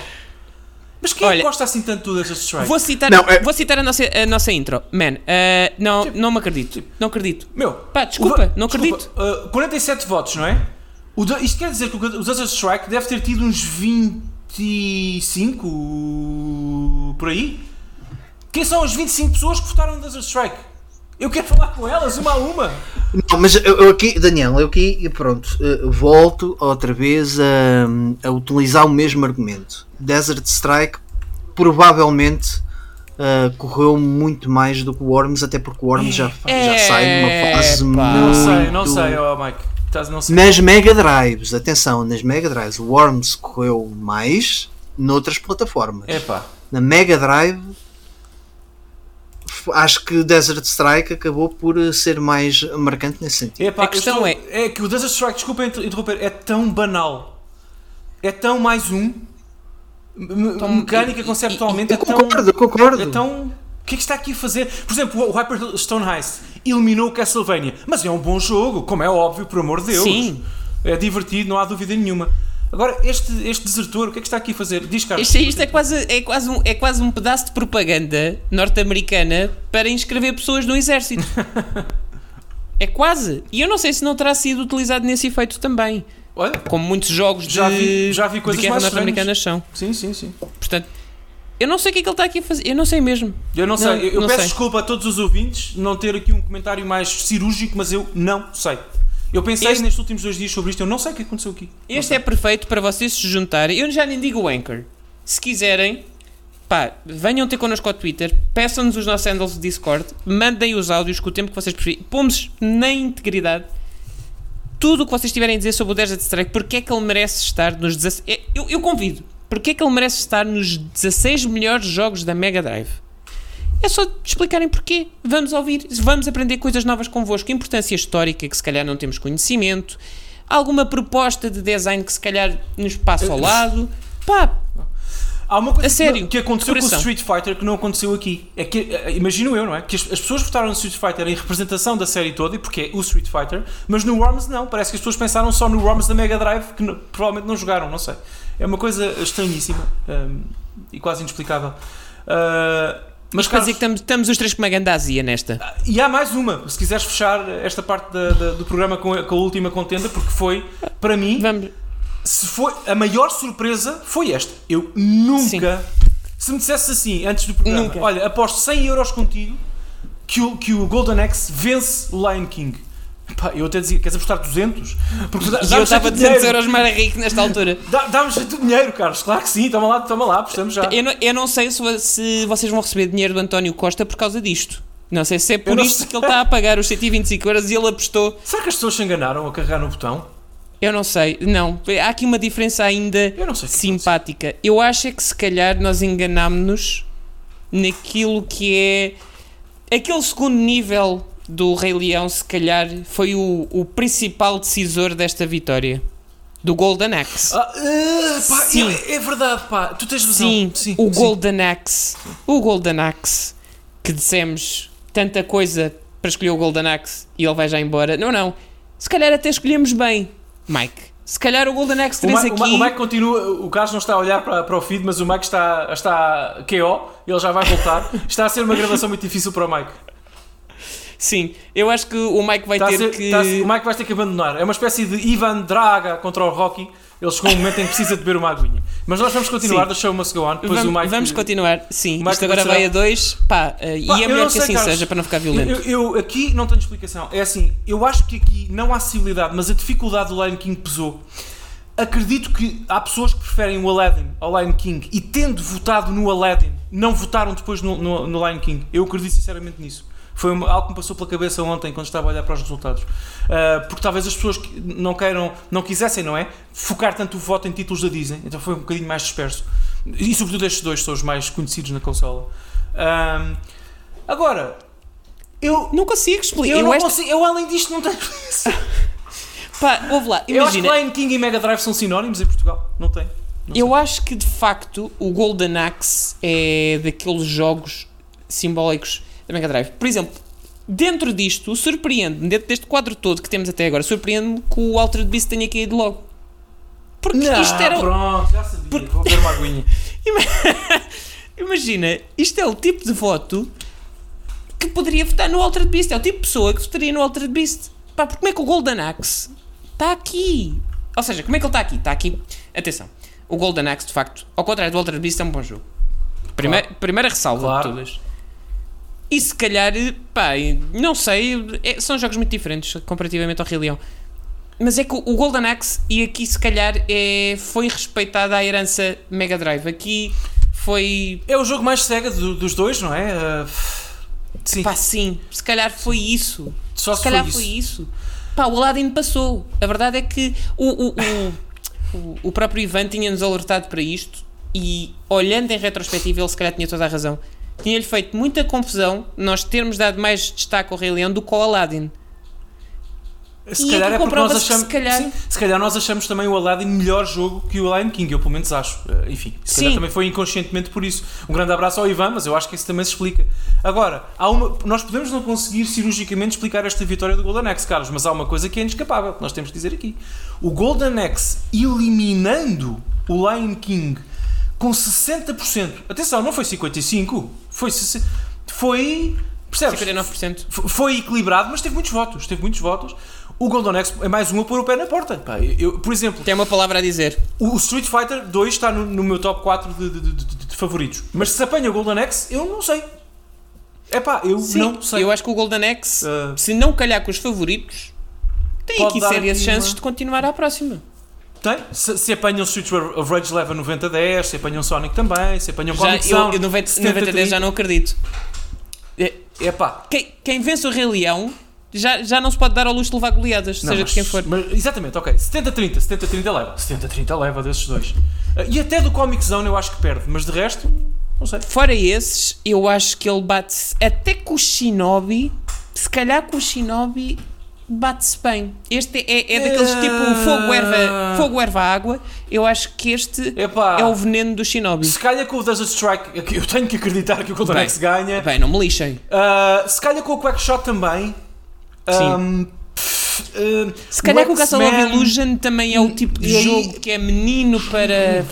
Mas quem é que Olha, gosta assim tanto do Desert Strike? Vou citar, Não, é- vou citar a, nossa, a nossa intro. Man, uh, não, não me acredito. Não acredito. Meu, Pá, desculpa, o não desculpa, acredito. uh, 47 votos, não é? O isto quer dizer que o Desert Strike deve ter tido uns 25 por aí? Quem são as 25 pessoas que votaram no Desert Strike? Eu quero falar com elas, uma a uma. Não, mas eu, eu aqui, Daniel, eu aqui, pronto, eh, volto outra vez a, a utilizar o mesmo argumento. Desert Strike provavelmente eh, correu muito mais do que o Worms, até porque o Worms já, já sai numa fase muito... Não sei, não sei, oh Mike. Estás- não sei. Nas Mega Drives, atenção, nas Mega Drives, o Worms correu mais noutras plataformas. Epá. Na Mega Drive, acho que Desert Strike acabou por eh, ser mais marcante nesse sentido. Epá, A questão estou- é que o Desert Strike, desculpa inter- interromper, é tão banal. É tão mais um. Me- Tão- mecânica, conceptualmente, Eu é tão. concordo, eu concordo. É tão. O que é que está aqui a fazer? Por exemplo, o Hyper Stone Heist eliminou o Castlevania, mas é um bom jogo, como é óbvio, por amor de Deus. Sim. É divertido, não há dúvida nenhuma. Agora, este, este desertor, o que é que está aqui a fazer? Diz, Carlos. Isto, isto é, quase, é, quase um, é quase um pedaço de propaganda norte-americana para inscrever pessoas no exército. é quase. E eu não sei se não terá sido utilizado nesse efeito também. Olha, Como muitos jogos de, Já vi- já vi coisas de guerra norte-americanas são. sim, sim, sim. Portanto, eu não sei o que é que ele está aqui a fazer. Eu não sei mesmo. Eu não sei, Não, eu, eu não peço sei. desculpa a todos os ouvintes não ter aqui um comentário mais cirúrgico, mas eu não sei. Eu pensei Este- nestes últimos dois dias sobre isto, eu não sei o que aconteceu aqui. Este é perfeito para vocês se juntarem. Eu já nem digo o Anchor. Se quiserem, pá, venham ter connosco ao Twitter, peçam-nos os nossos handles de Discord, mandem os áudios com o tempo que vocês preferirem. Pomos na integridade tudo o que vocês tiverem a dizer sobre o Desert Strike, porque é que ele merece estar nos 16. é, Eu, eu convido, porque é que ele merece estar nos 16 melhores jogos da Mega Drive? É só explicarem porquê. Vamos ouvir, vamos aprender coisas novas convosco. Importância histórica que se calhar não temos conhecimento. Alguma proposta de design que se calhar nos passa ao lado. Pá, Há uma coisa A sério, que, aconteceu com o. Street Fighter que não aconteceu aqui. É que, eh, imagino eu, não é? Que as, as pessoas votaram no Street Fighter em representação da série toda, e porque é o Street Fighter, mas no Worms não. Parece que as pessoas pensaram só no Worms da Mega Drive, que não- provavelmente não jogaram, não sei. É uma coisa estranhíssima hum, e quase inexplicável. Ah, mas para dizer que estamos, estamos os três com uma grande azia nesta. E há mais uma, se quiseres fechar esta parte da- da- do programa com a, com a última contenda, porque foi, para mim, Vamos. Se foi a maior surpresa foi esta. Eu nunca, se me dissesse assim antes do programa, Nunca. olha, aposto 100 euros contigo que o, que o Golden Axe vence o Lion King. Pá, eu até dizia, queres apostar 200? Porque E eu estava jeito de 200 dinheiro. euros mais rico nesta altura. Dá- Dá-me jeito de dinheiro, Carlos. Claro que sim. Toma lá, toma lá, apostamos já. Eu não, eu não sei se, se vocês vão receber dinheiro do António Costa por causa disto. Não sei se é por isto sei. que ele está a pagar os 125 euros e ele apostou. Será que as pessoas se enganaram a carregar no botão? Eu não sei, não. Há aqui uma diferença ainda Eu que simpática. Eu acho é que se calhar nós enganámos-nos naquilo que é aquele segundo nível do Rei Leão, se calhar foi o, o principal decisor desta vitória. Do Golden Axe. Ah, ah, pá, Sim. É, é verdade, pá. Tu tens razão. Sim, sim o sim. Golden Axe. O Golden Axe. Que dissemos tanta coisa para escolher o Golden Axe e ele vai já embora. Não, não. Se calhar até escolhemos bem, Mike. Se calhar o Golden Axe O 3 Mike, o aqui. O Mike continua, o Carlos não está a olhar para, para o feed, mas o Mike está, está KO, ele já vai voltar. está a ser uma gravação muito difícil para o Mike. Sim, eu acho que o Mike vai Está ter ser- que. ser- o Mike vai ter que abandonar. É uma espécie de Ivan Draga contra o Rocky. Ele chegou um momento em que precisa de beber uma aguinha. Mas nós vamos continuar, Sim. the show must go on. Depois Vamos, o Mike, vamos continuar. Sim, Mike isto agora vai a dois. Pá, eh, Pá, e é melhor não que sei, assim Carlos. seja para não ficar violento. Eu, eu aqui não tenho explicação. É assim, eu acho que aqui não há acessibilidade, mas a dificuldade do Lion King pesou. Acredito que há pessoas que preferem o Aladdin ao Lion King e tendo votado no Aladdin, não votaram depois no, no, no Lion King. Eu acredito sinceramente nisso. Foi algo que me passou pela cabeça ontem quando estava a olhar para os resultados. Ah, porque talvez as pessoas que não queiram, não quisessem, não é? Focar tanto o voto em títulos da Disney. Então foi um bocadinho mais disperso. E sobretudo estes dois são os mais conhecidos na consola. Agora, eu, Não consigo explicar. eu, Eu, esta- consigo, eu além disto não tenho. pá, ouve lá, Eu acho que imagina. Lion King e Mega Drive são sinónimos em Portugal. Não tem. Não Eu acho que de facto o Golden Axe é daqueles jogos simbólicos da Mega Drive. Por exemplo, dentro disto, surpreende-me, dentro deste quadro todo que temos até agora, surpreende-me que o Altered Beast tenha caído logo. Porque Não, isto era. pronto, já sabia. Vou ver uma aguinha. Imagina, isto é o tipo de voto que poderia votar no Altered Beast. É o tipo de pessoa que votaria no Altered Beast. Pá, porque como é que o Golden Axe está aqui? Ou seja, como é que ele está aqui? Está aqui. Atenção, o Golden Axe, de facto, ao contrário do Altered Beast, é um bom jogo. Primeira, primeira ressalva Claro. de todas. E se calhar, pá, não sei, é- são jogos muito diferentes comparativamente ao Rei Leão. Mas é que o Golden Axe, e aqui se calhar é, foi respeitada a herança Mega Drive. Aqui foi É o jogo mais cega do- dos dois, não é? Ah, sim, Pá, sim, se calhar foi isso. só Se se calhar foi isso. isso. Pá, o Aladdin passou. A verdade é que o, o, o, o, o próprio Ivan tinha-nos alertado para isto e, olhando em retrospectiva, ele se calhar tinha toda a razão. Tinha-lhe feito muita confusão nós termos dado mais destaque ao Rei Leão do que ao Aladdin. Se E calhar aqui é porque nós achamos. se calhar- Sim, se calhar nós achamos também o Aladdin melhor jogo que o Lion King, eu pelo menos acho. Eh, Enfim, se calhar Sim. também foi inconscientemente por isso. Um grande abraço ao Ivan, mas eu acho que isso também se explica. Agora, há uma, nós podemos não conseguir cirurgicamente explicar esta vitória do Golden Axe, Carlos, mas há uma coisa que é inescapável, que nós temos que dizer aqui. O Golden Axe eliminando o Lion King com 60%. Atenção, não foi 55%, foi. 60%, Foi. Percebes? 59%. F- Foi equilibrado, mas teve muitos votos. Teve muitos votos. O Golden Axe é mais um a pôr o pé na porta. Pá, eu, por exemplo, Tem uma palavra a dizer. o Street Fighter 2 está no, no meu top 4 de, de- de- de- favoritos. Mas se apanha o Golden Axe, eu não sei. É pá, eu Sim, não sei. eu acho que o Golden Axe, Ah. se não calhar com os favoritos, tem aqui sérias chances uma- de continuar à próxima. Tem. Se, se apanham Street of Rage leva 90-10, se apanham Sonic também, se apanham Já, Comic eu, Zone. eu 90, 90 10 já não acredito. É pá. Quem, quem vence o Rei Leão já, já não se pode dar ao luxo de levar goleadas, Não, seja mas- de quem for. mas- exatamente, ok. 70-30, 70-30 leva. 70-30 leva desses dois. Ah, E até do Comic Zone eu acho que perde, mas de resto, não sei. Fora esses, eu acho que ele bate-se até com o Shinobi. Se calhar com o Shinobi bate-se bem. Este é, é daqueles tipo fogo erva, fogo erva água. Eu acho que este Epá. é o veneno do Shinobi. Se calhar com o Desert Strike, eu tenho que acreditar que o Golden. Axe ganha. Bem, não me lixem. Ah, se calhar com o Quackshot também. Sim. Pff, ah, Se calhar com o Castle of Illusion também é o tipo de aí- jogo que é menino para.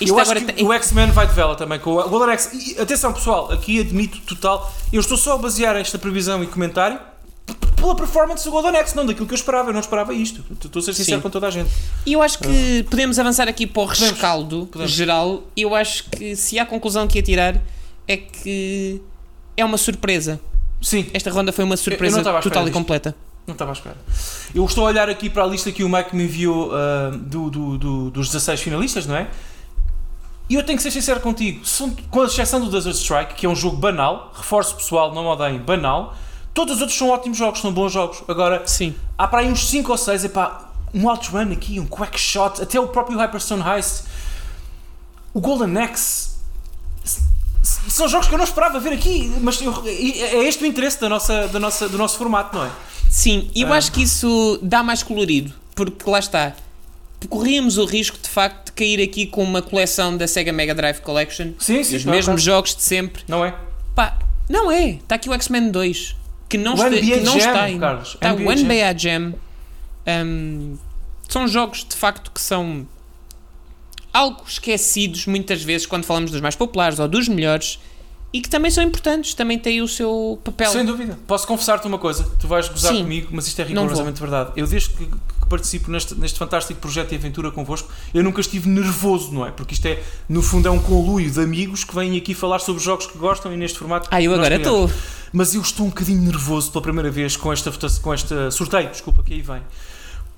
Isto Eu acho que tem- o X-Men vai de vela também com o Golden Axe. E, atenção pessoal, aqui admito total. Eu estou só a basear esta previsão e comentário pela performance do Golden Axe, não daquilo que eu esperava. Eu não esperava isto. Estou a ser sincero Sim. com toda a gente. E eu acho que podemos avançar aqui para o rescaldo Podemos. geral. Eu acho que se há conclusão que ia tirar é que é uma surpresa. Sim, Esta ronda foi uma surpresa total e disto. completa. não estava à espera. Eu estou a olhar aqui para a lista que o Mike me enviou ah, do, do- do- dos 16 finalistas, não é? E eu tenho que ser sincero contigo, são, com a exceção do Desert Strike, que é um jogo banal, reforço pessoal, não odeiem, banal, todos os outros são ótimos jogos, são bons jogos. Agora, Sim. há para aí uns 5 ou 6, epá, um Outrun aqui, um Quackshot, até o próprio Hyperstone Heist, o Golden Axe. São jogos que eu não esperava ver aqui, mas eu- é este o interesse da nossa, da nossa, do nosso formato, não é? Sim, eu Ah. acho que isso dá mais colorido, porque lá está. Corríamos o risco de facto de cair aqui com uma coleção da Sega Mega Drive Collection Sim, sim, os é mesmos verdade. jogos de sempre. Não é? Pá, não é. Está aqui o X-Men 2 que não, está, NBA que não Jam, está ainda. Carlos, Está o NBA NBA Jam. Hum, são jogos de facto que são algo esquecidos muitas vezes quando falamos dos mais populares ou dos melhores e que também são importantes, também têm o seu papel. Sem dúvida. Posso confessar-te uma coisa, tu vais gozar Sim. comigo, mas isto é rigorosamente verdade. Eu desde que participo neste, neste fantástico projeto e aventura convosco, eu nunca estive nervoso, não é? Porque isto é, no fundo, é um conluio de amigos que vêm aqui falar sobre jogos que gostam e neste formato. Ah, eu agora estou. Mas eu estou um bocadinho nervoso pela primeira vez com esta, com sorteio, desculpa, que aí vem.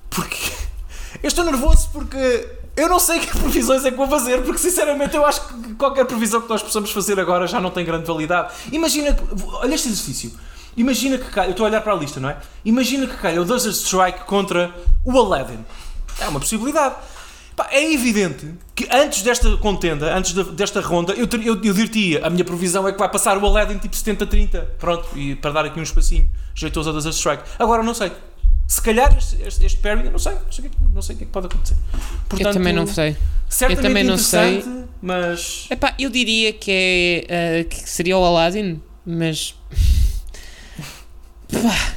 Porque eu estou nervoso porque eu não sei que previsões é que vou fazer, porque sinceramente eu acho que qualquer previsão que nós possamos fazer agora já não tem grande validade. Imagina, olha este exercício. Imagina que calha, eu estou a olhar para a lista, não é? Imagina que calha o Desert Strike contra o Aladdin. É uma possibilidade. Pá, é evidente que antes desta contenda, antes da- desta ronda, eu, ter- eu, eu dir-te-ia, a minha previsão é que vai passar o Aladdin tipo 70-30. Pronto, e para dar aqui um espacinho jeitoso a Desert Strike. Agora não sei. Se calhar este, este, este pairing, eu não sei, não sei, o que, é que- não sei o que é que pode acontecer. eu também não sei. Certamente eu também não sei. mas. Epá, eu diria que, é, ah, que seria o Aladdin, mas. Pá.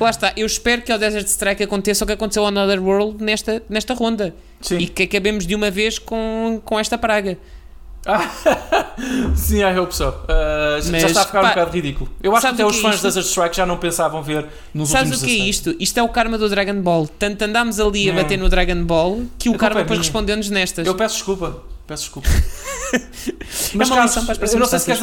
Lá está, eu espero que ao Desert Strike aconteça o que aconteceu ao Another World nesta, nesta ronda Sim, e que acabemos de uma vez com, com esta praga. sim I hope so. Uh, já Mas, está a ficar um pá, bocado ridículo. Eu acho que sabes até o os que é fãs de Desert Strike já não pensavam ver nos Sabes últimos o que é 16. isto? Isto é o karma do Dragon Ball. Tanto andámos ali a bater no Dragon Ball que o A karma é depois minha. respondeu-nos nestas. Eu peço desculpa. Peço desculpa. É uma Carlos, lição para as eu não sei se queres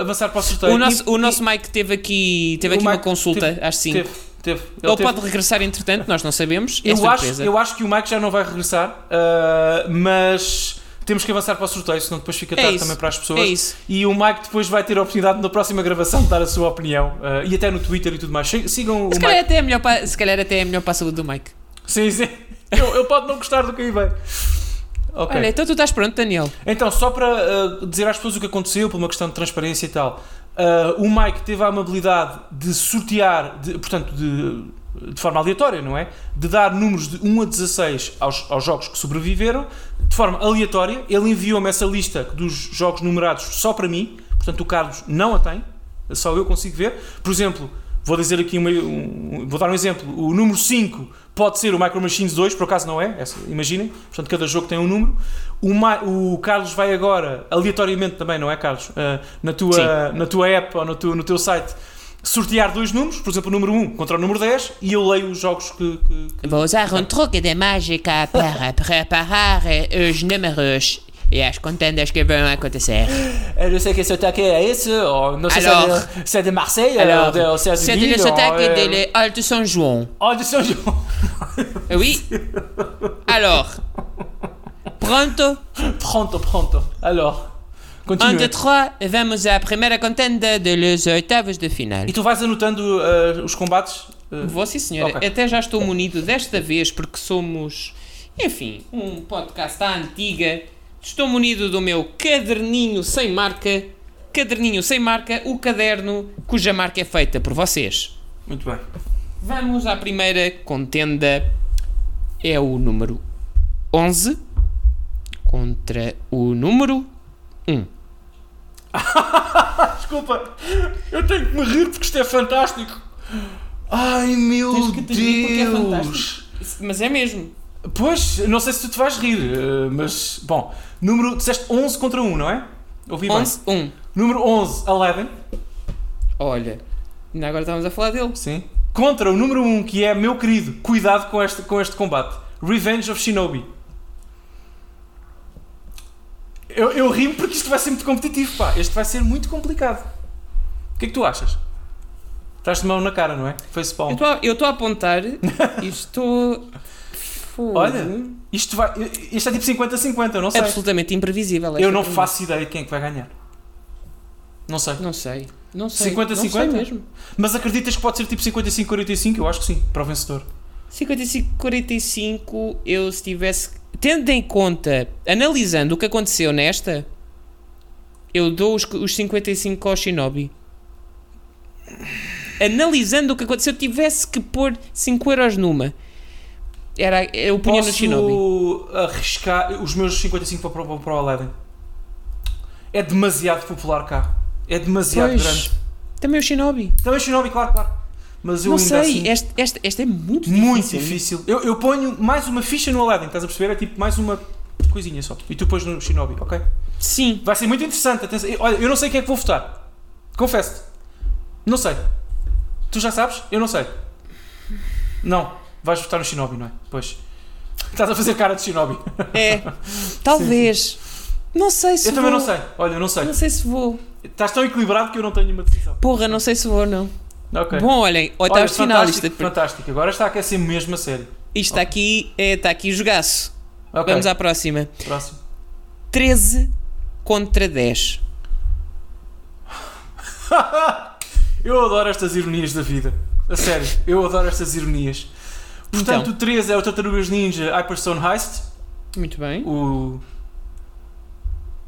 avançar para o sorteio. O nosso, o nosso Mike teve aqui, teve o aqui uma Mike consulta teve- às 5. Teve, teve. Ele teve- pode regressar entretanto, nós não sabemos. É eu, acho, surpresa. eu acho que o Mike já não vai regressar, ah, mas temos que avançar para o sorteio, senão depois fica É tarde isso. também para as pessoas. É isso. E o Mike depois vai ter a oportunidade na próxima gravação de dar a sua opinião ah, e até no Twitter e tudo mais. Sig- Sigam o Se calhar, Mike. até é melhor para, se calhar até é melhor para a saúde do Mike. Sim, sim. Ele, ele pode não gostar do que aí vem. Ok. Olha, então tu estás pronto, Daniel? Então, só para ah, dizer às pessoas o que aconteceu, por uma questão de transparência e tal, ah, o Mike teve a amabilidade de sortear, de- portanto, de, de forma aleatória, não é? De dar números de 1 a 16 aos, aos jogos que sobreviveram, de forma aleatória. Ele enviou-me essa lista dos jogos numerados só para mim, portanto, o Carlos não a tem, só eu consigo ver. Por exemplo, vou dizer aqui uma, um, vou dar um exemplo: o número 5 pode ser o Micro Machines 2, por acaso não é, essa- imaginem, portanto, cada jogo tem um número. O, Ma- o Carlos vai agora, aleatoriamente também, não é, Carlos? Ah, na, tua, na tua app ou no teu, no teu site, sortear dois números, por exemplo, o número 1 contra o número 10, e eu leio os jogos que. que- que- Vou usar um truque de mágica para preparar os números e as contendas que vão acontecer. Eu sei que sotaque é esse, ou não sei Alors, se é de, se é de Marseille, Alors, ou de, se é de c'est Lille, le sotaque ou, de Alto São João. De São João. Oui. Alors, pronto? Pronto, pronto. Alors, Um, continue. dois, três, vamos à primeira contenda de los oitavos de final. E tu vais anotando ah, os combates? Ah, Vou sim, senhora. Ok. Até já estou munido desta vez porque somos, enfim, um podcast à antiga. Estou munido do meu caderninho sem marca. Caderninho sem marca, o caderno cuja marca é feita por vocês. muito bem. Vamos à primeira contenda. É o número 11 contra o número 1. Desculpa, eu tenho que me rir porque isto é fantástico. Ai meu Tens que te rir porque é Deus! fantástico. Mas é mesmo. pois, não sei se tu te vais rir, eh, mas bom, número, disseste 11 contra 1, não é? Ouvi bem. 11, 1. Número 11, Eleven, Olha, ainda agora estamos a falar dele. sim. Contra o número 1, que é meu querido, cuidado com este, com este combate. Revenge of Shinobi. Eu, eu rimo porque isto vai ser muito competitivo, pá. Este vai ser muito complicado. O que é que tu achas? Estás de mão na cara, não é? Estou a- Eu estou a apontar e estou. Fogo. Olha, Isto, vai, isto é tipo 50-50, eu não sei. absolutamente imprevisível. Eu não faço ideia de quem é que vai ganhar. Não sei. Não sei. Não sei. 50-50? Não sei mesmo. Mas acreditas que pode ser tipo 55-45? Eu acho que sim, para o vencedor. 55-45, eu se tivesse. Tendo em conta, analisando o que aconteceu nesta, eu dou os, os 55 ao Shinobi. Analisando o que aconteceu, se eu tivesse que pôr 5 euros numa, era, eu punha no Shinobi. Posso arriscar os meus 55 para, para, para o Aladdin? É demasiado popular cá. É demasiado Pois, grande. também o Shinobi. Também Shinobi, claro, claro. Mas eu Não sei, assim, este, este, este é muito difícil. muito difícil. Eu, eu ponho mais uma ficha no Aladdin, estás a perceber? É tipo mais uma coisinha só. E tu pões no Shinobi, ok? Sim, Vai ser muito interessante. Atenção. Olha, eu não sei quem é que vou votar. Confesso-te. Não sei. Tu já sabes? Eu não sei. Não. Vais votar no Shinobi, não é? Pois. Estás a fazer cara de Shinobi. é. Talvez. Não sei se Eu vou. também não sei. Olha, eu não sei. Não sei se vou. Estás tão equilibrado que eu não tenho uma decisão. Porra, não sei se vou, não. Ok. Bom, olhem, Olha, oitavos de final. Isto, fantástico. Agora está a aquecer mesmo a sério. isto aqui é está aqui o jogaço. Ok. Vamos à próxima. Próximo. 13 contra 10. Eu adoro estas ironias da vida. A sério, eu adoro estas ironias. Portanto, Então. o 3 é o Tartarugas Ninja Hyperstone Heist. Muito bem. O,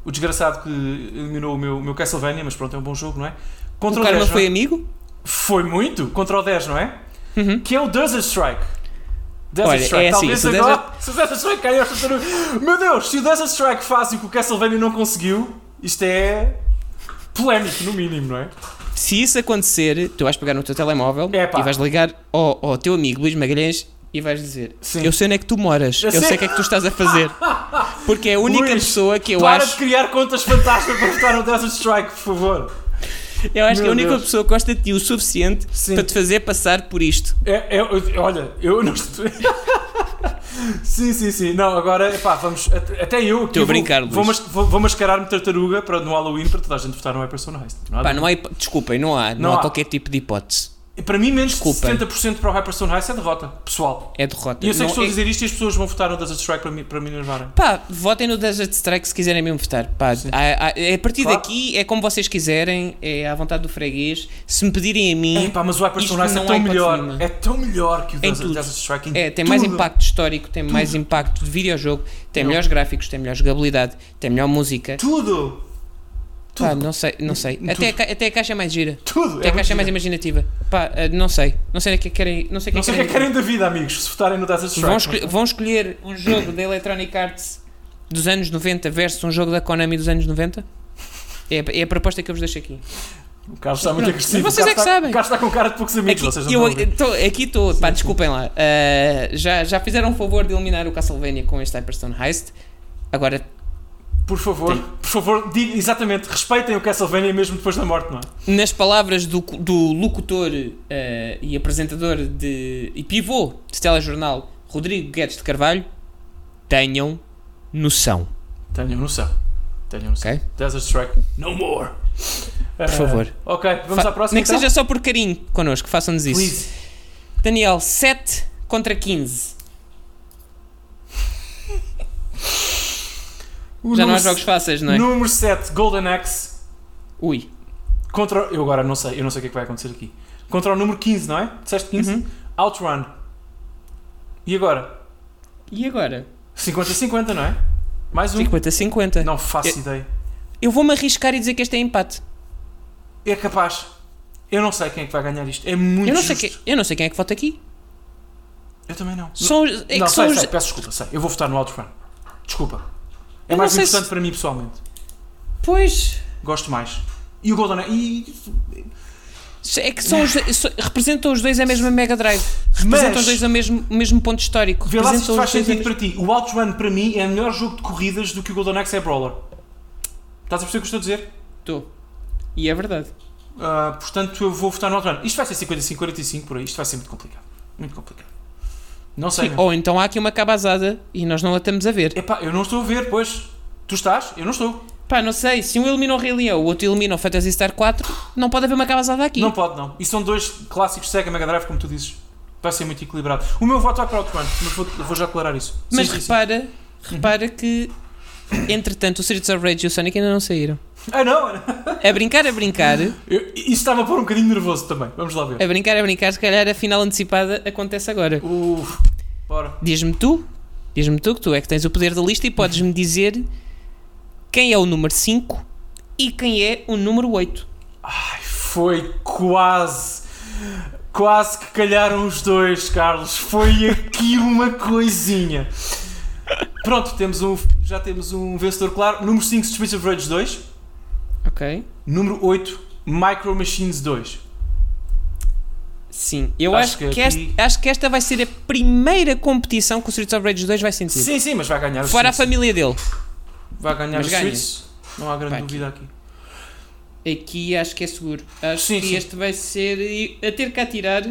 o desgraçado que eliminou o meu, o meu Castlevania, mas pronto, é um bom jogo, não é? Contra O o, Karma 10, foi não é? amigo? foi muito contra o 10, não é? Uhum. Que é o Desert Strike. Desert Olha, Strike. é assim, Talvez se agora, se o Desert Strike cair aos Tartarugas. Meu Deus, se o Desert Strike faz o que o Castlevania não conseguiu, isto é polémico, no mínimo, não é? Se isso acontecer, tu vais pegar no teu telemóvel Epá. e vais ligar ao, ao teu amigo Luís Magalhães e vais dizer: Sim. Eu sei onde é que tu moras, Eu eu, sei o que é que tu estás a fazer. Porque é a única Luís, pessoa que eu Para acho. de criar contas fantásticas para votar no Desert Strike, por favor. Eu acho que Meu a única Deus. pessoa que gosta de ti o suficiente Sim. para te fazer passar por isto. É, é- olha, eu não estou. sim, sim, sim. Não, agora, epá, vamos. Até eu. Estou a brincar, Vou, Luís. vou, vou mascarar-me tartaruga para, no Halloween para toda a gente votar no Hyperson Heist. Não há Pá, não há, desculpem, não há, não, Não há há. qualquer tipo de hipótese. Para mim, menos Desculpem. de 70% para o Hyperstone Heist é derrota, pessoal. É derrota. E eu sei Não que estou a é- dizer isto e as pessoas vão votar no Desert Strike para para me enervarem. Pá, votem no Desert Strike se quiserem mesmo votar. Pá, há- há- a partir Claro. daqui é como vocês quiserem, é à vontade do freguês. Se me pedirem a mim, É, pá, mas o Hyperstone Heist é tão melhor. É tão melhor que o Desert, tudo. Desert Strike. em É, tem mais tudo. impacto histórico, tem mais impacto de videojogo, tem Não. melhores gráficos, tem melhor jogabilidade, tem melhor música. Tudo! Pá, não sei, não sei. Tudo. Até a, até a caixa é mais gira. Tudo! Até a caixa é mais imaginativa. Pá, eh, não sei. Não sei o que é que querem. Não sei o que Não é sei o que é que querem da vida, amigos, se votarem no Desert Strike. Vão, escolher, vão escolher um jogo da Electronic Arts dos anos 90 versus um jogo da Konami dos anos 90? É, a- é a proposta que eu vos deixo aqui. O Carlos está muito agressivo. vocês é que está- sabem. O Carlos está com cara de poucos amigos, Aqui vocês não eu, tô- aqui estou, pá, desculpem lá. Uh, já, já fizeram o favor de eliminar o Castlevania com este Hyperstone Heist. Agora, Por favor, por favor, diga, exatamente, respeitem o Castlevania mesmo depois da morte, não é? nas palavras do, do locutor uh, e apresentador de, e pivô de telejornal Rodrigo Guedes de Carvalho, tenham noção. Tenham noção. Tenham noção. Ok? Desert Strike, no more. Por favor. Ok, vamos Fa- à próxima. Nem que então? seja só por carinho connosco, façam-nos isso. Please. Daniel, 7 contra 15. O Já não há jogos fáceis, não é? Número 7, Golden Axe. Ui. Contra. Eu agora não sei, eu não sei o que é que vai acontecer aqui. Contra o número 15, não é? Disseste 15? Uhum. Outrun. E agora? E agora? 50-50, não é? Mais um? 50-50. Não faço Eu- ideia. Eu vou-me arriscar e dizer que este é empate. É capaz. Eu não sei quem é que vai ganhar isto. É muito Eu não, sei justo. quem, eu não sei quem é que vota aqui. Eu também não. São, é não, que sei, os- sei, peço desculpa, sei. Eu vou votar no Outrun. Desculpa. É mais importante se- para mim pessoalmente. Pois. Gosto mais. E o Golden e É que são os, representam os dois a mesma Mega Drive. Representam Mas- os dois o mesmo, mesmo ponto histórico. Vê lá se isto faz sentido para ti. O Outrun para mim é melhor jogo de corridas do que o Golden Axe é Brawler. Estás a perceber o que estou a dizer? Estou. E é verdade. Ah, portanto, eu vou votar no Outrun. Isto vai ser 55-45 por aí. Isto vai ser muito complicado. Muito complicado. Não sei. Sim, ou então há aqui uma cabazada e nós não a estamos a ver. Epá, eu não estou a ver, pois. Tu estás? Eu não estou. Pá, não sei. Se um elimina o Rei Leão, o outro elimina o Fantasy Star 4, não pode haver uma cabazada aqui. Não pode, não. E são dois clássicos Sega Mega Drive, como tu dizes. Vai ser muito equilibrado. O meu voto vai para o Outrun, mas vou, vou já aclarar isso. Mas Sim, sim, sim. repara, repara que, entretanto, o Streets of Rage e o Sonic ainda não saíram. Ah, não! A brincar, a brincar, Eu, isso estava a pôr um bocadinho nervoso também. Vamos lá ver. a brincar, a brincar, se calhar a final antecipada acontece agora. Bora. Diz-me tu, diz-me tu que tu é que tens o poder da lista e podes-me dizer quem é o número 5 e quem é o número 8. Ai, foi quase. Quase que calharam os dois, Carlos. Foi aqui uma coisinha. Pronto, temos um, já temos um vencedor claro. Número 5, Streets of Rage 2. Ok? Número 8, Micro Machines 2. Sim, eu Acho acho, que que, aqui- esta, acho que esta vai ser a primeira competição que o Streets of Rage 2 vai sentir. Sim, sim, mas vai ganhar o Fora a família dele. Vai ganhar Mas os ganha. Streets. Não há grande Vai. dúvida aqui. Aqui acho que é seguro. Acho Sim, que sim. este vai ser a ter que atirar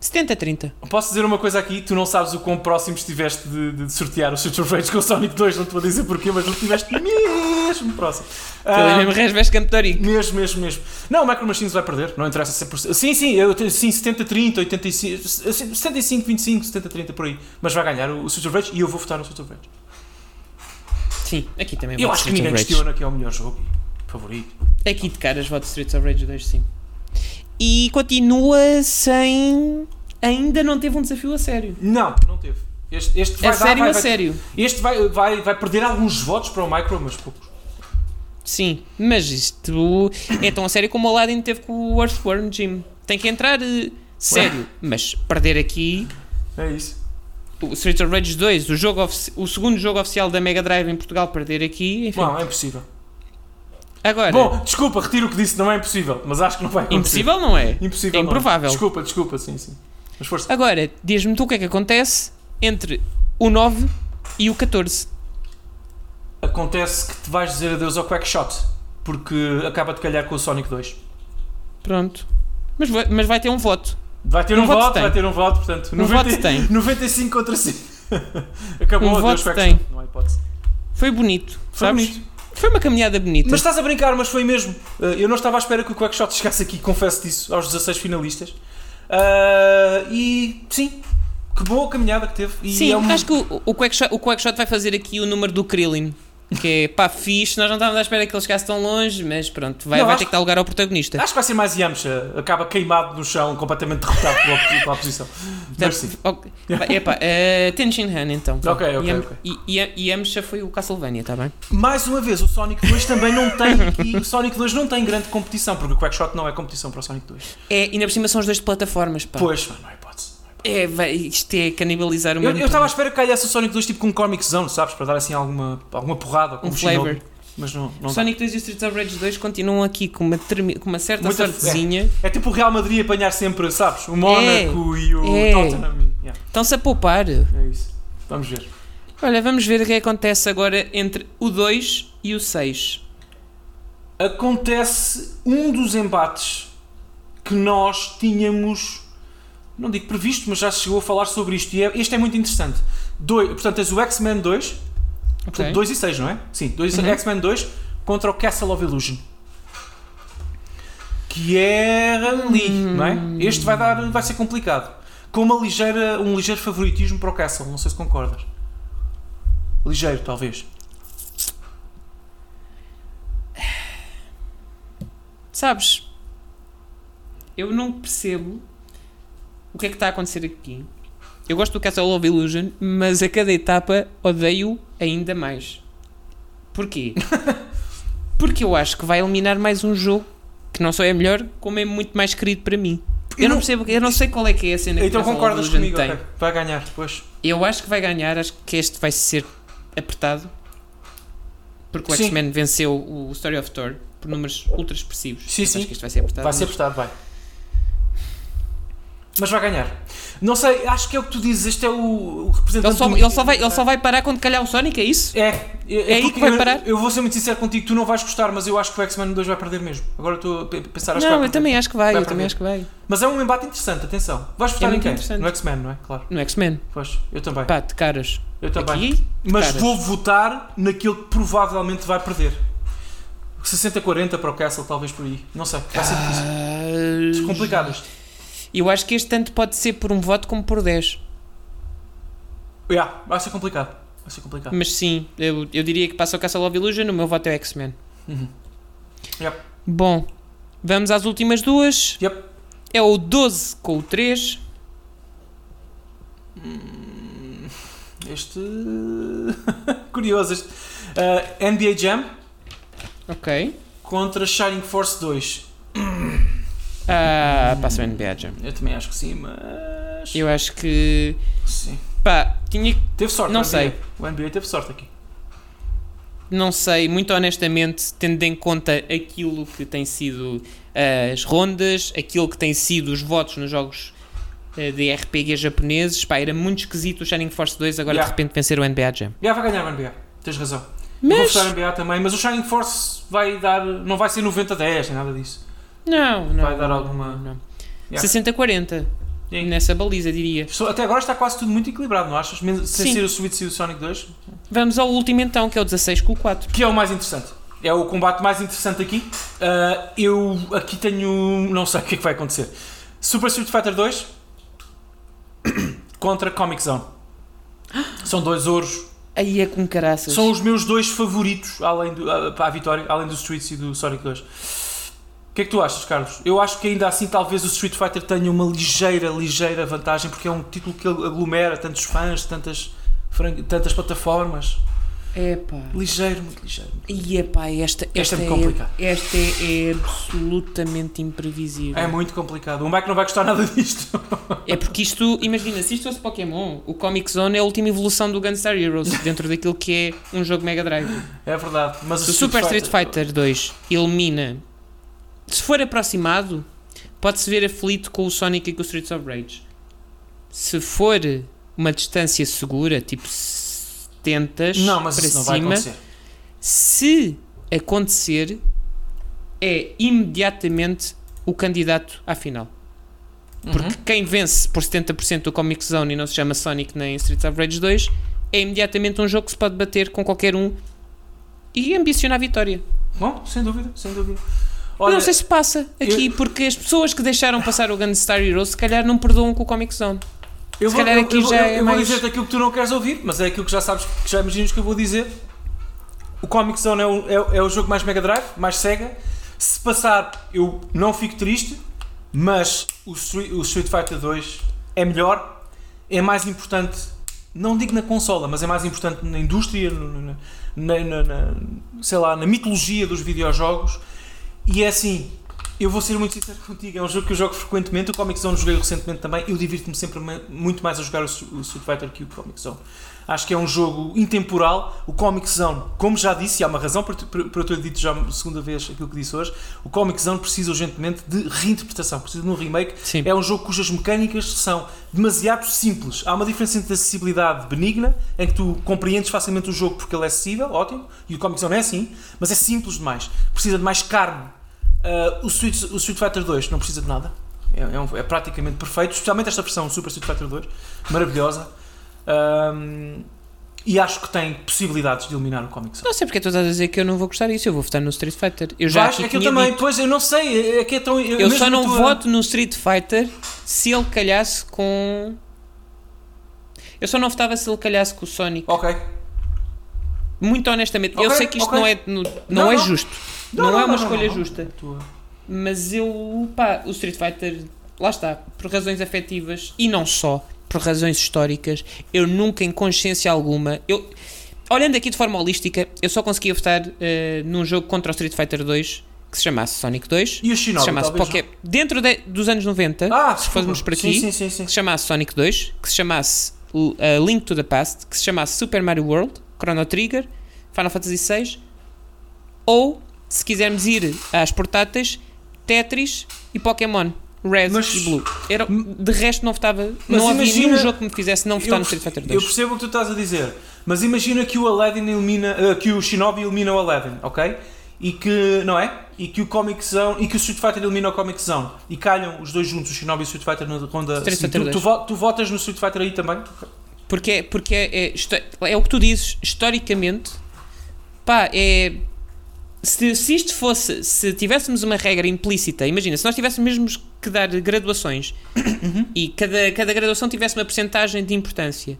70-30. Posso dizer uma coisa aqui? Tu não sabes o quão próximo estiveste de, de sortear o Streets of Rage com o Sonic 2. Não te vou dizer porquê, mas não estiveste mesmo próximo. Ah, mesmo resves Campetorico. Mesmo, mesmo, mesmo. Não, o Micro Machines vai perder, não interessa 100%. Sim, sim, eu, tenho- sim 70-30, 85, 75-25, 70-30 por aí. Mas vai ganhar o, o Streets of Rage e eu vou votar no Streets of Rage. Sim, aqui também Eu acho que ninguém questiona que é o melhor jogo favorito. Aqui de caras voto Streets of Rage 2, sim. E continua sem ainda não teve um desafio a sério. Não, não teve. Este, este vai a dar, sério, vai, a vai- sério. Este vai, vai, vai perder alguns votos para o Micro, mas poucos. Sim, mas isto é tão a sério como o Aladdin teve com o Earthworm Jim. Tem que entrar eh, sério, mas perder aqui É isso. o Streets of Rage 2, o, jogo o segundo jogo oficial da Mega Drive em Portugal, perder aqui, enfim. Não, é impossível. Agora, Bom, desculpa, retiro o que disse, não é impossível, mas acho que não vai acontecer. impossível não é? Impossível. É não. improvável. Desculpa, desculpa, sim, sim. Mas força. Agora, diz-me tu o que é que acontece entre o 9 e o 14. Acontece que te vais dizer adeus ao Quackshot, porque acaba de calhar com o Sonic 2. Pronto. Mas vai, mas vai ter um voto. Vai ter Um um, voto voto, vai ter um voto, portanto. Um voto tem. 95 contra 5. Acabou Um voto tem. Não há hipótese. Foi bonito, Foi sabes? bonito. Foi uma caminhada bonita. Mas estás a brincar, mas foi mesmo. Uh, Eu não estava à espera que o Quackshot chegasse aqui, confesso disso, aos 16 finalistas. Uh, e sim, que boa caminhada que teve. E Sim, é um- acho que o, o, Quackshot, o Quackshot vai fazer aqui o número do Krillin. Que é pá, fixe. Nós não estávamos à espera que ele chegasse tão longe, mas pronto, vai, Não, vai acho- ter que dar lugar ao protagonista. Acho que vai ser mais Yamcha. Acaba queimado no chão, completamente derrotado pela, pela oposição. Mas sim. Ok. Epá, uh, Tenshin Han então. Ok, ok, Yam- ok. E, e, e Yamcha foi o Castlevania, está bem? Mais uma vez, o Sonic 2 também não tem. E o Sonic 2 não tem grande competição, porque o Quackshot não é competição para o Sonic 2. É, ainda por cima são os dois de plataformas, pá. Pois, não hipótese. É, vai, isto é canibalizar o Eu, eu estava à espera que calhasse o Sonic 2 tipo com um Comic Zone, sabes? Para dar assim alguma, alguma porrada. Um Shinobi. flavor. Mas não, não. Sonic 2 e o Streets of Rage 2 continuam aqui com uma, com uma certa Muita- sortezinha. É tipo o Real Madrid apanhar sempre, sabes? O Mónaco e o é. Tottenham. Yeah, Estão-se a poupar. é isso. Vamos ver. Olha, vamos ver o que acontece agora entre o 2 e o 6. Acontece um dos embates que nós tínhamos, não digo previsto, mas já se chegou a falar sobre isto. E é, este é muito interessante. Doi- portanto, tens o X-Men 2, Ok. 2 e 6, não é? Sim, 2 Uhum. X-Men 2 contra o Castle of Illusion. Que é ali, não é? Este vai, dar, vai ser complicado. Com uma ligeira, um ligeiro favoritismo para o Castle, não sei se concordas. Ligeiro, talvez. Sabes, eu não percebo o que é que está a acontecer aqui. Eu gosto do Castle of Illusion, mas a cada etapa odeio ainda mais. Porquê? Porque eu acho que vai eliminar mais um jogo que não só é melhor, como é muito mais querido para mim. Eu, Eu não percebo, eu não sei qual é que é a cena que Então o Castle of concordas comigo? tem. ok. Vai ganhar, pois. Eu acho que vai ganhar, acho que este vai ser apertado. Porque o. X-Men venceu o Story of Thor por números ultra expressivos. Sim, sim. Acho que este vai ser apertado. Vai ser apostado, vai. Mas vai ganhar. Não sei, acho que é o que tu dizes. Este é o, o representante. Ele só, do- ele, só vai, ele só vai parar quando calhar o Sonic, é isso? É, é, É aí que vai eu- parar? Eu vou ser muito sincero contigo, tu não vais gostar, mas eu acho que o X-Men 2 vai perder mesmo. Agora estou a pe- pensar, acho que não, vai eu perder. também acho que vai, Vai eu também perder. acho que vai. Mas é um embate interessante, atenção. Vais votar em muito quem? No X-Men, não é? Claro. No X-Men. Pois, eu também. Pá, de caras. eu também. Aqui, mas caras. vou votar naquilo que provavelmente vai perder. 60-40 para o Castle, talvez por aí. Não sei, vai ser difícil. Ah, Complicado isto. Eu acho que este tanto pode ser por um voto como por 10. Yeah, vai ser complicado. Vai ser complicado. Mas sim, eu, eu diria que passa o Castle of Illusion, o meu voto é X-Men. Uhum. Yep. Bom, vamos às últimas duas. Yep. É o 12 com o 3. Este. Curioso. Este. Uh, NBA Jam Ok. contra Shining Force 2. Ah, passa o NBA Jam. Eu também acho que sim, mas. Eu acho que. Sim. Pá, tinha que Teve sorte. Não sei. O NBA teve sorte aqui. Não sei, muito honestamente, tendo em conta aquilo que tem sido eh, as rondas, aquilo que tem sido os votos nos jogos eh, de RPG japoneses, pá, era muito esquisito o Shining Force 2 agora Yeah. de repente vencer o NBA Jam. Já vai ganhar o NBA. Tens razão. Eu Vou Mas, votar NBA também, mas o Shining Force vai dar. Não vai ser 90-10, nem nada disso. Não, não. Vai dar alguma- não. Yeah. 60-40, Sim. nessa baliza, diria. Até agora está quase tudo muito equilibrado, não achas? Mesmo Sem Sim. ser o Switch e o Sonic 2. Vamos ao último então, que é o 16 com o 4. Que é o mais interessante. É o combate mais interessante aqui. Ah, eu aqui tenho. Não sei o que é que vai acontecer. Super Street Fighter 2 contra Comic Zone. São dois ouros. Aí é com caraças. São os meus dois favoritos além do, ah, para a vitória, além do Streets e do Sonic 2. Que é que tu achas, Carlos? Eu acho que ainda assim talvez o Street Fighter tenha uma ligeira, ligeira vantagem porque é um título que aglomera tantos fãs, tantas, tantas plataformas. Epá. Ligeiro, muito ligeiro. E epá, esta, Esta esta, é muito complicada. é, esta é, é absolutamente imprevisível. É muito complicado. O Mike não vai gostar nada disto. É porque isto, imagina, se isto fosse Pokémon, o Comic Zone é a última evolução do Gunstar Heroes dentro daquilo que é um jogo Mega Drive. É verdade. Mas o Super Street Fighter 2 elimina, se for aproximado, pode-se ver aflito com o Sonic e com o Streets of Rage. Se for uma distância segura, tipo 70 Não, mas para isso não vai cima, acontecer. se acontecer, é imediatamente o candidato à final. Porque Uhum. quem vence por 70% do Comic Zone e não se chama Sonic nem Streets of Rage 2 é imediatamente um jogo que se pode bater com qualquer um e ambicionar a vitória. Bom, sem dúvida, sem dúvida. Eu não sei se passa aqui, porque as pessoas que deixaram passar o Gunstar Heroes se calhar não perdoam com o Comic Zone. Eu Se vou, calhar eu- aqui eu, vou- já eu, é eu vou mais- dizer-te aquilo que tu não queres ouvir, mas é aquilo que já sabes, que já imaginas que eu vou dizer. O Comic Zone é o, é, é o jogo mais Mega Drive, mais Sega. Se passar, eu não fico triste, mas o Street, o Street Fighter 2 é melhor, é mais importante, não digo na consola, mas é mais importante na indústria, na, na- na- sei lá, na mitologia dos videojogos. E é assim, eu vou ser muito sincero contigo, é um jogo que eu jogo frequentemente, o Comic Zone joguei recentemente também, eu divirto-me sempre muito mais a jogar o St- o Street Fighter que o Comic Zone. Acho que é um jogo intemporal, o Comic Zone, como já disse, e há uma razão para eu ter dito já a segunda vez aquilo que disse hoje, o Comic Zone precisa urgentemente de reinterpretação, precisa de um remake, Sim. é um jogo cujas mecânicas são demasiado simples. Há uma diferença entre acessibilidade benigna, em que tu compreendes facilmente o jogo porque ele é acessível, ótimo, e o Comic Zone é assim, mas é simples demais. Precisa de mais carne. Ah, o, Street, o Street Fighter 2 não precisa de nada. É, é um- é praticamente perfeito, especialmente esta versão Super Street Fighter 2, maravilhosa. Ahm, e acho que tem possibilidades de eliminar o Comic Zone. Não sei porque tu estás a dizer que eu não vou gostar disso, eu vou votar no Street Fighter. Eu já aqui é que eu também, dito. pois eu não sei, é que é tão. Eu só não tua- voto no Street Fighter se ele calhasse com. Eu só não votava se ele calhasse com o Sonic. Ok. Muito honestamente, eu Ok, sei que isto ok. não é, no- não, Não, é não. justo. Não, é uma escolha não. justa. Mas eu, pá, o Street Fighter, lá está, por razões afetivas e não só, por razões históricas, eu nunca em consciência alguma, eu, olhando aqui de forma holística, eu só conseguia votar eh, num jogo contra o Street Fighter 2 que se chamasse Sonic 2, E o que se Shinobi, chamasse Poké, dentro de- dos anos 90, Ah, se fôssemos por aqui, sim, sim. sim. que se chamasse Sonic 2, que se chamasse uh, Link to the Past, que se chamasse Super Mario World, Chrono Trigger, Final Fantasy VI, ou, se quisermos ir às portáteis, Tetris e Pokémon. Red Mas- e Blue. Era, de resto não votava. Não havia imagina- nenhum jogo que me fizesse não votar Eu, no Street Fighter eu 2. percebo o que tu estás a dizer, mas imagina que o Aladdin elimina, eh, que o Shinobi elimina o Aladdin, ok? E que, não é? E que o Comic Zone, e que o Street Fighter elimina o Comic Zone. E calham os dois juntos, o Shinobi e o Street Fighter na ronda. Street. Fighter tu, tu, 2. vo- tu votas no Street Fighter aí também? Porque, é- porque é, é, é o que tu dizes, historicamente, pá, é. Se, se isto fosse, se tivéssemos uma regra implícita, imagina, se nós tivéssemos mesmo que dar graduações e cada, cada graduação tivesse uma percentagem de importância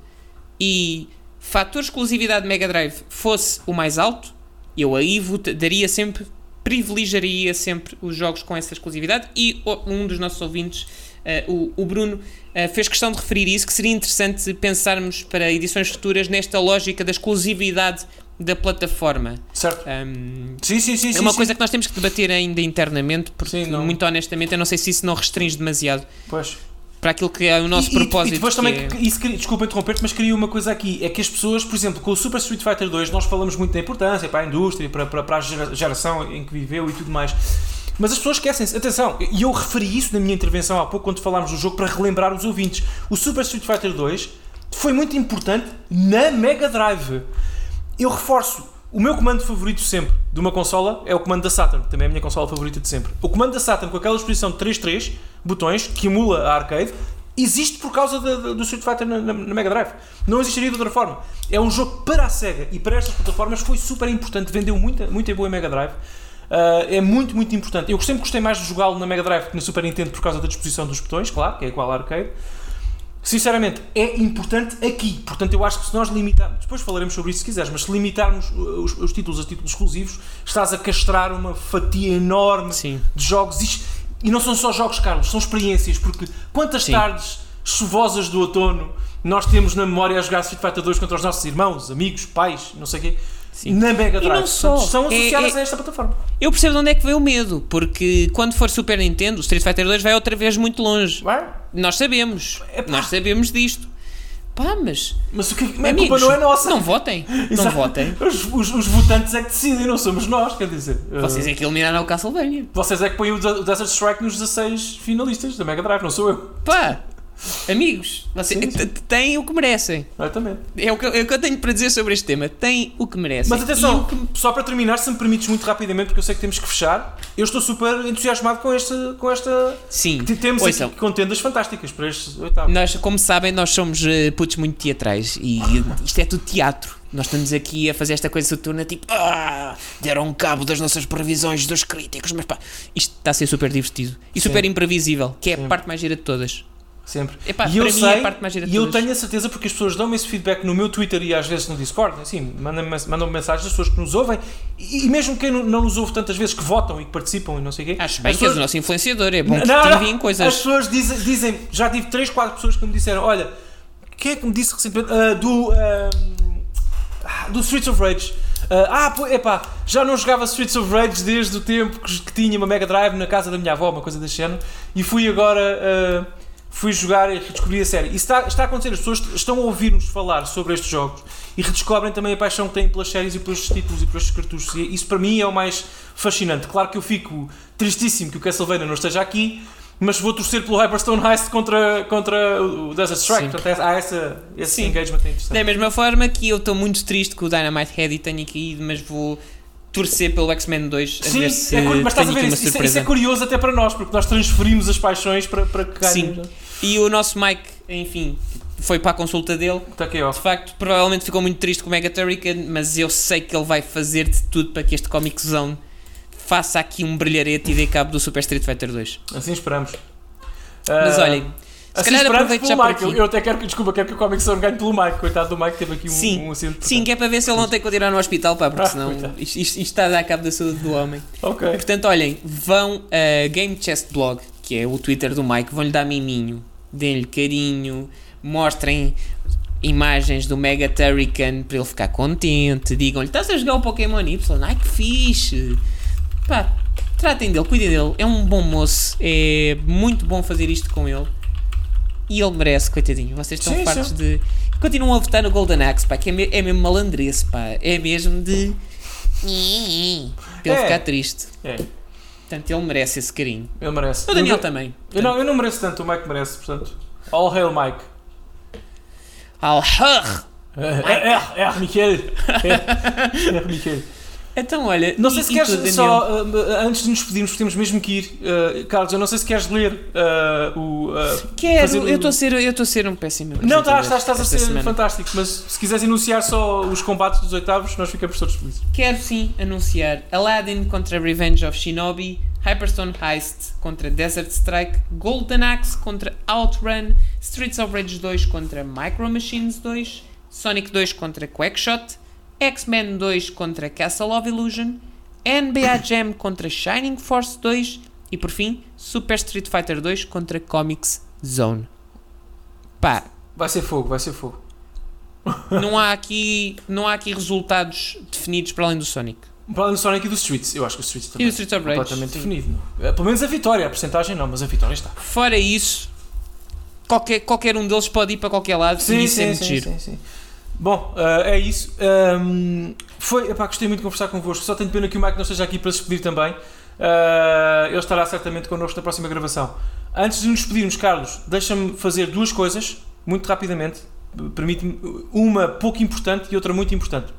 e fator exclusividade de Mega Drive fosse o mais alto, eu aí daria sempre, privilegiaria sempre os jogos com essa exclusividade e um dos nossos ouvintes, eh, o, o Bruno, eh, fez questão de referir isso, que seria interessante pensarmos para edições futuras nesta lógica da exclusividade da plataforma. Certo? Ahm, Sim, sim, sim. é uma sim. coisa que nós temos que debater ainda internamente, porque, Sim, muito honestamente, eu não sei se isso não restringe demasiado Pois. para aquilo que é o nosso E- propósito. E depois também, é- que- isso, desculpa interromper-te, mas queria uma coisa aqui: é que as pessoas, por exemplo, com o Super Street Fighter 2, nós falamos muito da importância para a indústria, para, para, para a gera- geração em que viveu e tudo mais. Mas as pessoas esquecem-se, atenção, e eu referi isso na minha intervenção há pouco quando falámos do jogo para relembrar os ouvintes. O Super Street Fighter 2 foi muito importante na Mega Drive. Eu reforço, o meu comando favorito sempre de uma consola é o comando da Saturn, também é a minha consola favorita de sempre. O comando da Saturn com aquela exposição de 3-3 botões que emula a arcade existe por causa da- da- do Street Fighter na, na- na Mega Drive. Não existiria de outra forma. É um jogo para a Sega e para estas plataformas foi super importante, vendeu muita, muita boa Mega Drive. Ah, é muito, muito importante. Eu sempre gostei mais de jogá-lo na Mega Drive que na Super Nintendo por causa da disposição dos botões, claro, que é igual à arcade. sinceramente, é importante aqui. Portanto, eu acho que se nós limitarmos, depois falaremos sobre isso se quiseres, mas se limitarmos uh, os, os títulos a títulos exclusivos, estás a castrar uma fatia enorme Sim. de jogos. Isto- E não são só jogos, Carlos, são experiências, porque quantas Sim. tardes chuvosas do outono nós temos na memória a jogar Street Fighter 2 contra os nossos irmãos, amigos, pais, não sei o quê, Sim. na Mega E Drive. não só, Portanto, são é- associadas é- a esta plataforma. Eu percebo de onde é que veio o medo, porque quando for Super Nintendo, Street Fighter 2 vai outra vez muito longe. Vai? Nós sabemos. Epá. Nós sabemos disto. Pá, mas. Mas o que, a amigos, culpa não é nossa. Não votem. Não Exato. votem. Os, os- os votantes é que decidem, não somos nós, quer dizer. uh, Vocês é que eliminaram o Castlevania. vocês é que põem o Desert Strike nos 16 finalistas da Mega Drive, não sou eu. Pá, amigos, Sim, sim. t- têm o que merecem. Exatamente. É o que, eu- é o que eu tenho para dizer sobre este tema. Têm o que merecem. Mas atenção, que- só para terminar, se me permites muito rapidamente, porque eu sei que temos que fechar, eu estou super entusiasmado com esta. Com esta... Sim, T- Temos aqui contendas fantásticas para este oitavo. Nós, como sabem, nós somos eh, putos muito teatrais e isto é tudo teatro. Nós estamos aqui a fazer esta coisa soturna, tipo, ah, deram cabo das nossas previsões dos críticos, mas pá, isto está a ser super divertido e super imprevisível, que é a Sim. parte mais gira de todas. Sempre. Epá, e eu sei, é de e eu tenho a certeza porque as pessoas dão-me esse feedback no meu Twitter e às vezes no Discord, assim, mandam-me mandam mensagens das pessoas que nos ouvem e, e mesmo quem não, não nos ouve tantas vezes, que votam e que participam e não sei o quê. Acho bem as que és o pessoas- nosso influenciador, é bom que Não, te não, enviem As coisas. pessoas dizem, dizem, já tive 3, 4 pessoas que me disseram: Olha, quem é que me disse recentemente? Ah, do. ah, do Streets of Rage. Ah, ah, pô, epá, já não jogava Streets of Rage desde o tempo que, que tinha uma Mega Drive na casa da minha avó, uma coisa desse género, e fui agora. ah, fui jogar e redescobri a série. Isso está, está a acontecer, as pessoas estão a ouvir-nos falar sobre estes jogos e redescobrem também a paixão que têm pelas séries e pelos títulos e pelos cartuchos. E isso para mim é o mais fascinante. Claro que eu fico tristíssimo que o Castlevania não esteja aqui, mas vou torcer pelo Hyperstone Heist contra, contra o Desert Strike. Portanto, há essa, esse Sim. engagement interessante. Da mesma forma que eu estou muito triste que o Dynamite Head tenha caído, mas vou torcer pelo X-Men 2 a Sim, é mas estás a tenho ver, isso, isso é- é curioso até para nós, porque nós transferimos as paixões para, para que Sim. E o nosso Mike, enfim, foi para a consulta dele. Ó. De facto, provavelmente ficou muito triste com o Mega Turrican, mas eu sei que ele vai fazer de tudo para que este Comic Zone faça aqui um brilharete e dê cabo do Super Street Fighter 2. Assim esperamos. Mas Ah, olhem, se assim calhar aproveito já Mike. Eu, eu até quero que, desculpa, quero que o Comic Zone ganhe pelo Mike. Coitado do Mike, teve aqui um, Sim, um acidente. Sim, que é para ver se ele não tem que continuar no hospital, pá, porque Ah, senão isto- isto está a dar cabo da saúde do homem. Ok. Portanto, olhem, vão a Game Chest Blog, que é o Twitter do Mike, vão-lhe dar miminho, deem-lhe carinho, mostrem imagens do Mega Turrican para ele ficar contente, digam-lhe, estás a jogar o Pokémon Y? Ai que fixe! Pá, tratem dele, cuidem dele, é um bom moço, é muito bom fazer isto com ele. E ele merece, coitadinho. Vocês estão Sim, fartos sim. de. Continuam a votar no Golden Axe, pá, que é, me- é mesmo malandrece, pá. É mesmo de. Para ele É. ficar triste. É, Portanto, ele merece esse carinho. ele merece. O Daniel eu, também. eu, não, eu não mereço tanto, o Mike merece, portanto. All hail Mike. Al-Hur! É, é, é, Michael. É, é, Michael. Então, olha. Não e- sei se e queres tu, só, uh, antes de nos porque temos mesmo que ir, uh, Carlos, eu não sei se queres ler uh, o. Quero, eu estou a ser, eu estou a ser um péssimo. Não, estás, estás, estás a ser semana. fantástico, mas se quiseres enunciar só os combates dos oitavos, nós ficamos todos felizes. Quero sim anunciar Aladdin contra Revenge of Shinobi, Hyperstone Heist contra Desert Strike, Golden Axe contra Outrun, Streets of Rage 2 contra Micro Machines 2, Sonic 2 contra Quackshot, X-Men 2 contra Castle of Illusion, NBA Jam contra Shining Force 2 e por fim Super Street Fighter 2 contra Comics Zone. Pá, Vai ser fogo, vai ser fogo. não há aqui, não há aqui resultados definidos para além do Sonic. Para além do Sonic e do Streets, eu acho que o Streets também E o Streets of Rage. completamente sim. definido. É, Pelo menos a vitória, a porcentagem não, mas a vitória está. Fora isso, qualquer, qualquer um deles pode ir para qualquer lado e isso é muito giro. sim, sim. Bom, uh, é isso. Um, foi, epá, gostei muito de conversar convosco. Só tenho pena que o Mike não esteja aqui para se despedir também. Uh, ele estará certamente connosco na próxima gravação. Antes de nos despedirmos, Carlos, deixa-me fazer duas coisas, muito rapidamente. Permite-me uma pouco importante e outra muito importante.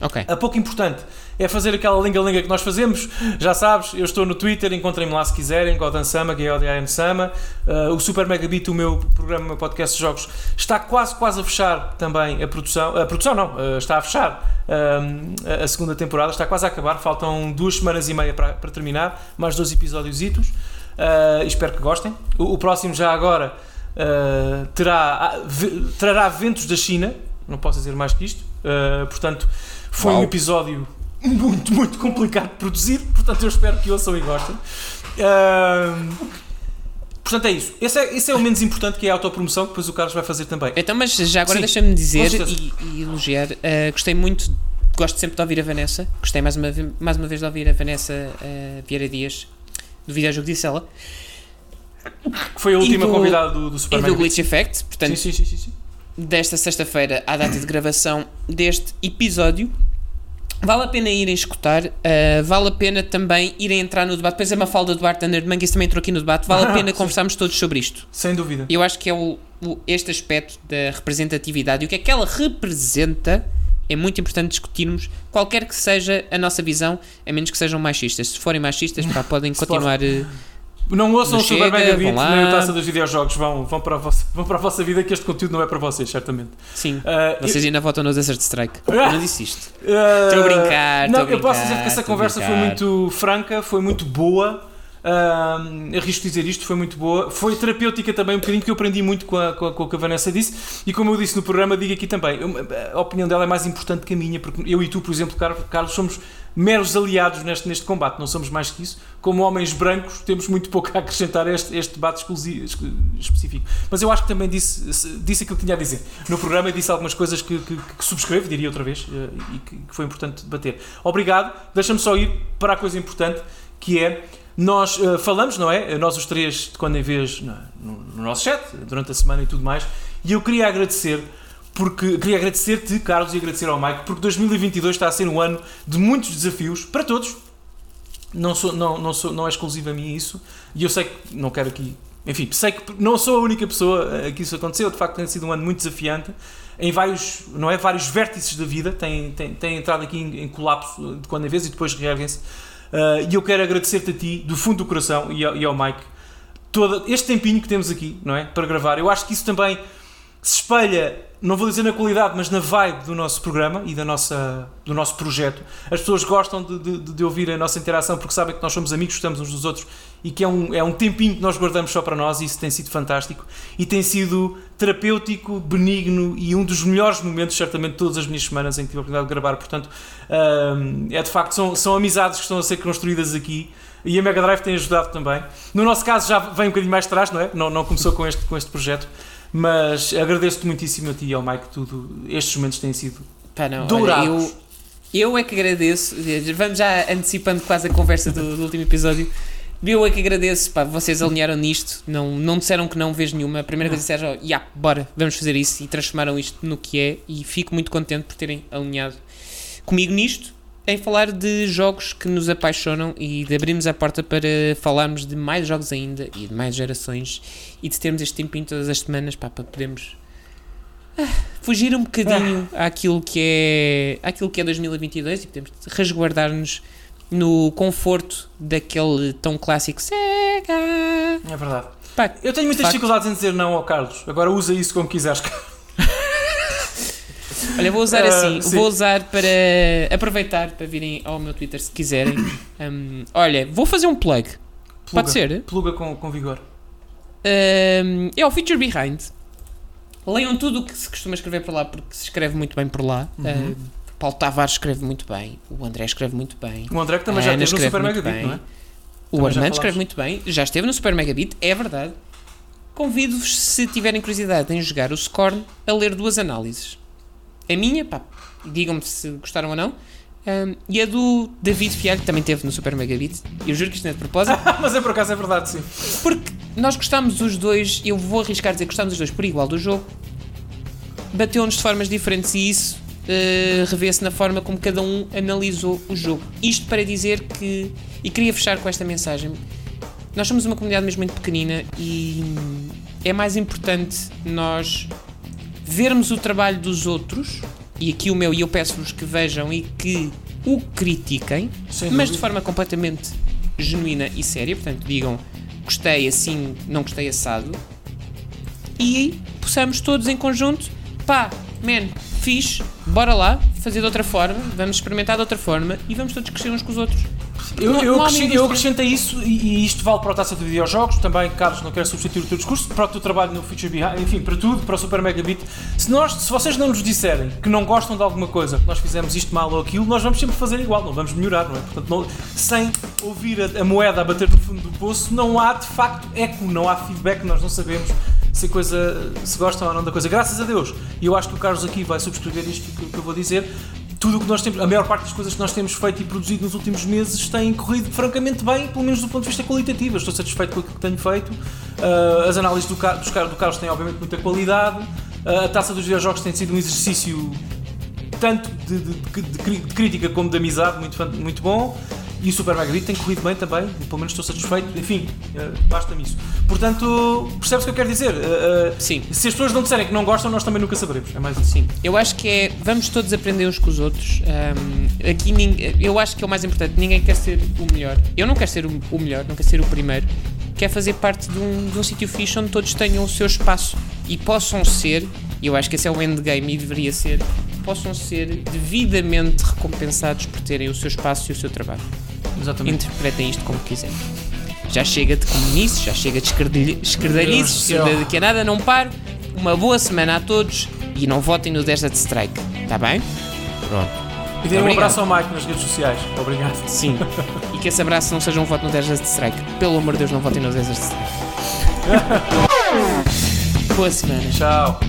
Ok. A pouco importante é fazer aquela linga-linga que nós fazemos. Já sabes, eu estou no Twitter, encontrem-me lá se quiserem, Godan Sama, G-O-D-A-N Sama. Uh, o Super Megabit, o meu programa, o meu podcast de jogos, está quase, quase a fechar também a produção. A produção não, uh, está a fechar um, a- segunda temporada, está quase a acabar. Faltam duas semanas e meia para, para terminar, mais dois episódios. Uh, espero que gostem. O, o próximo, já agora, uh, terá, ah, trará ventos da China, não posso dizer mais que isto. Uh, portanto, foi um Uau. episódio muito, muito complicado de produzir. Portanto, eu espero que ouçam e gostem. Uh, portanto, é isso. Esse é, esse é o menos importante, que é a autopromoção, que depois o Carlos vai fazer também. Então, mas já agora Sim, deixa-me dizer e, e elogiar. uh, gostei muito, gosto sempre de ouvir a Vanessa. Gostei mais uma, mais uma vez de ouvir a Vanessa uh, Vieira Dias do videojogo ela. Que foi a E última do- convidada do, do E Super do Glitch Effect, portanto, sim, sim, sim, sim. Desta sexta-feira à data de gravação deste episódio. Vale a pena irem escutar, uh, vale a pena também irem entrar no debate. Depois a Mafalda Duarte Under Mangues também entrou aqui no debate. Vale a pena Sim. conversarmos todos sobre isto. Sem dúvida. Eu acho que é o, o- este aspecto da representatividade e o que é que ela representa é muito importante discutirmos, qualquer que seja a nossa visão, a menos que sejam machistas. Se forem machistas, pá, podem continuar. Não ouçam o Super Mega Beat nem o Taça dos Videojogos. Vão, vão, para a vossa, vão para a vossa vida que este conteúdo não é para vocês, certamente. sim, Ah, vocês ainda votam no Desert Strike. Eu não disse isto. Ah, Estou a brincar, Não, eu posso dizer que essa conversa foi muito franca, foi muito boa. Ah, arrisco dizer isto, foi muito boa. Foi terapêutica também, um bocadinho, que eu aprendi muito com, a, com, a, com o que a Vanessa disse. E como eu disse no programa, digo aqui também: a opinião dela é mais importante que a minha, porque eu e tu, por exemplo, Car- Carlos, somos meros aliados neste, neste combate, não somos mais que isso. Como homens brancos, temos muito pouco a acrescentar a este, este debate específico. Mas eu acho que também disse, disse aquilo que tinha a dizer. No programa disse algumas coisas que, que, que subscrevo, diria outra vez, eh, e que, que foi importante debater. Obrigado. Deixa-me só ir para a coisa importante, que é. Nós eh, falamos, não é? Nós os três, de quando em vez, no, no- no nosso chat, durante a semana e tudo mais, e eu queria agradecer porque queria agradecer-te, Carlos, e agradecer ao Mike, porque 2022 está a ser um ano de muitos desafios para todos. Não, sou, não, não, sou, não é exclusivo a mim isso, e eu sei que não quero aqui. Enfim, sei que não sou a única pessoa a que isso aconteceu, de facto tem sido um ano muito desafiante em vários, não é, vários vértices da vida, tem, tem, tem entrado aqui em, em colapso de quando em vez e depois reerguem-se. Ah, e eu quero agradecer-te a ti, do fundo do coração, e ao, e ao Mike, todo este tempinho que temos aqui, não é? Para gravar. Eu acho que isso também se espelha, não vou dizer na qualidade, mas na vibe do nosso programa e da nossa, do nosso projeto. As pessoas gostam de, de, de ouvir a nossa interação porque sabem que nós somos amigos, gostamos uns dos outros e que é um, é um tempinho que nós guardamos só para nós e isso tem sido fantástico e tem sido terapêutico, benigno e um dos melhores momentos, certamente, de todas as minhas semanas em que tive a oportunidade de gravar. Portanto, hum, é de facto, são, são amizades que estão a ser construídas aqui e a Mega Drive tem ajudado também. No nosso caso já vem um bocadinho mais atrás, não é? Não, não começou com este, com este projeto, mas agradeço-te muitíssimo a ti e ao Mike tudo. Estes momentos têm sido Pá, não, olha, dourados. eu, eu é que agradeço. Vamos já antecipando quase a conversa do, do último episódio. Eu é que agradeço, pá, vocês alinharam nisto, não, não disseram que não vez nenhuma. A primeira coisa que disseram, yeah, bora, vamos fazer isso e transformaram isto no que é. E fico muito contente por terem alinhado comigo nisto, em falar de jogos que nos apaixonam e de abrirmos a porta para falarmos de mais jogos ainda e de mais gerações e de termos este tempinho todas as semanas pá, para podermos ah, fugir um bocadinho àquilo que é àquilo que é 2022 e podemos resguardar-nos no conforto daquele tão clássico Sega. É verdade. Pá, Eu tenho muitas facto. dificuldades em dizer não ao Carlos. Agora usa isso como quiseres. Olha, vou usar Ah, assim, sim. vou usar para aproveitar para virem ao meu Twitter se quiserem. Hum, olha, vou fazer um plug. Pode ser? Pluga com, com vigor. Hum, é o Feature Behind. Leiam tudo o que se costuma escrever por lá, porque se escreve muito bem por lá. Uhum. Hum, Paulo Tavares escreve muito bem, o André escreve muito bem, O André que também já esteve no Super muito Mega Beat, bem. não é? o Também Armando escreve muito bem, já esteve no Super Megabit, é verdade. Convido-vos, se tiverem curiosidade em jogar o Scorn, a ler duas análises. A minha, pá, digam-me se gostaram ou não, hum, e a do David Fialho, que também esteve no Super Megabit. Eu juro que isto não é de propósito. Mas é por acaso é verdade, sim. Porque nós gostámos os dois, eu vou arriscar dizer que gostámos os dois por igual do jogo, bateu-nos de formas diferentes e isso eh, revê-se na forma como cada um analisou o jogo. Isto para dizer que, e queria fechar com esta mensagem, nós somos uma comunidade mesmo muito pequenina e é mais importante nós vermos o trabalho dos outros, e aqui o meu, e eu peço-vos que vejam e que o critiquem, Sem mas de forma completamente genuína e séria. Portanto, digam gostei assim, não gostei assado. E possamos todos em conjunto, pá, man, fixe, bora lá, fazer de outra forma, vamos experimentar de outra forma e vamos todos crescer uns com os outros. Eu, eu, não acrescento, eu acrescento a isso, e, e isto vale para a taça de videojogos, também, Carlos, não quero substituir o teu discurso, para o teu trabalho no Future Behind, enfim, para tudo, para o Super Megabit. Se, nós, se vocês não nos disserem que não gostam de alguma coisa, que nós fizemos isto mal ou aquilo, nós vamos sempre fazer igual, não vamos melhorar, não é? Portanto, não- sem ouvir a, a moeda a bater no fundo do poço, não há de facto eco, não há feedback, nós não sabemos se coisa se gostam ou não da coisa. Graças a Deus, e eu acho que o Carlos aqui vai subscrever isto que, que eu vou dizer. Tudo o que nós temos, a maior parte das coisas que nós temos feito e produzido nos últimos meses tem corrido francamente bem, pelo menos do ponto de vista qualitativo. Estou satisfeito com aquilo que tenho feito. Ah, as análises do, Car- dos Car- do Carlos têm, obviamente, muita qualidade. Ah, a taça dos videojogos tem sido um exercício tanto de, de- de- de crítica como de amizade, muito, muito bom. E o Super Mega tem corrido bem também, pelo menos estou satisfeito. Enfim, eh, basta-me isso. Portanto, percebes o que eu quero dizer? Eh, eh, Sim. Se as pessoas não disserem que não gostam, nós também nunca saberemos. É mais isso. Sim, eu acho que é. Vamos todos aprender uns com os outros. Ahm, aqui ninguém, eu acho que é o mais importante. Ninguém quer ser o melhor. Eu não quero ser o, o melhor, não quero ser o primeiro. Quer fazer parte de um, de um sítio fixe onde todos tenham o seu espaço e possam ser. E eu acho que esse é o endgame e deveria ser. Possam ser devidamente recompensados por terem o seu espaço e o seu trabalho. Exatamente. Interpretem isto como quiserem. Já chega de comunices, já chega de escardalhices, céu. de que a nada não paro. Uma boa semana a todos e não votem no Desert Strike, está bem? Pronto. E dê um abraço ao Mike nas redes sociais. Obrigado. Sim. e que esse abraço não seja um voto no Desert Strike. Pelo amor de Deus, não votem no Desert Strike. boa semana. Tchau.